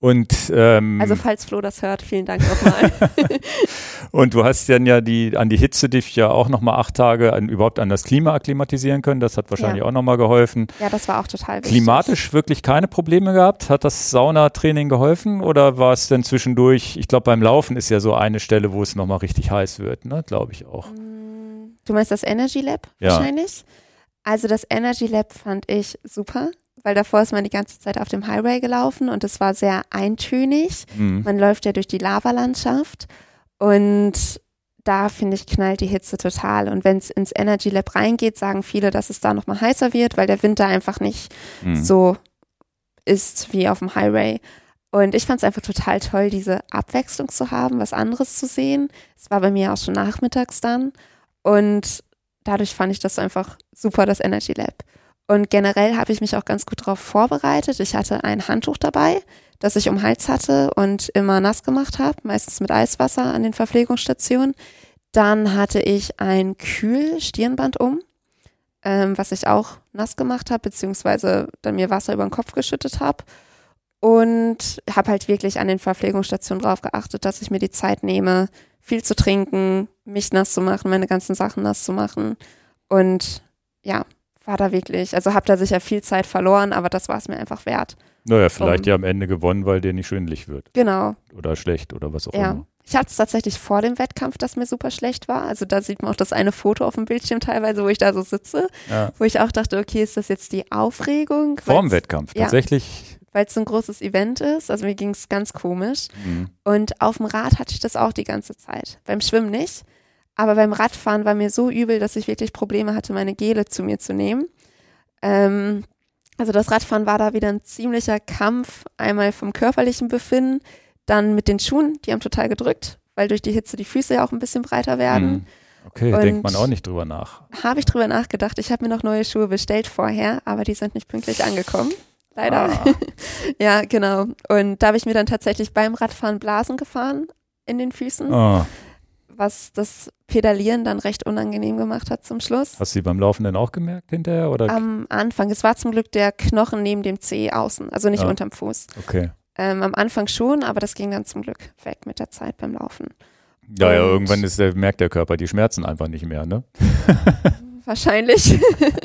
Und, ähm, Also falls Flo das hört, vielen Dank nochmal. Und du hast dann ja die, an die Hitze dich ja auch nochmal acht Tage an, überhaupt an das Klima akklimatisieren können. Das hat wahrscheinlich Ja. auch nochmal geholfen. ja, das war auch total wichtig. Klimatisch wirklich keine Probleme gehabt? Hat das Saunatraining geholfen oder war es denn zwischendurch, ich glaube beim Laufen ist ja so eine Stelle, wo es nochmal richtig heiß wird, ne? Glaube ich auch. Du meinst das Energy Lab Ja. wahrscheinlich? Also das Energy Lab fand ich super, weil davor ist man die ganze Zeit auf dem Highway gelaufen und es war sehr eintönig. Mhm. Man läuft ja durch die Lavalandschaft und da finde ich, knallt die Hitze total. Und wenn es ins Energy Lab reingeht, sagen viele, dass es da nochmal heißer wird, weil der Winter einfach nicht mhm. so ist wie auf dem Highway. Und ich fand es einfach total toll, diese Abwechslung zu haben, was anderes zu sehen. Es war bei mir auch schon nachmittags dann. Und dadurch fand ich das einfach super, das Energy Lab. Und generell habe ich mich auch ganz gut darauf vorbereitet. Ich hatte ein Handtuch dabei, das ich um Hals hatte und immer nass gemacht habe, meistens mit Eiswasser an den Verpflegungsstationen. Dann hatte ich ein Kühlstirnband um, ähm, was ich auch nass gemacht habe, beziehungsweise dann mir Wasser über den Kopf geschüttet habe. Und habe halt wirklich an den Verpflegungsstationen darauf geachtet, dass ich mir die Zeit nehme, viel zu trinken, mich nass zu machen, meine ganzen Sachen nass zu machen. Und ja, war da wirklich, also habe da sicher viel Zeit verloren, aber das war es mir einfach wert. Naja, vielleicht um, ja am Ende gewonnen, weil dir nicht schwindlig wird. Genau. Oder schlecht oder was auch ja. immer. Ich hatte es tatsächlich vor dem Wettkampf, dass mir super schlecht war. Also da sieht man auch das eine Foto auf dem Bildschirm teilweise, wo ich da so sitze, ja. wo ich auch dachte, okay, ist das jetzt die Aufregung? Vor dem Wettkampf, ja, tatsächlich. Weil es so ein großes Event ist. Also mir ging es ganz komisch. Mhm. Und auf dem Rad hatte ich das auch die ganze Zeit. Beim Schwimmen nicht. Aber beim Radfahren war mir so übel, dass ich wirklich Probleme hatte, meine Gele zu mir zu nehmen. Ähm, also das Radfahren war da wieder ein ziemlicher Kampf, einmal vom körperlichen Befinden, dann mit den Schuhen, die haben total gedrückt, weil durch die Hitze die Füße ja auch ein bisschen breiter werden. Mhm. Okay, Und denkt man auch nicht drüber nach. Habe ich drüber nachgedacht. Ich habe mir noch neue Schuhe bestellt vorher, aber die sind nicht pünktlich angekommen. Leider. Ah. ja, genau. Und da habe ich mir dann tatsächlich beim Radfahren Blasen gefahren in den Füßen. Oh was das Pedalieren dann recht unangenehm gemacht hat zum Schluss. Hast du sie beim Laufen denn auch gemerkt hinterher? Oder? Am Anfang. Es war zum Glück der Knochen neben dem Zeh außen, also nicht ja. unterm Fuß. Okay. Ähm, am Anfang schon, aber das ging dann zum Glück weg mit der Zeit beim Laufen. Ja, Und ja, irgendwann ist der, merkt der Körper die Schmerzen einfach nicht mehr, ne? Wahrscheinlich.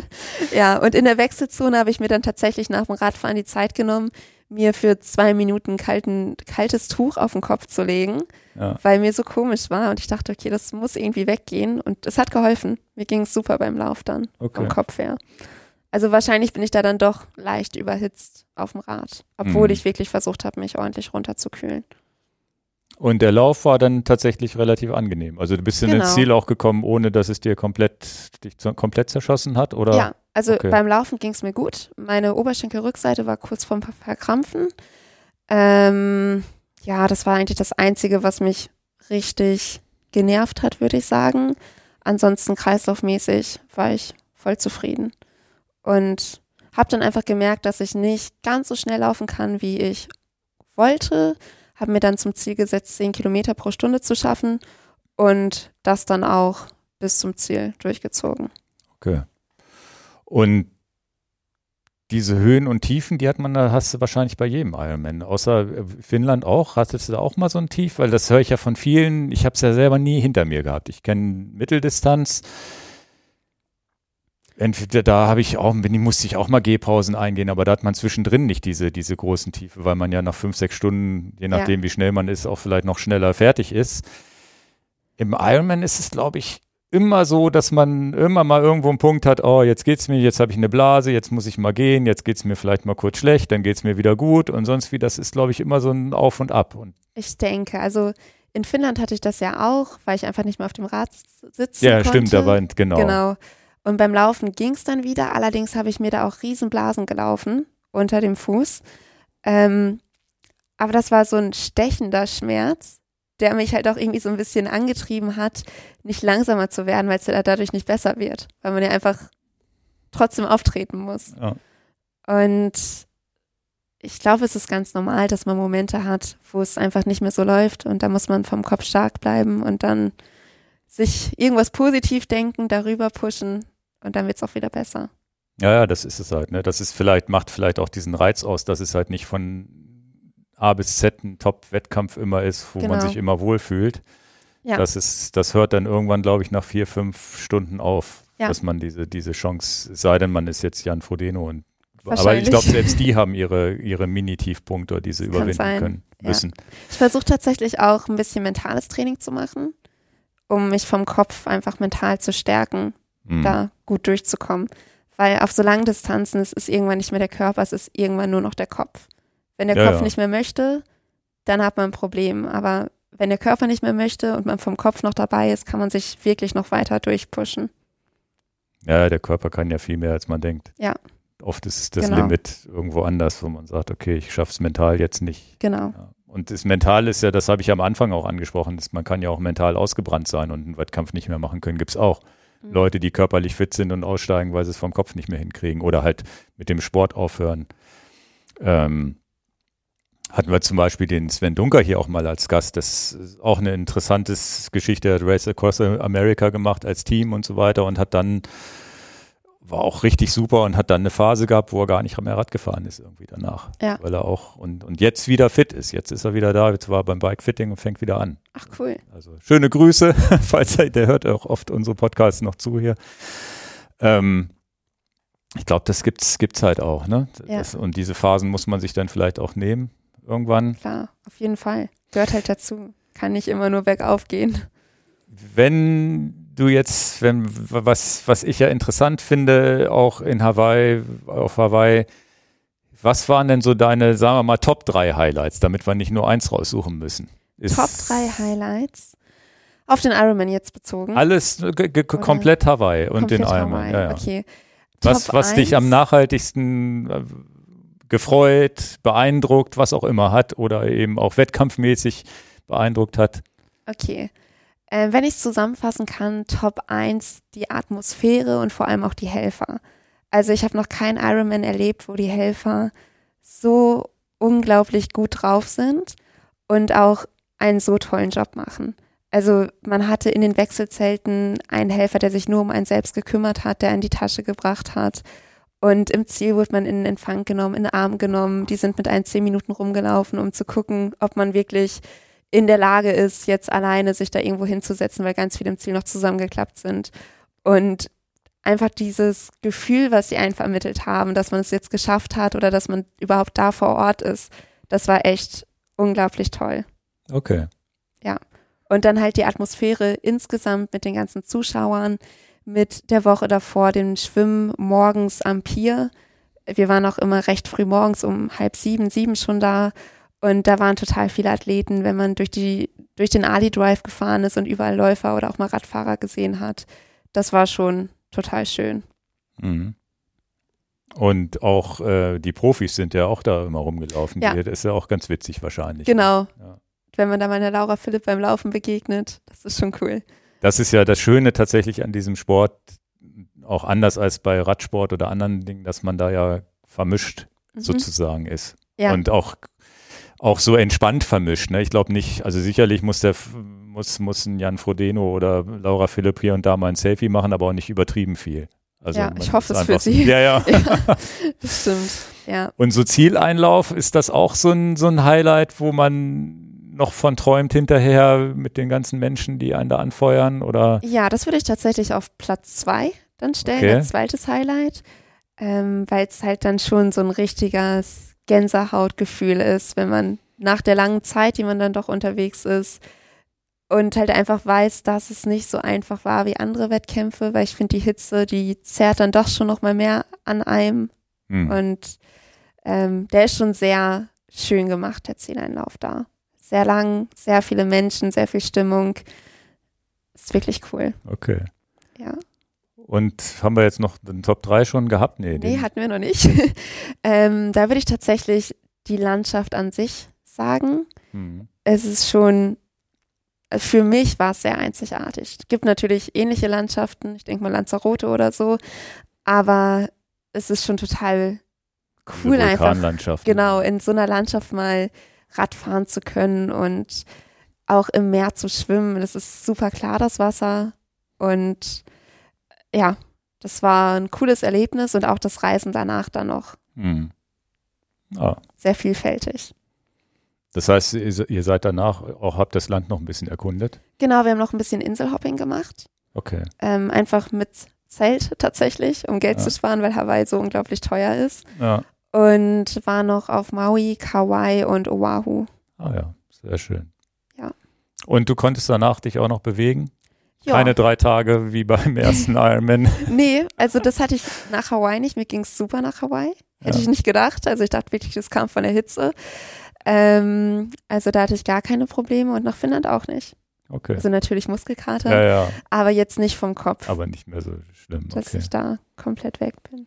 ja, und in der Wechselzone habe ich mir dann tatsächlich nach dem Radfahren die Zeit genommen, mir für zwei Minuten kalten, kaltes Tuch auf den Kopf zu legen, ja. weil mir so komisch war und ich dachte, okay, das muss irgendwie weggehen und es hat geholfen. Mir ging es super beim Lauf dann, okay. vom Kopf her. Also wahrscheinlich bin ich da dann doch leicht überhitzt auf dem Rad, obwohl mhm. ich wirklich versucht habe, mich ordentlich runterzukühlen. Und der Lauf war dann tatsächlich relativ angenehm. Also du bist genau. in ins Ziel auch gekommen, ohne dass es dir komplett dich komplett zerschossen hat, oder? Ja, also okay. beim Laufen ging es mir gut. Meine Oberschenkelrückseite war kurz vorm Verkrampfen. Ähm, ja, das war eigentlich das Einzige, was mich richtig genervt hat, würde ich sagen. Ansonsten kreislaufmäßig war ich voll zufrieden. Und habe dann einfach gemerkt, dass ich nicht ganz so schnell laufen kann, wie ich wollte habe mir dann zum Ziel gesetzt, 10 Kilometer pro Stunde zu schaffen und das dann auch bis zum Ziel durchgezogen. Okay. Und diese Höhen und Tiefen, die hat man, da hast du wahrscheinlich bei jedem Ironman. Außer Finnland auch. Hattest du da auch mal so ein Tief? Weil das höre ich ja von vielen. Ich habe es ja selber nie hinter mir gehabt. Ich kenne Mitteldistanz entweder da habe ich auch, musste ich auch mal Gehpausen eingehen, aber da hat man zwischendrin nicht diese, diese großen Tiefe, weil man ja nach fünf, sechs Stunden, je nachdem, ja. wie schnell man ist, auch vielleicht noch schneller fertig ist. Im Ironman ist es, glaube ich, immer so, dass man immer mal irgendwo einen Punkt hat, oh, jetzt geht's mir, jetzt habe ich eine Blase, jetzt muss ich mal gehen, jetzt geht's mir vielleicht mal kurz schlecht, dann geht's mir wieder gut und sonst wie, das ist, glaube ich, immer so ein Auf und Ab. Und ich denke, also in Finnland hatte ich das ja auch, weil ich einfach nicht mehr auf dem Rad sitzen ja, konnte. Ja, stimmt, da war, genau. Genau. Und beim Laufen ging es dann wieder. Allerdings habe ich mir da auch Riesenblasen gelaufen unter dem Fuß. Ähm, aber das war so ein stechender Schmerz, der mich halt auch irgendwie so ein bisschen angetrieben hat, nicht langsamer zu werden, weil es ja dadurch nicht besser wird, weil man ja einfach trotzdem auftreten muss. Ja. Und ich glaube, es ist ganz normal, dass man Momente hat, wo es einfach nicht mehr so läuft und da muss man vom Kopf stark bleiben und dann sich irgendwas positiv denken, darüber pushen und dann wird es auch wieder besser. Ja, ja, das ist es halt. Ne? Das ist vielleicht, macht vielleicht auch diesen Reiz aus, dass es halt nicht von A bis Z ein Top-Wettkampf immer ist, wo genau. man sich immer wohlfühlt. Ja. Das ist, das hört dann irgendwann, glaube ich, nach vier, fünf Stunden auf, ja. dass man diese, diese Chance, sei denn man ist jetzt Jan Frodeno und aber ich glaube, selbst die haben ihre, ihre Mini-Tiefpunkte, die sie das überwinden können müssen. Ja. Ich versuche tatsächlich auch ein bisschen mentales Training zu machen um mich vom Kopf einfach mental zu stärken, mhm. da gut durchzukommen. Weil auf so langen Distanzen, es ist irgendwann nicht mehr der Körper, es ist irgendwann nur noch der Kopf. Wenn der ja, Kopf ja. nicht mehr möchte, dann hat man ein Problem. Aber wenn der Körper nicht mehr möchte und man vom Kopf noch dabei ist, kann man sich wirklich noch weiter durchpushen. Ja, der Körper kann ja viel mehr, als man denkt. Ja. Oft ist das Genau. Limit irgendwo anders, wo man sagt, okay, ich schaff's mental jetzt nicht. Genau. Ja. Und das Mental ist ja, das habe ich am Anfang auch angesprochen, das, man kann ja auch mental ausgebrannt sein und einen Wettkampf nicht mehr machen können, gibt's auch. Mhm. Leute, die körperlich fit sind und aussteigen, weil sie es vom Kopf nicht mehr hinkriegen oder halt mit dem Sport aufhören. Ähm, hatten wir zum Beispiel den Sven Dunker hier auch mal als Gast. Das ist auch eine interessante Geschichte. Er hat Race Across America gemacht als Team und so weiter und hat dann, war auch richtig super und hat dann eine Phase gehabt, wo er gar nicht mehr Rad gefahren ist irgendwie danach. Ja. Weil er auch und, und jetzt wieder fit ist. Jetzt ist er wieder da. Jetzt war er beim Bike-Fitting und fängt wieder an. Ach cool. Also schöne Grüße, falls er, der hört auch oft unsere Podcasts noch zu hier. Ähm, ich glaube, das gibt's gibt's halt auch, ne? Ja. Das, und diese Phasen muss man sich dann vielleicht auch nehmen irgendwann. Klar, auf jeden Fall. Gehört halt dazu. Kann nicht immer nur bergauf gehen. Wenn du jetzt, wenn was was ich ja interessant finde, auch in Hawaii, auf Hawaii, was waren denn so deine, sagen wir mal, Top 3 Highlights, damit wir nicht nur eins raussuchen müssen? Ist Top 3 Highlights. Auf den Ironman jetzt bezogen. Alles äh, komplett Hawaii und den Komplett Ironman. Hawaii. Ja, ja. Okay. Was, was dich am 1. nachhaltigsten äh, gefreut, beeindruckt, was auch immer hat oder eben auch wettkampfmäßig beeindruckt hat? Okay. Äh, wenn ich es zusammenfassen kann, Top 1 die Atmosphäre und vor allem auch die Helfer. Also ich habe noch keinen Ironman erlebt, wo die Helfer so unglaublich gut drauf sind und auch einen so tollen Job machen. Also man hatte in den Wechselzelten einen Helfer, der sich nur um einen selbst gekümmert hat, der in die Tasche gebracht hat. Und im Ziel wurde man in den Empfang genommen, in den Arm genommen. Die sind mit ein zehn Minuten rumgelaufen, um zu gucken, ob man wirklich in der Lage ist, jetzt alleine sich da irgendwo hinzusetzen, weil ganz viele im Ziel noch zusammengeklappt sind. Und einfach dieses Gefühl, was sie einen vermittelt haben, dass man es jetzt geschafft hat oder dass man überhaupt da vor Ort ist, das war echt unglaublich toll. Okay. Und dann halt die Atmosphäre insgesamt mit den ganzen Zuschauern, mit der Woche davor, dem Schwimmen morgens am Pier. Wir waren auch immer recht früh morgens um halb sieben, sieben schon da. Und da waren total viele Athleten, wenn man durch die, durch den Ali Drive gefahren ist und überall Läufer oder auch mal Radfahrer gesehen hat. Das war schon total schön. Mhm. Und auch äh, die Profis sind ja auch da immer rumgelaufen. Ja. Das ist ja auch ganz witzig wahrscheinlich. Genau. Ja. Wenn man da meiner Laura Philipp beim Laufen begegnet, das ist schon cool. Das ist ja das Schöne tatsächlich an diesem Sport, auch anders als bei Radsport oder anderen Dingen, dass man da ja vermischt Mhm. sozusagen ist. Ja. Und auch, auch so entspannt vermischt. Ne? Ich glaube nicht, also sicherlich muss der muss, muss ein Jan Frodeno oder Laura Philipp hier und da mal ein Selfie machen, aber auch nicht übertrieben viel. Also Ja, ich hoffe es für sie. Ja, ja. Ja, das stimmt. Ja. Und so Zieleinlauf, ist das auch so ein, so ein Highlight, wo man noch von träumt hinterher mit den ganzen Menschen, die einen da anfeuern? Oder Ja, das würde ich tatsächlich auf Platz zwei dann stellen, Okay. als zweites Highlight, ähm, weil es halt dann schon so ein richtiges Gänsehautgefühl ist, wenn man nach der langen Zeit, die man dann doch unterwegs ist, und halt einfach weiß, dass es nicht so einfach war wie andere Wettkämpfe, weil ich finde, die Hitze, die zerrt dann doch schon noch mal mehr an einem hm. und ähm, der ist schon sehr schön gemacht, der Zieleinlauf da. Sehr lang, sehr viele Menschen, sehr viel Stimmung. Ist wirklich cool. okay. Ja. Und haben wir jetzt noch den Top 3 schon gehabt? Nee, Nee, hatten wir noch nicht. ähm, da würde ich tatsächlich die Landschaft an sich sagen. hm. Es ist schon, äh, für mich war es sehr einzigartig. Es gibt natürlich ähnliche Landschaften, ich denke mal Lanzarote oder so, aber es ist schon total cool einfach, genau, in so einer Landschaft mal Radfahren zu können und auch im Meer zu schwimmen. Das ist super klar, das Wasser. Und ja, das war ein cooles Erlebnis und auch das Reisen danach dann noch Hm. Ah, sehr vielfältig. das heißt, ihr, ihr seid danach auch, habt das Land noch ein bisschen erkundet? Genau, wir haben noch ein bisschen Inselhopping gemacht. Okay. Ähm, einfach mit Zelt tatsächlich, um Geld Ja. zu sparen, weil Hawaii so unglaublich teuer ist. Ja. Und war noch auf Maui, Kauai und Oahu. Ah ja, sehr schön. Ja. Und du konntest danach dich auch noch bewegen? Ja, Keine drei Tage wie beim ersten Ironman. nee, also das hatte ich nach Hawaii nicht. Mir ging es super nach Hawaii. Hätte Ja. ich nicht gedacht. Also ich dachte wirklich, das kam von der Hitze. Ähm, also da hatte ich gar keine Probleme und nach Finnland auch nicht. Okay. Also natürlich Muskelkater, Ja, ja, aber jetzt nicht vom Kopf, aber nicht mehr so schlimm. dass Okay. ich da komplett weg bin.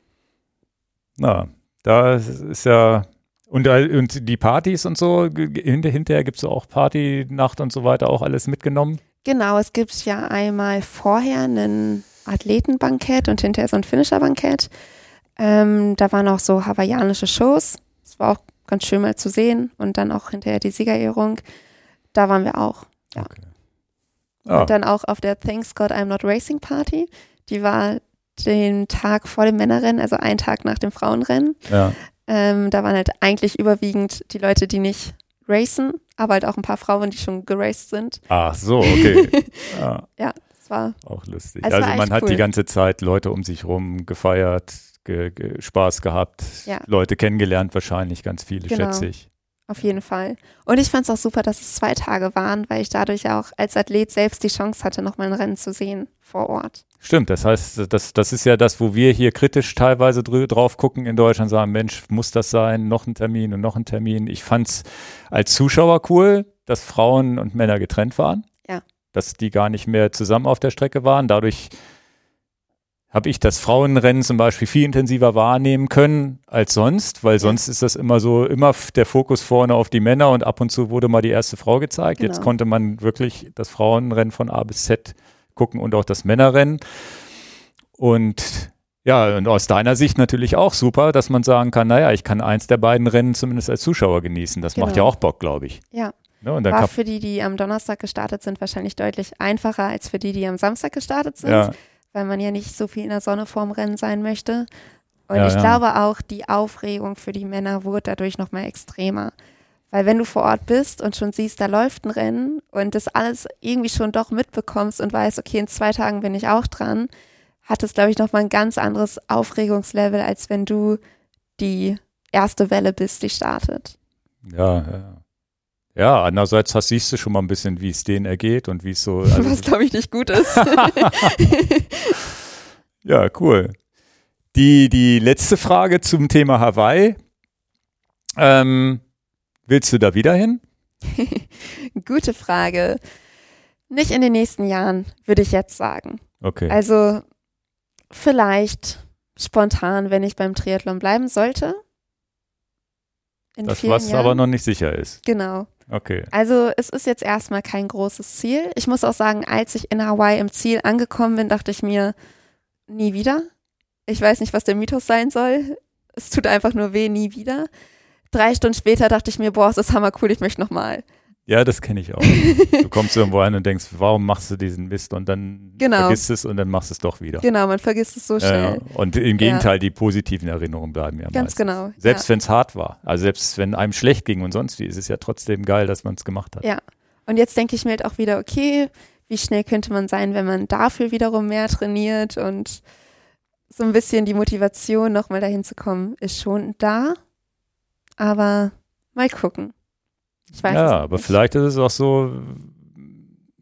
Na, da ist ja. Und, und die Partys und so, hinterher gibt es auch Partynacht und so weiter, auch alles mitgenommen. Genau, es gibt ja einmal vorher einen Athletenbankett und hinterher so ein Finisher-Bankett. Ähm, da waren auch so hawaiianische Shows. Das war auch ganz schön mal zu sehen. Und dann auch hinterher die Siegerehrung. Da waren wir auch. Ja. Okay. Ah, Und dann auch auf der Thanks God I'm Not Racing Party. Die war den Tag vor dem Männerrennen, also einen Tag nach dem Frauenrennen. ja. Ähm, da waren halt eigentlich überwiegend die Leute, die nicht racen, aber halt auch ein paar Frauen, die schon geraced sind. Ach so, okay. ja, Das war auch lustig. Also Also, man hat cool. die ganze Zeit Leute um sich rum gefeiert, ge, ge, Spaß gehabt, Ja. Leute kennengelernt, wahrscheinlich ganz viele, Genau. schätze ich. Auf jeden Fall. Und ich fand es auch super, dass es zwei Tage waren, weil ich dadurch auch als Athlet selbst die Chance hatte, nochmal ein Rennen zu sehen vor Ort. Stimmt, das heißt, das, das ist ja das, wo wir hier kritisch teilweise drauf gucken in Deutschland, sagen, Mensch, muss das sein, noch ein Termin und noch ein Termin. Ich fand's als Zuschauer cool, dass Frauen und Männer getrennt waren. Ja. Dass die gar nicht mehr zusammen auf der Strecke waren. Dadurch habe ich das Frauenrennen zum Beispiel viel intensiver wahrnehmen können als sonst, weil sonst ist das immer so, immer der Fokus vorne auf die Männer und ab und zu wurde mal die erste Frau gezeigt. Jetzt Genau. konnte man wirklich das Frauenrennen von A bis Z gucken und auch das Männerrennen. Und ja, und aus deiner Sicht natürlich auch super, dass man sagen kann, naja, ich kann eins der beiden Rennen zumindest als Zuschauer genießen. Das macht ja Genau. auch Bock, glaube ich. Ja. Ne? Und dann War für die, die am Donnerstag gestartet sind, wahrscheinlich deutlich einfacher als für die, die am Samstag gestartet sind, ja, weil man ja nicht so viel in der Sonne vorm Rennen sein möchte. Und Ja, ich ja. glaube auch, die Aufregung für die Männer wurde dadurch nochmal extremer. Weil wenn du vor Ort bist und schon siehst, da läuft ein Rennen und das alles irgendwie schon doch mitbekommst und weißt, okay, in zwei Tagen bin ich auch dran, hat es, glaube ich, nochmal ein ganz anderes Aufregungslevel, als wenn du die erste Welle bist, die startet. ja, ja. Ja, andererseits hast, siehst du schon mal ein bisschen, wie es denen ergeht und wie es so. also Was, glaube ich, nicht gut ist. Ja, cool. Die, die letzte Frage zum Thema Hawaii. Ähm, willst du da wieder hin? Gute Frage. Nicht in den nächsten Jahren, würde ich jetzt sagen. Okay. Also vielleicht spontan, wenn ich beim Triathlon bleiben sollte. In das, was Jahren. aber noch nicht sicher ist. Genau. Okay. Also es ist jetzt erstmal kein großes Ziel. Ich muss auch sagen, als ich in Hawaii im Ziel angekommen bin, dachte ich mir, nie wieder. Ich weiß nicht, was der Mythos sein soll. Es tut einfach nur weh, nie wieder. Drei Stunden später dachte ich mir, boah, es ist hammer cool, ich möchte nochmal. Ja, das kenne ich auch. Du kommst irgendwo hin und denkst, warum machst du diesen Mist? Und dann Genau. vergisst es und dann machst du es doch wieder. Genau, man vergisst es so Ja, schnell. ja. Und im Gegenteil, die positiven Erinnerungen bleiben ja Ganz meistens. genau. Selbst wenn es hart war. Also selbst wenn einem schlecht ging und sonst wie, ist es ja trotzdem geil, dass man es gemacht hat. Ja. Und jetzt denke ich mir halt auch wieder, okay, wie schnell könnte man sein, wenn man dafür wiederum mehr trainiert und so ein bisschen die Motivation, nochmal dahin zu kommen, ist schon da. Aber mal gucken. Ich weiß es ja, noch aber nicht. vielleicht ist es auch so,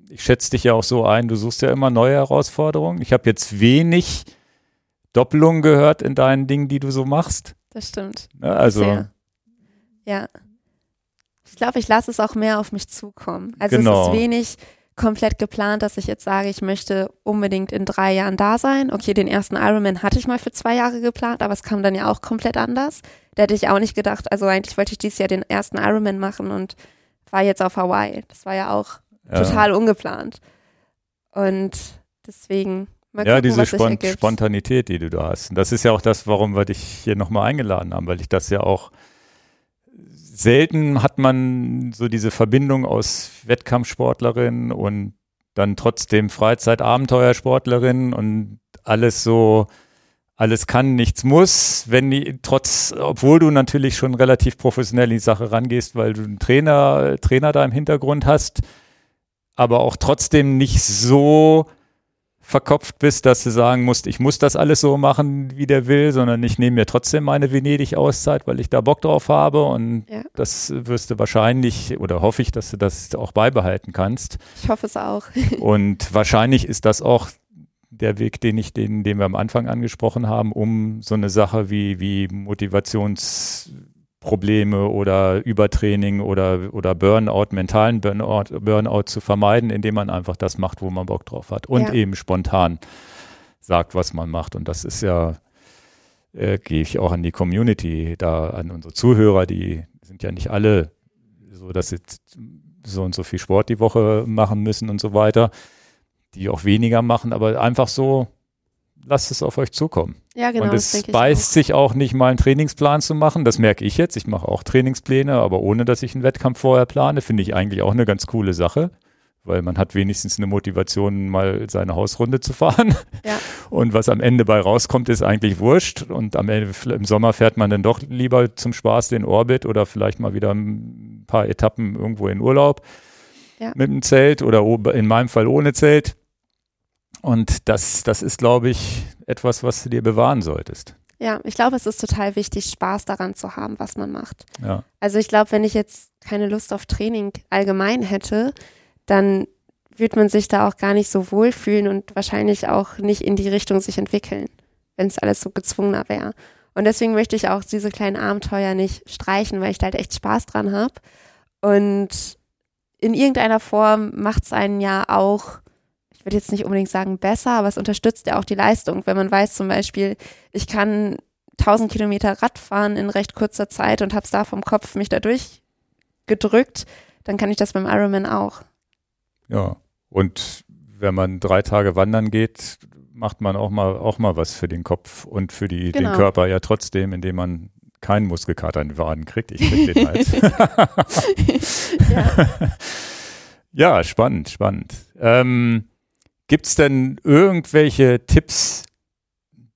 ich schätze dich ja auch so ein, du suchst ja immer neue Herausforderungen. Ich habe jetzt wenig Doppelungen gehört in deinen Dingen, die du so machst. Das stimmt. Ne? Also, Sehr. Ja. Ich glaube, ich lasse es auch mehr auf mich zukommen. Also Genau. es ist wenig komplett geplant, dass ich jetzt sage, ich möchte unbedingt in drei Jahren da sein. Okay, den ersten Ironman hatte ich mal für zwei Jahre geplant, aber es kam dann ja auch komplett anders. Da hätte ich auch nicht gedacht, also eigentlich wollte ich dieses Jahr den ersten Ironman machen und war jetzt auf Hawaii. Das war ja auch ja. total ungeplant. Und deswegen mal gucken, Ja, diese was sich Spont. Spontanität, die du da hast. Und das ist ja auch das, warum wir dich hier nochmal eingeladen haben, weil ich das ja auch selten hat man so diese Verbindung aus Wettkampfsportlerin und dann trotzdem Freizeit-Abenteuersportlerin und alles so, alles kann, nichts muss, wenn die, trotz, obwohl du natürlich schon relativ professionell in die Sache rangehst, weil du einen Trainer, Trainer da im Hintergrund hast, aber auch trotzdem nicht so verkopft bist, dass du sagen musst, ich muss das alles so machen, wie der will, sondern ich nehme mir trotzdem meine Venedig-Auszeit, weil ich da Bock drauf habe und Ja. das wirst du wahrscheinlich oder hoffe ich, dass du das auch beibehalten kannst. Ich hoffe es auch. Und wahrscheinlich ist das auch der Weg, den ich, den, den wir am Anfang angesprochen haben, um so eine Sache wie, wie Probleme oder Übertraining oder, oder Burnout, mentalen Burnout, Burnout zu vermeiden, indem man einfach das macht, wo man Bock drauf hat und Ja. eben spontan sagt, was man macht. Und das ist ja, äh, gehe ich auch an die Community, da an unsere Zuhörer, die sind ja nicht alle so, dass sie so und so viel Sport die Woche machen müssen und so weiter, die auch weniger machen, aber einfach so, lasst es auf euch zukommen. Ja, genau. und es beißt sich auch nicht mal einen Trainingsplan zu machen. Das merke ich jetzt. Ich mache auch Trainingspläne, aber ohne dass ich einen Wettkampf vorher plane, finde ich eigentlich auch eine ganz coole Sache, weil man hat wenigstens eine Motivation, mal seine Hausrunde zu fahren. Ja. Und was am Ende bei rauskommt, ist eigentlich wurscht. Und am Ende im Sommer fährt man dann doch lieber zum Spaß den Orbit oder vielleicht mal wieder ein paar Etappen irgendwo in Urlaub Ja. mit dem Zelt oder in meinem Fall ohne Zelt. Und das, das ist, glaube ich, etwas, was du dir bewahren solltest. Ja, ich glaube, es ist total wichtig, Spaß daran zu haben, was man macht. Ja. Also ich glaube, wenn ich jetzt keine Lust auf Training allgemein hätte, dann würde man sich da auch gar nicht so wohlfühlen und wahrscheinlich auch nicht in die Richtung sich entwickeln, wenn es alles so gezwungener wäre. Und deswegen möchte ich auch diese kleinen Abenteuer nicht streichen, weil ich da halt echt Spaß dran habe. Und in irgendeiner Form macht es einen ja auch, würde jetzt nicht unbedingt sagen besser, aber es unterstützt ja auch die Leistung. Wenn man weiß zum Beispiel, ich kann 1000 Kilometer Rad fahren in recht kurzer Zeit und habe es da vom Kopf mich da durchgedrückt, dann kann ich das beim Ironman auch. Ja. Und wenn man drei Tage wandern geht, macht man auch mal, auch mal was für den Kopf und für die, den Genau. Körper ja trotzdem, indem man keinen Muskelkater in den Waden kriegt. Ich krieg den halt. Ja. ja, spannend, spannend. Ähm, Gibt es denn irgendwelche Tipps,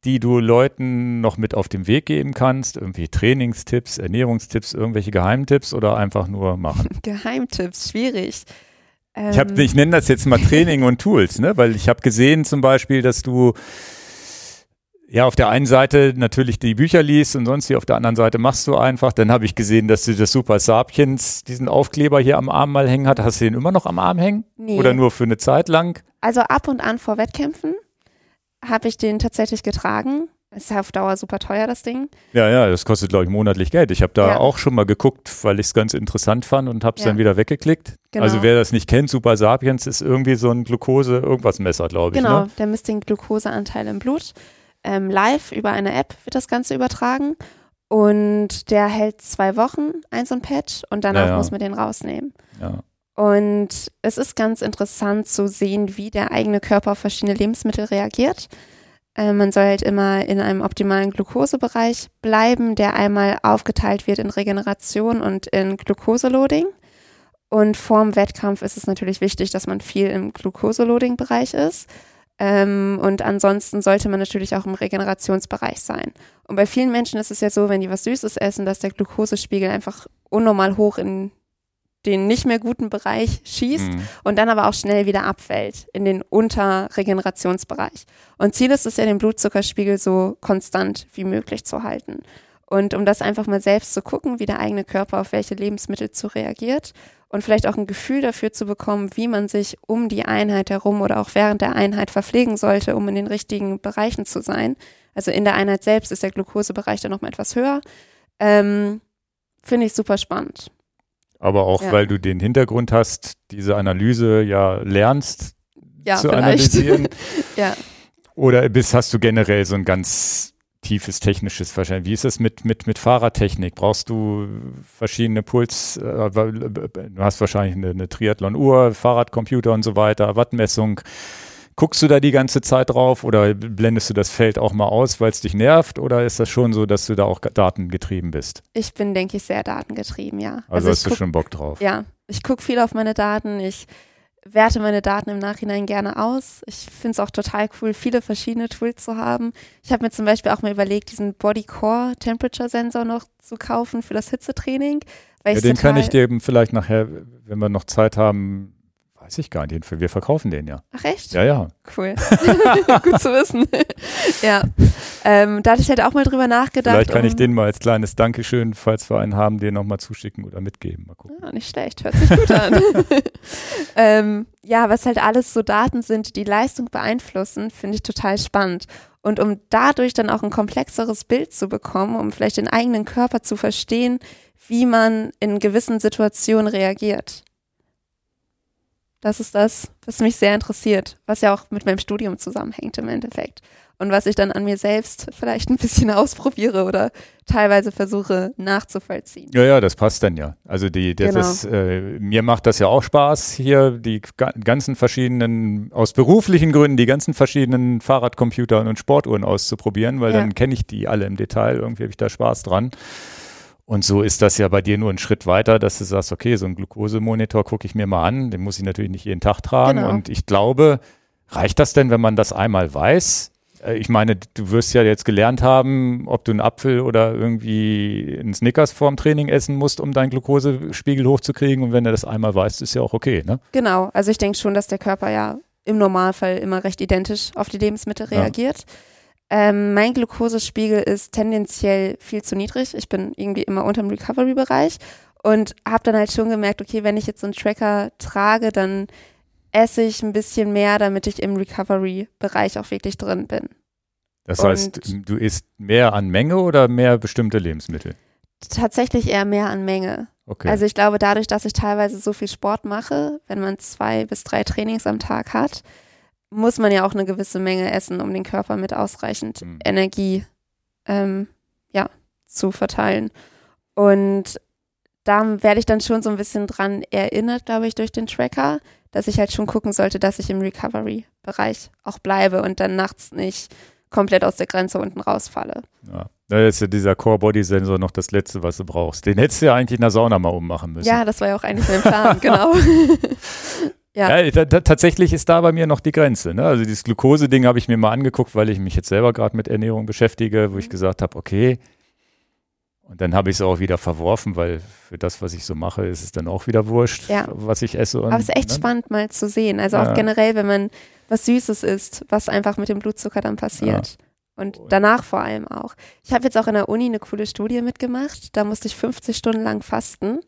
die du Leuten noch mit auf den Weg geben kannst? Irgendwie Trainingstipps, Ernährungstipps, irgendwelche Geheimtipps oder einfach nur machen? Geheimtipps, schwierig. Ich, hab, Ähm, ich nenne das jetzt mal Training und Tools, ne? weil ich habe gesehen zum Beispiel, dass du ja auf der einen Seite natürlich die Bücher liest und sonst wie auf der anderen Seite machst du einfach. Dann habe ich gesehen, dass du das Super Sapiens, diesen Aufkleber hier am Arm mal hängen hat. Hast du den immer noch am Arm hängen? nee. Oder nur für eine Zeit lang? Also ab und an vor Wettkämpfen habe ich den tatsächlich getragen. Ist ja auf Dauer super teuer, das Ding. Ja, ja, das kostet, glaube ich, monatlich Geld. Ich habe da Ja. auch schon mal geguckt, weil ich es ganz interessant fand und habe es Ja. dann wieder weggeklickt. Genau. Also wer das nicht kennt, Super Sapiens ist irgendwie so ein Glucose-Irgendwas-Messer, glaube ich. Genau, Ne? der misst den Glukoseanteil im Blut. Ähm, live über eine App wird das Ganze übertragen. Und der hält zwei Wochen, ein so ein Patch, und danach Ja, ja. muss man den rausnehmen. Ja. Und es ist ganz interessant zu sehen, wie der eigene Körper auf verschiedene Lebensmittel reagiert. Äh, man soll halt immer in einem optimalen Glukosebereich bleiben, der einmal aufgeteilt wird in Regeneration und in Glukoseloading. Und vorm Wettkampf ist es natürlich wichtig, dass man viel im Glukoseloading-Bereich ist. Ähm, und ansonsten sollte man natürlich auch im Regenerationsbereich sein. Und bei vielen Menschen ist es ja so, wenn die was Süßes essen, dass der Glukosespiegel einfach unnormal hoch in den nicht mehr guten Bereich schießt Mhm. und dann aber auch schnell wieder abfällt in den Unterregenerationsbereich. Und Ziel ist es ja, den Blutzuckerspiegel so konstant wie möglich zu halten. Und um das einfach mal selbst zu gucken, wie der eigene Körper auf welche Lebensmittel zu reagiert und vielleicht auch ein Gefühl dafür zu bekommen, wie man sich um die Einheit herum oder auch während der Einheit verpflegen sollte, um in den richtigen Bereichen zu sein. Also in der Einheit selbst ist der Glukosebereich dann nochmal etwas höher. Ähm, Finde ich super spannend. Aber auch, Ja. weil du den Hintergrund hast, diese Analyse ja lernst Ja, zu vielleicht. analysieren. Ja. Oder bist, hast du generell so ein ganz tiefes technisches Verständnis? Wie ist es mit, mit, mit Fahrradtechnik? Brauchst du verschiedene Puls? Äh, du hast wahrscheinlich eine, eine Triathlon-Uhr, Fahrradcomputer und so weiter, Wattmessung. Guckst du da die ganze Zeit drauf oder blendest du das Feld auch mal aus, weil es dich nervt? Oder ist das schon so, dass du da auch datengetrieben bist? Ich bin, denke ich, sehr datengetrieben, ja. Also, ich hast du guck, schon Bock drauf? Ja, ich gucke viel auf meine Daten. Ich werte meine Daten im Nachhinein gerne aus. Ich finde es auch total cool, viele verschiedene Tools zu haben. Ich habe mir zum Beispiel auch mal überlegt, diesen Body Core Temperature Sensor noch zu kaufen für das Hitzetraining. Ja, den kann ich dir vielleicht nachher, wenn wir noch Zeit haben, weiß ich gar nicht. Wir verkaufen den ja. Ach echt? Ja, ja. Cool. Gut zu wissen. ja. ähm, da hatte ich halt auch mal drüber nachgedacht. Vielleicht kann um, ich den mal als kleines Dankeschön, falls wir einen haben, den nochmal zuschicken oder mitgeben. Mal gucken. Ja, nicht schlecht, hört sich gut an. ähm, ja, was halt alles so Daten sind, die Leistung beeinflussen, finde ich total spannend. Und um dadurch dann auch ein komplexeres Bild zu bekommen, um vielleicht den eigenen Körper zu verstehen, wie man in gewissen Situationen reagiert. Das ist das, was mich sehr interessiert, was ja auch mit meinem Studium zusammenhängt im Endeffekt. Und was ich dann an mir selbst vielleicht ein bisschen ausprobiere oder teilweise versuche nachzuvollziehen. Ja, ja, das passt dann ja. Also die, das Genau. ist, äh, mir macht das ja auch Spaß, hier die ga ganzen verschiedenen, aus beruflichen Gründen, die ganzen verschiedenen Fahrradcomputer und Sportuhren auszuprobieren, weil Ja. dann kenne ich die alle im Detail. Irgendwie habe ich da Spaß dran. Und so ist das ja bei dir nur ein Schritt weiter, dass du sagst, okay, so einen Glukosemonitor gucke ich mir mal an, den muss ich natürlich nicht jeden Tag tragen. Genau. Und ich glaube, reicht das denn, wenn man das einmal weiß? Äh, Ich meine, du wirst ja jetzt gelernt haben, ob du einen Apfel oder irgendwie einen Snickers vorm Training essen musst, um deinen Glukosespiegel hochzukriegen. Und wenn du das einmal weißt, ist ja auch okay, ne? Genau, also ich denke schon, dass der Körper ja im Normalfall immer recht identisch auf die Lebensmittel Ja. Ähm, mein Glukosespiegel ist tendenziell viel zu niedrig. Ich bin irgendwie immer unterm Recovery-Bereich und habe dann halt schon gemerkt, okay, wenn ich jetzt so einen Tracker trage, dann esse ich ein bisschen mehr, damit ich im Recovery-Bereich auch wirklich drin bin. Das Und- heißt, du isst mehr an Menge oder mehr bestimmte Lebensmittel? Tatsächlich eher mehr an Menge. Okay. Also ich glaube, dadurch, dass ich teilweise so viel Sport mache, wenn man zwei bis drei Trainings am Tag hat, muss man ja auch eine gewisse Menge essen, um den Körper mit ausreichend Hm. Energie ähm, ja, zu verteilen. Und da werde ich dann schon so ein bisschen dran erinnert, glaube ich, durch den Tracker, dass ich halt schon gucken sollte, dass ich im Recovery-Bereich auch bleibe und dann nachts nicht komplett aus der Grenze unten rausfalle. ja. Da ist ja dieser Core-Body-Sensor noch das Letzte, was du brauchst. Den hättest du ja eigentlich in der Sauna mal ummachen müssen. Ja, das war ja auch eigentlich mein Plan, genau. ja. Ja, da, da, tatsächlich ist da bei mir noch die Grenze. Ne? Also dieses Glukose-Ding habe ich mir mal angeguckt, weil ich mich jetzt selber gerade mit Ernährung beschäftige, Mhm. wo ich gesagt habe, okay. Und dann habe ich es auch wieder verworfen, weil für das, was ich so mache, ist es dann auch wieder wurscht, Ja. was ich esse. Und, Aber es ist echt ne? spannend mal zu sehen. Also auch Ja. generell, wenn man was Süßes isst, was einfach mit dem Blutzucker dann passiert. Und danach vor allem auch. Ich habe jetzt auch in der Uni eine coole Studie mitgemacht. Da musste ich 50 Stunden lang fasten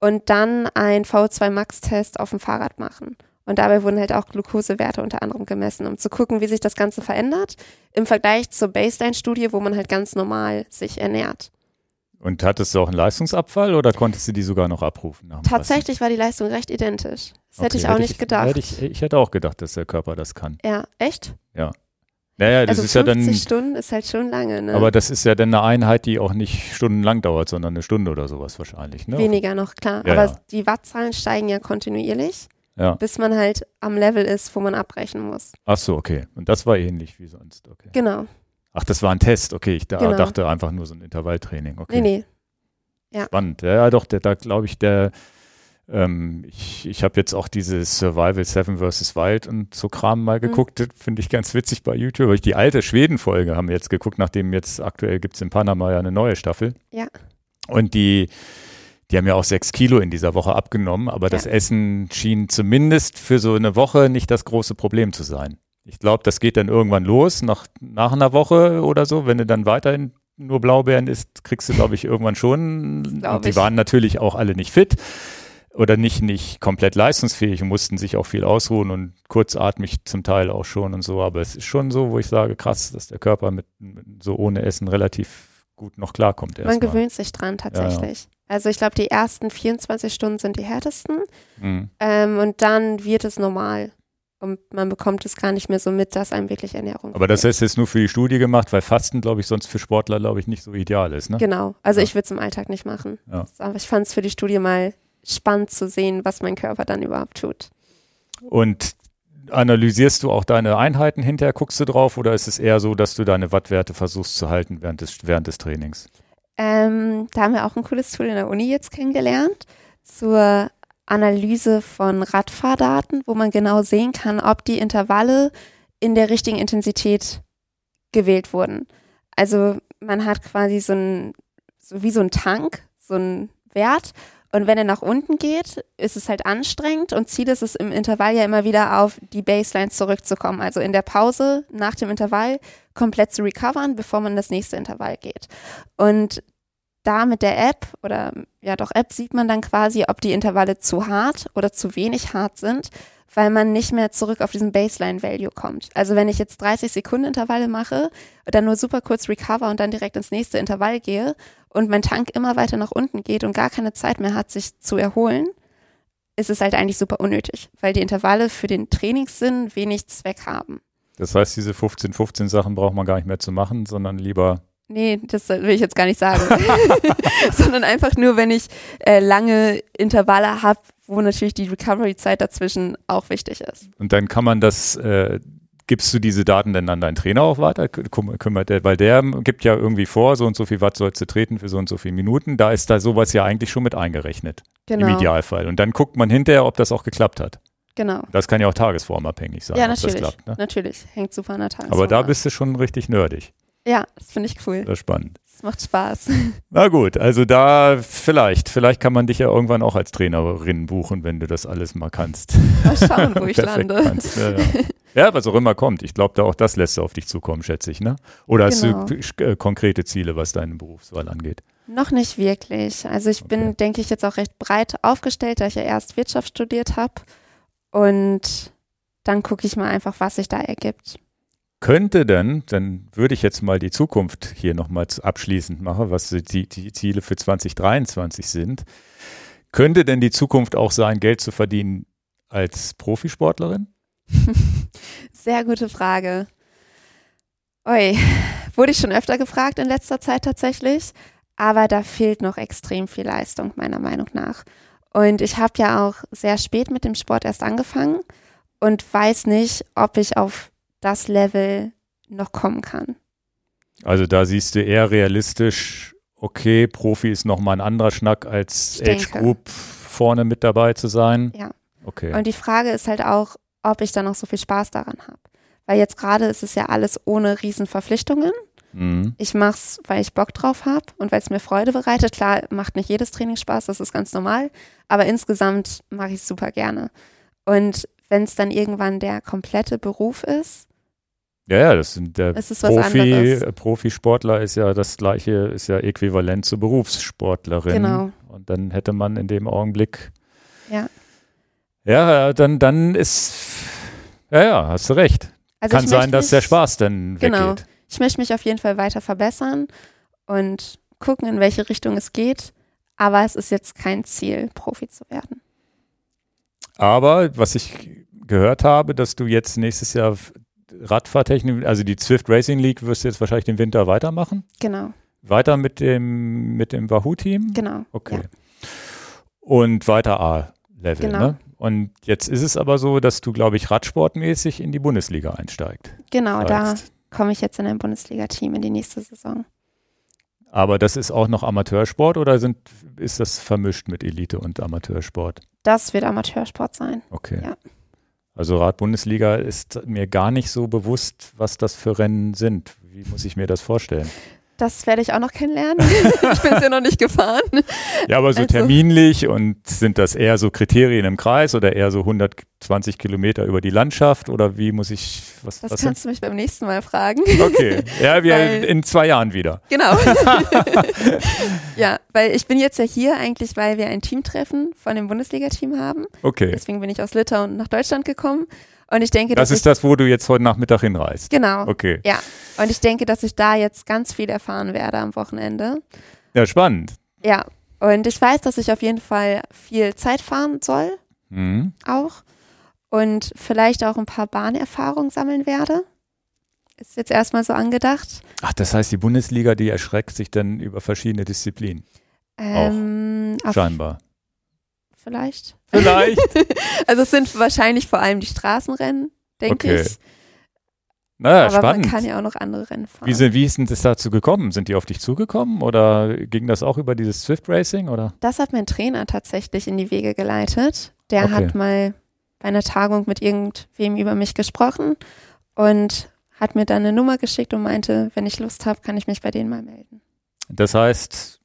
und dann ein V2 Max-Test auf dem Fahrrad machen. Und dabei wurden halt auch Glukosewerte unter anderem gemessen, um zu gucken, wie sich das Ganze verändert im Vergleich zur Baseline-Studie, wo man halt ganz normal sich ernährt. Und hattest du auch einen Leistungsabfall oder konntest du die sogar noch abrufen? Tatsächlich war die Leistung recht identisch. Das hätte Okay, ich auch nicht gedacht. Hätte ich, ich hätte auch gedacht, dass der Körper das kann. ja, echt? Naja, das also ist ja 50 dann, Stunden ist halt schon lange, ne? aber das ist ja dann eine Einheit, die auch nicht stundenlang dauert, sondern eine Stunde oder sowas wahrscheinlich. Ne? Weniger noch, klar. Ja, aber ja. die Wattzahlen steigen ja kontinuierlich, Ja. bis man halt am Level ist, wo man abbrechen muss. Ach so, okay. Und das war ähnlich wie sonst. Okay. Genau. Ach, das war ein Test. Okay, ich da, Genau. dachte einfach nur so ein Intervalltraining. Okay. Nee, nee. Spannend. Ja, ja, doch, der, da glaube ich, der, ähm, ich, ich habe jetzt auch dieses Survival Seven vs. Wild und so Kram mal Mhm. geguckt. Das Finde ich ganz witzig bei YouTube. Ich die alte Schweden-Folge haben wir jetzt geguckt, nachdem jetzt aktuell gibt es in Panama ja eine neue Staffel. Ja. Und die, die haben ja auch sechs Kilo in dieser Woche abgenommen, aber das Ja. Essen schien zumindest für so eine Woche nicht das große Problem zu sein. Ich glaube, das geht dann irgendwann los, nach, nach einer Woche oder so, wenn du dann weiterhin nur Blaubeeren isst, kriegst du, glaube ich, irgendwann schon. Glaub Und die ich. waren natürlich auch alle nicht fit oder nicht, nicht komplett leistungsfähig und mussten sich auch viel ausruhen und kurzatmig zum Teil auch schon und so. Aber es ist schon so, wo ich sage, krass, dass der Körper mit, mit so ohne Essen relativ gut noch klarkommt. Man gewöhnt sich dran tatsächlich. Also ich glaube, die ersten 24 Stunden sind die härtesten Mhm. ähm, und dann wird es normal. Und man bekommt es gar nicht mehr so mit, dass einem wirklich Ernährung Aber das ist jetzt nur für die Studie gemacht, weil Fasten, glaube ich, sonst für Sportler, glaube ich, nicht so ideal ist. Ne? Genau. Also Ja. ich würde es im Alltag nicht machen. Ja. Aber ich fand es für die Studie mal spannend zu sehen, was mein Körper dann überhaupt tut. Und analysierst du auch deine Einheiten hinterher, guckst du drauf oder ist es eher so, dass du deine Wattwerte versuchst zu halten während des, während des Trainings? Ähm, da haben wir auch ein cooles Tool in der Uni jetzt kennengelernt zur Analyse von Radfahrdaten, wo man genau sehen kann, ob die Intervalle in der richtigen Intensität gewählt wurden. Also man hat quasi so ein, so wie so ein Tank, so ein Wert Und wenn er nach unten geht, ist es halt anstrengend und Ziel ist es im Intervall ja immer wieder auf die Baseline zurückzukommen. Also in der Pause nach dem Intervall komplett zu recovern, bevor man das nächste Intervall geht. Und da mit der App oder ja doch App sieht man dann quasi, ob die Intervalle zu hart oder zu wenig hart sind, weil man nicht mehr zurück auf diesen Baseline-Value kommt. Also wenn ich jetzt 30 Sekunden Intervalle mache, dann nur super kurz recover und dann direkt ins nächste Intervall gehe und mein Tank immer weiter nach unten geht und gar keine Zeit mehr hat, sich zu erholen, ist es halt eigentlich super unnötig, weil die Intervalle für den Trainingssinn wenig Zweck haben. Das heißt, diese 15-15 Sachen braucht man gar nicht mehr zu machen, sondern lieber Nee, das will ich jetzt gar nicht sagen. Sondern einfach nur, wenn ich äh, lange Intervalle habe, wo natürlich die Recovery-Zeit dazwischen auch wichtig ist. Und dann kann man das, äh, gibst du diese Daten denn an deinen Trainer auch weiter? Kümmert der, weil der gibt ja irgendwie vor, so und so viel Watt sollst du treten für so und so viele Minuten. Da ist da sowas ja eigentlich schon mit eingerechnet. Genau. Im Idealfall. Und dann guckt man hinterher, ob das auch geklappt hat. Genau. Das kann ja auch tagesformabhängig sein. Ja, ob das natürlich. klappt, ne? Natürlich. Hängt super an der Tagesform Aber da bist du schon richtig nerdig. Ja, das finde ich cool. Das ist spannend. Das macht Spaß. Na gut, also da vielleicht, vielleicht kann man dich ja irgendwann auch als Trainerin buchen, wenn du das alles mal kannst. Mal schauen, wo ich lande. kannst. Ja, ja. ja, was auch immer kommt. Ich glaube, da auch das lässt du auf dich zukommen, schätze ich, ne? Oder hast Genau. du äh, konkrete Ziele, was deine Berufswahl angeht? Noch nicht wirklich. Also ich bin, Okay. denke ich, jetzt auch recht breit aufgestellt, da ich ja erst Wirtschaft studiert habe. Und dann gucke ich mal einfach, was sich da ergibt. Könnte denn, dann würde ich jetzt mal die Zukunft hier nochmal abschließend machen, was die, die Ziele für 2023 sind. Könnte denn die Zukunft auch sein, Geld zu verdienen als Profisportlerin? Sehr gute Frage. Ui, wurde ich schon öfter gefragt in letzter Zeit tatsächlich, aber da fehlt noch extrem viel Leistung, meiner Meinung nach. Und ich habe ja auch sehr spät mit dem Sport erst angefangen und weiß nicht, ob ich auf das Level noch kommen kann. Also da siehst du eher realistisch, okay, Profi ist nochmal ein anderer Schnack als Ich denke. Age Group vorne mit dabei zu sein. Ja. Okay. Und die Frage ist halt auch, ob ich da noch so viel Spaß daran habe. Weil jetzt gerade ist es ja alles ohne Riesenverpflichtungen. Mhm. Ich mach's, weil ich Bock drauf habe und weil es mir Freude bereitet. Klar, macht nicht jedes Training Spaß, das ist ganz normal, aber insgesamt mache ich es super gerne. Und wenn es dann irgendwann der komplette Beruf ist, Ja, ja, das sind der was Profi, anderes. äh, Profisportler ist ja das gleiche, ist ja äquivalent zur Berufssportlerin. Genau. Und dann hätte man in dem Augenblick. Ja. Ja, dann, dann ist. Ja, ja, hast du recht. Also Kann sein, dass der mich- Spaß dann Genau. weggeht. Ich möchte mich auf jeden Fall weiter verbessern und gucken, in welche Richtung es geht. Aber es ist jetzt kein Ziel, Profi zu werden. Aber was ich gehört habe, dass du jetzt nächstes Jahr Radfahrtechnik, also die Swift Racing League wirst du jetzt wahrscheinlich den Winter weitermachen. Genau, Weiter mit dem, mit dem Wahoo-Team? genau. Okay. Ja. Und weiter A-Level, Genau. ne? Und jetzt ist es aber so, dass du, glaube ich, radsportmäßig in die Bundesliga einsteigst. Genau, da komme ich jetzt in ein Bundesliga-Team in die nächste Saison. Aber das ist auch noch Amateursport oder sind, ist das vermischt mit Elite und Amateursport? Das wird Amateursport sein. Okay. Ja. Also Rad-Bundesliga ist mir gar nicht so bewusst, was das für Rennen sind. Wie muss ich mir das vorstellen? Das werde ich auch noch kennenlernen. ich bin es ja noch nicht gefahren. Ja, aber so Also- terminlich und sind das eher so Kriterien im Kreis oder eher so 120 Kilometer über die Landschaft oder wie muss ich, was, Das was kannst du mich beim nächsten Mal fragen. Okay, ja, wir Weil- in zwei Jahren wieder. Genau. ja, weil ich bin jetzt ja hier eigentlich, weil wir ein Teamtreffen von dem Bundesliga-Team haben. Okay, Deswegen bin ich aus Litauen nach Deutschland gekommen. Und ich denke, das ist das, wo du jetzt heute Nachmittag hinreist. genau. Okay, Ja. Und ich denke, dass ich da jetzt ganz viel erfahren werde am Wochenende. ja, spannend. Ja. Und ich weiß, dass ich auf jeden Fall viel Zeit fahren soll, Mhm. auch. Und vielleicht auch ein paar Bahnerfahrungen sammeln werde. Ist jetzt erstmal so angedacht. Ach, das heißt, die Bundesliga, die erschreckt sich dann über verschiedene Disziplinen, Ähm, auf- scheinbar. Vielleicht. Vielleicht. Also es sind wahrscheinlich vor allem die Straßenrennen, denke Okay. ich. Naja, Aber spannend. man kann ja auch noch andere Rennen fahren. Wie, sind, wie ist denn das dazu gekommen? Sind die auf dich zugekommen oder ging das auch über dieses Swift Racing oder? das hat mein Trainer tatsächlich in die Wege geleitet. Der Okay. hat mal bei einer Tagung mit irgendwem über mich gesprochen und hat mir dann eine Nummer geschickt und meinte, wenn ich Lust habe, kann ich mich bei denen mal melden. Das heißt,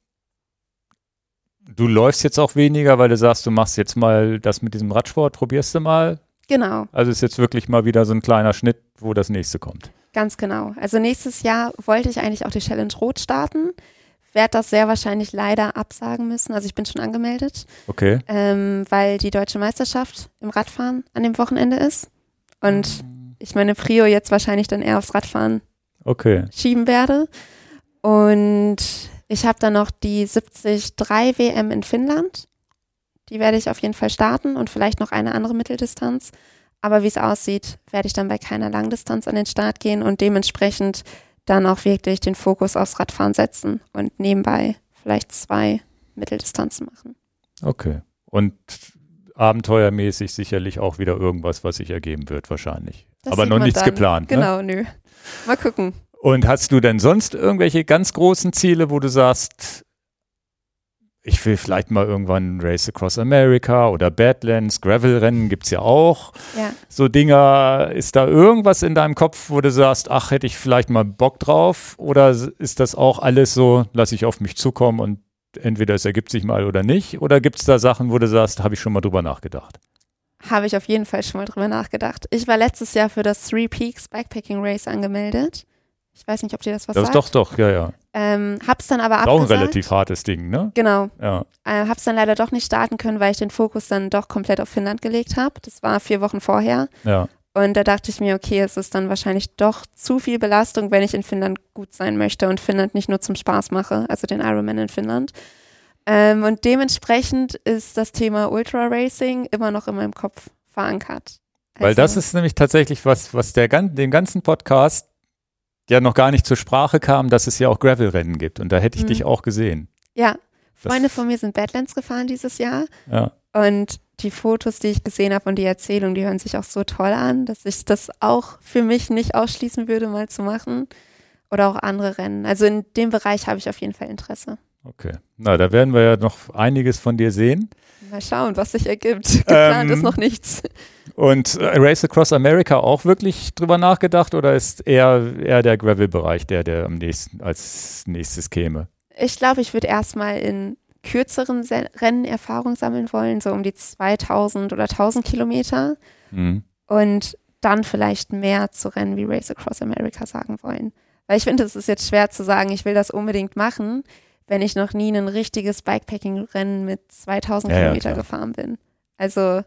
du läufst jetzt auch weniger, weil du sagst, du machst jetzt mal das mit diesem Radsport, probierst du mal. Genau. Also ist jetzt wirklich mal wieder so ein kleiner Schnitt, wo das nächste kommt. Ganz genau. Also nächstes Jahr wollte ich eigentlich auch die Challenge Rot starten. Werde das sehr wahrscheinlich leider absagen müssen. Also ich bin schon angemeldet, Okay. ähm, weil die deutsche Meisterschaft im Radfahren an dem Wochenende ist. Und ich meine Prio jetzt wahrscheinlich dann eher aufs Radfahren Okay. schieben werde. Und ich habe dann noch die 73 WM in Finnland. Die werde ich auf jeden Fall starten und vielleicht noch eine andere Mitteldistanz. Aber wie es aussieht, werde ich dann bei keiner Langdistanz an den Start gehen und dementsprechend dann auch wirklich den Fokus aufs Radfahren setzen und nebenbei vielleicht zwei Mitteldistanzen machen. Okay. Und abenteuermäßig sicherlich auch wieder irgendwas, was sich ergeben wird, wahrscheinlich. Das Aber noch nichts dann. geplant. Ne? Genau, nö. Mal gucken. Und hast du denn sonst irgendwelche ganz großen Ziele, wo du sagst, ich will vielleicht mal irgendwann Race Across America oder Badlands, Gravel-Rennen gibt's ja auch. Ja. So Dinger, ist da irgendwas in deinem Kopf, wo du sagst, ach, hätte ich vielleicht mal Bock drauf? Oder ist das auch alles so, lass ich auf mich zukommen und entweder es ergibt sich mal oder nicht? Oder gibt's da Sachen, wo du sagst, habe ich schon mal drüber nachgedacht? Habe ich auf jeden Fall schon mal drüber nachgedacht. Ich war letztes Jahr für das Three Peaks Backpacking Race angemeldet. Ich weiß nicht, ob dir das was Das sagt. doch, doch, ja, ja. Ähm, hab's dann aber Ist auch ein abgesagt. relativ hartes Ding, ne? Genau. Ja. Äh, hab's dann leider doch nicht starten können, weil ich den Fokus dann doch komplett auf Finnland gelegt habe. Das war vier Wochen vorher. Ja. Und da dachte ich mir, okay, es ist dann wahrscheinlich doch zu viel Belastung, wenn ich in Finnland gut sein möchte und Finnland nicht nur zum Spaß mache, also den Ironman in Finnland. Ähm, und dementsprechend ist das Thema Ultra Racing immer noch in meinem Kopf verankert. Weil Also- das ist nämlich tatsächlich was, was der, den ganzen Podcast ja noch gar nicht zur Sprache kam, dass es ja auch Gravel-Rennen gibt. Und da hätte ich Mhm. dich auch gesehen. Ja, Das- Freunde von mir sind Badlands gefahren dieses Jahr Ja. und die Fotos, die ich gesehen habe und die Erzählung, die hören sich auch so toll an, dass ich das auch für mich nicht ausschließen würde, mal zu machen. Oder auch andere Rennen. Also in dem Bereich habe ich auf jeden Fall Interesse. Okay. Na, da werden wir ja noch einiges von dir sehen. Mal schauen, was sich ergibt. Geplant Ähm, ist noch nichts. Und äh, Race Across America auch wirklich drüber nachgedacht oder ist eher, eher der Gravel-Bereich der, der am nächsten als nächstes käme? Ich glaube, ich würde erstmal in kürzeren Se Rennen Erfahrung sammeln wollen, so um die 2000 oder 1000 Kilometer. Mhm. und dann vielleicht mehr zu Rennen wie Race Across America sagen wollen. Weil ich finde, es ist jetzt schwer zu sagen, ich will das unbedingt machen, wenn ich noch nie ein richtiges Bikepacking-Rennen mit 2000 Ja, ja, Kilometer klar. gefahren bin. Also,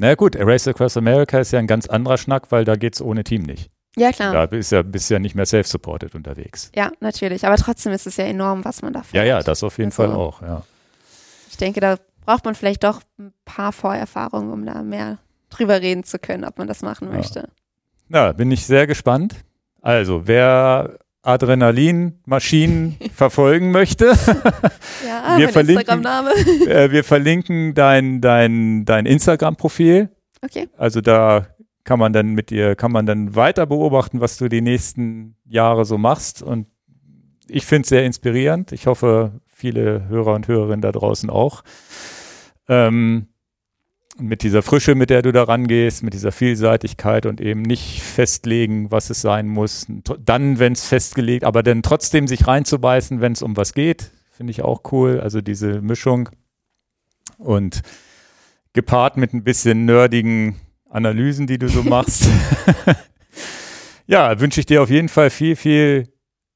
Na gut, Race Across America ist ja ein ganz anderer Schnack, weil da geht's ohne Team nicht. ja klar. Da bist ja, bist ja nicht mehr self-supported unterwegs. Ja, natürlich. Aber trotzdem ist es ja enorm, was man da. Ja, ja, das auf jeden Also- Fall auch, ja. Ich denke, da braucht man vielleicht doch ein paar Vorerfahrungen, um da mehr drüber reden zu können, ob man das machen Ja. möchte. Na, bin ich sehr gespannt. Also, wer Adrenalin-Maschinen verfolgen möchte, Ja, Wir mein verlinken- Instagram-Name. äh, wir verlinken dein, dein, dein Instagram-Profil. Okay. Also da kann man dann mit dir, kann man dann weiter beobachten, was du die nächsten Jahre so machst. Und ich finde es sehr inspirierend. Ich hoffe, viele Hörer und Hörerinnen da draußen auch. Ähm, mit dieser Frische, mit der du da rangehst, mit dieser Vielseitigkeit und eben nicht festlegen, was es sein muss. Dann, wenn es festgelegt, aber dann trotzdem sich reinzubeißen, wenn es um was geht, finde ich auch cool. Also diese Mischung. Und gepaart mit ein bisschen nerdigen Analysen, die du so machst. ja, wünsche ich dir auf jeden Fall viel, viel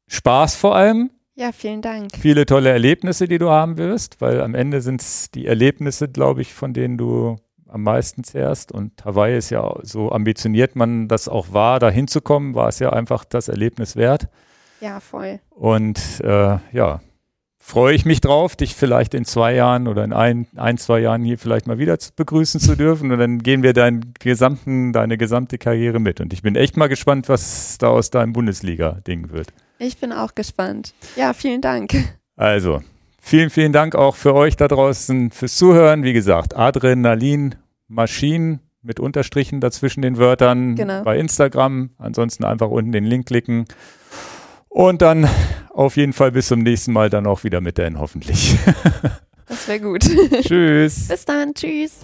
Spaß vor allem, Ja, vielen Dank. viele tolle Erlebnisse, die du haben wirst, weil am Ende sind es die Erlebnisse, glaube ich, von denen du am meisten zehrst. Und Hawaii ist ja so ambitioniert man das auch war, da hinzukommen, war es ja einfach das Erlebnis wert. Ja, voll. Und äh, ja, freue ich mich drauf, dich vielleicht in zwei Jahren oder in ein, ein, zwei Jahren hier vielleicht mal wieder zu begrüßen zu dürfen. Und dann gehen wir deinen gesamten, deine gesamte Karriere mit. Und ich bin echt mal gespannt, was da aus deinem Bundesliga-Ding wird. Ich bin auch gespannt. Ja, vielen Dank. Also, vielen, vielen Dank auch für euch da draußen fürs Zuhören. Wie gesagt, Adrenalin, Maschinen mit Unterstrichen dazwischen den Wörtern Genau. bei Instagram. Ansonsten einfach unten den Link klicken. Und dann auf jeden Fall bis zum nächsten Mal dann auch wieder mit Dan hoffentlich. Das wäre gut. Tschüss. Bis dann. Tschüss.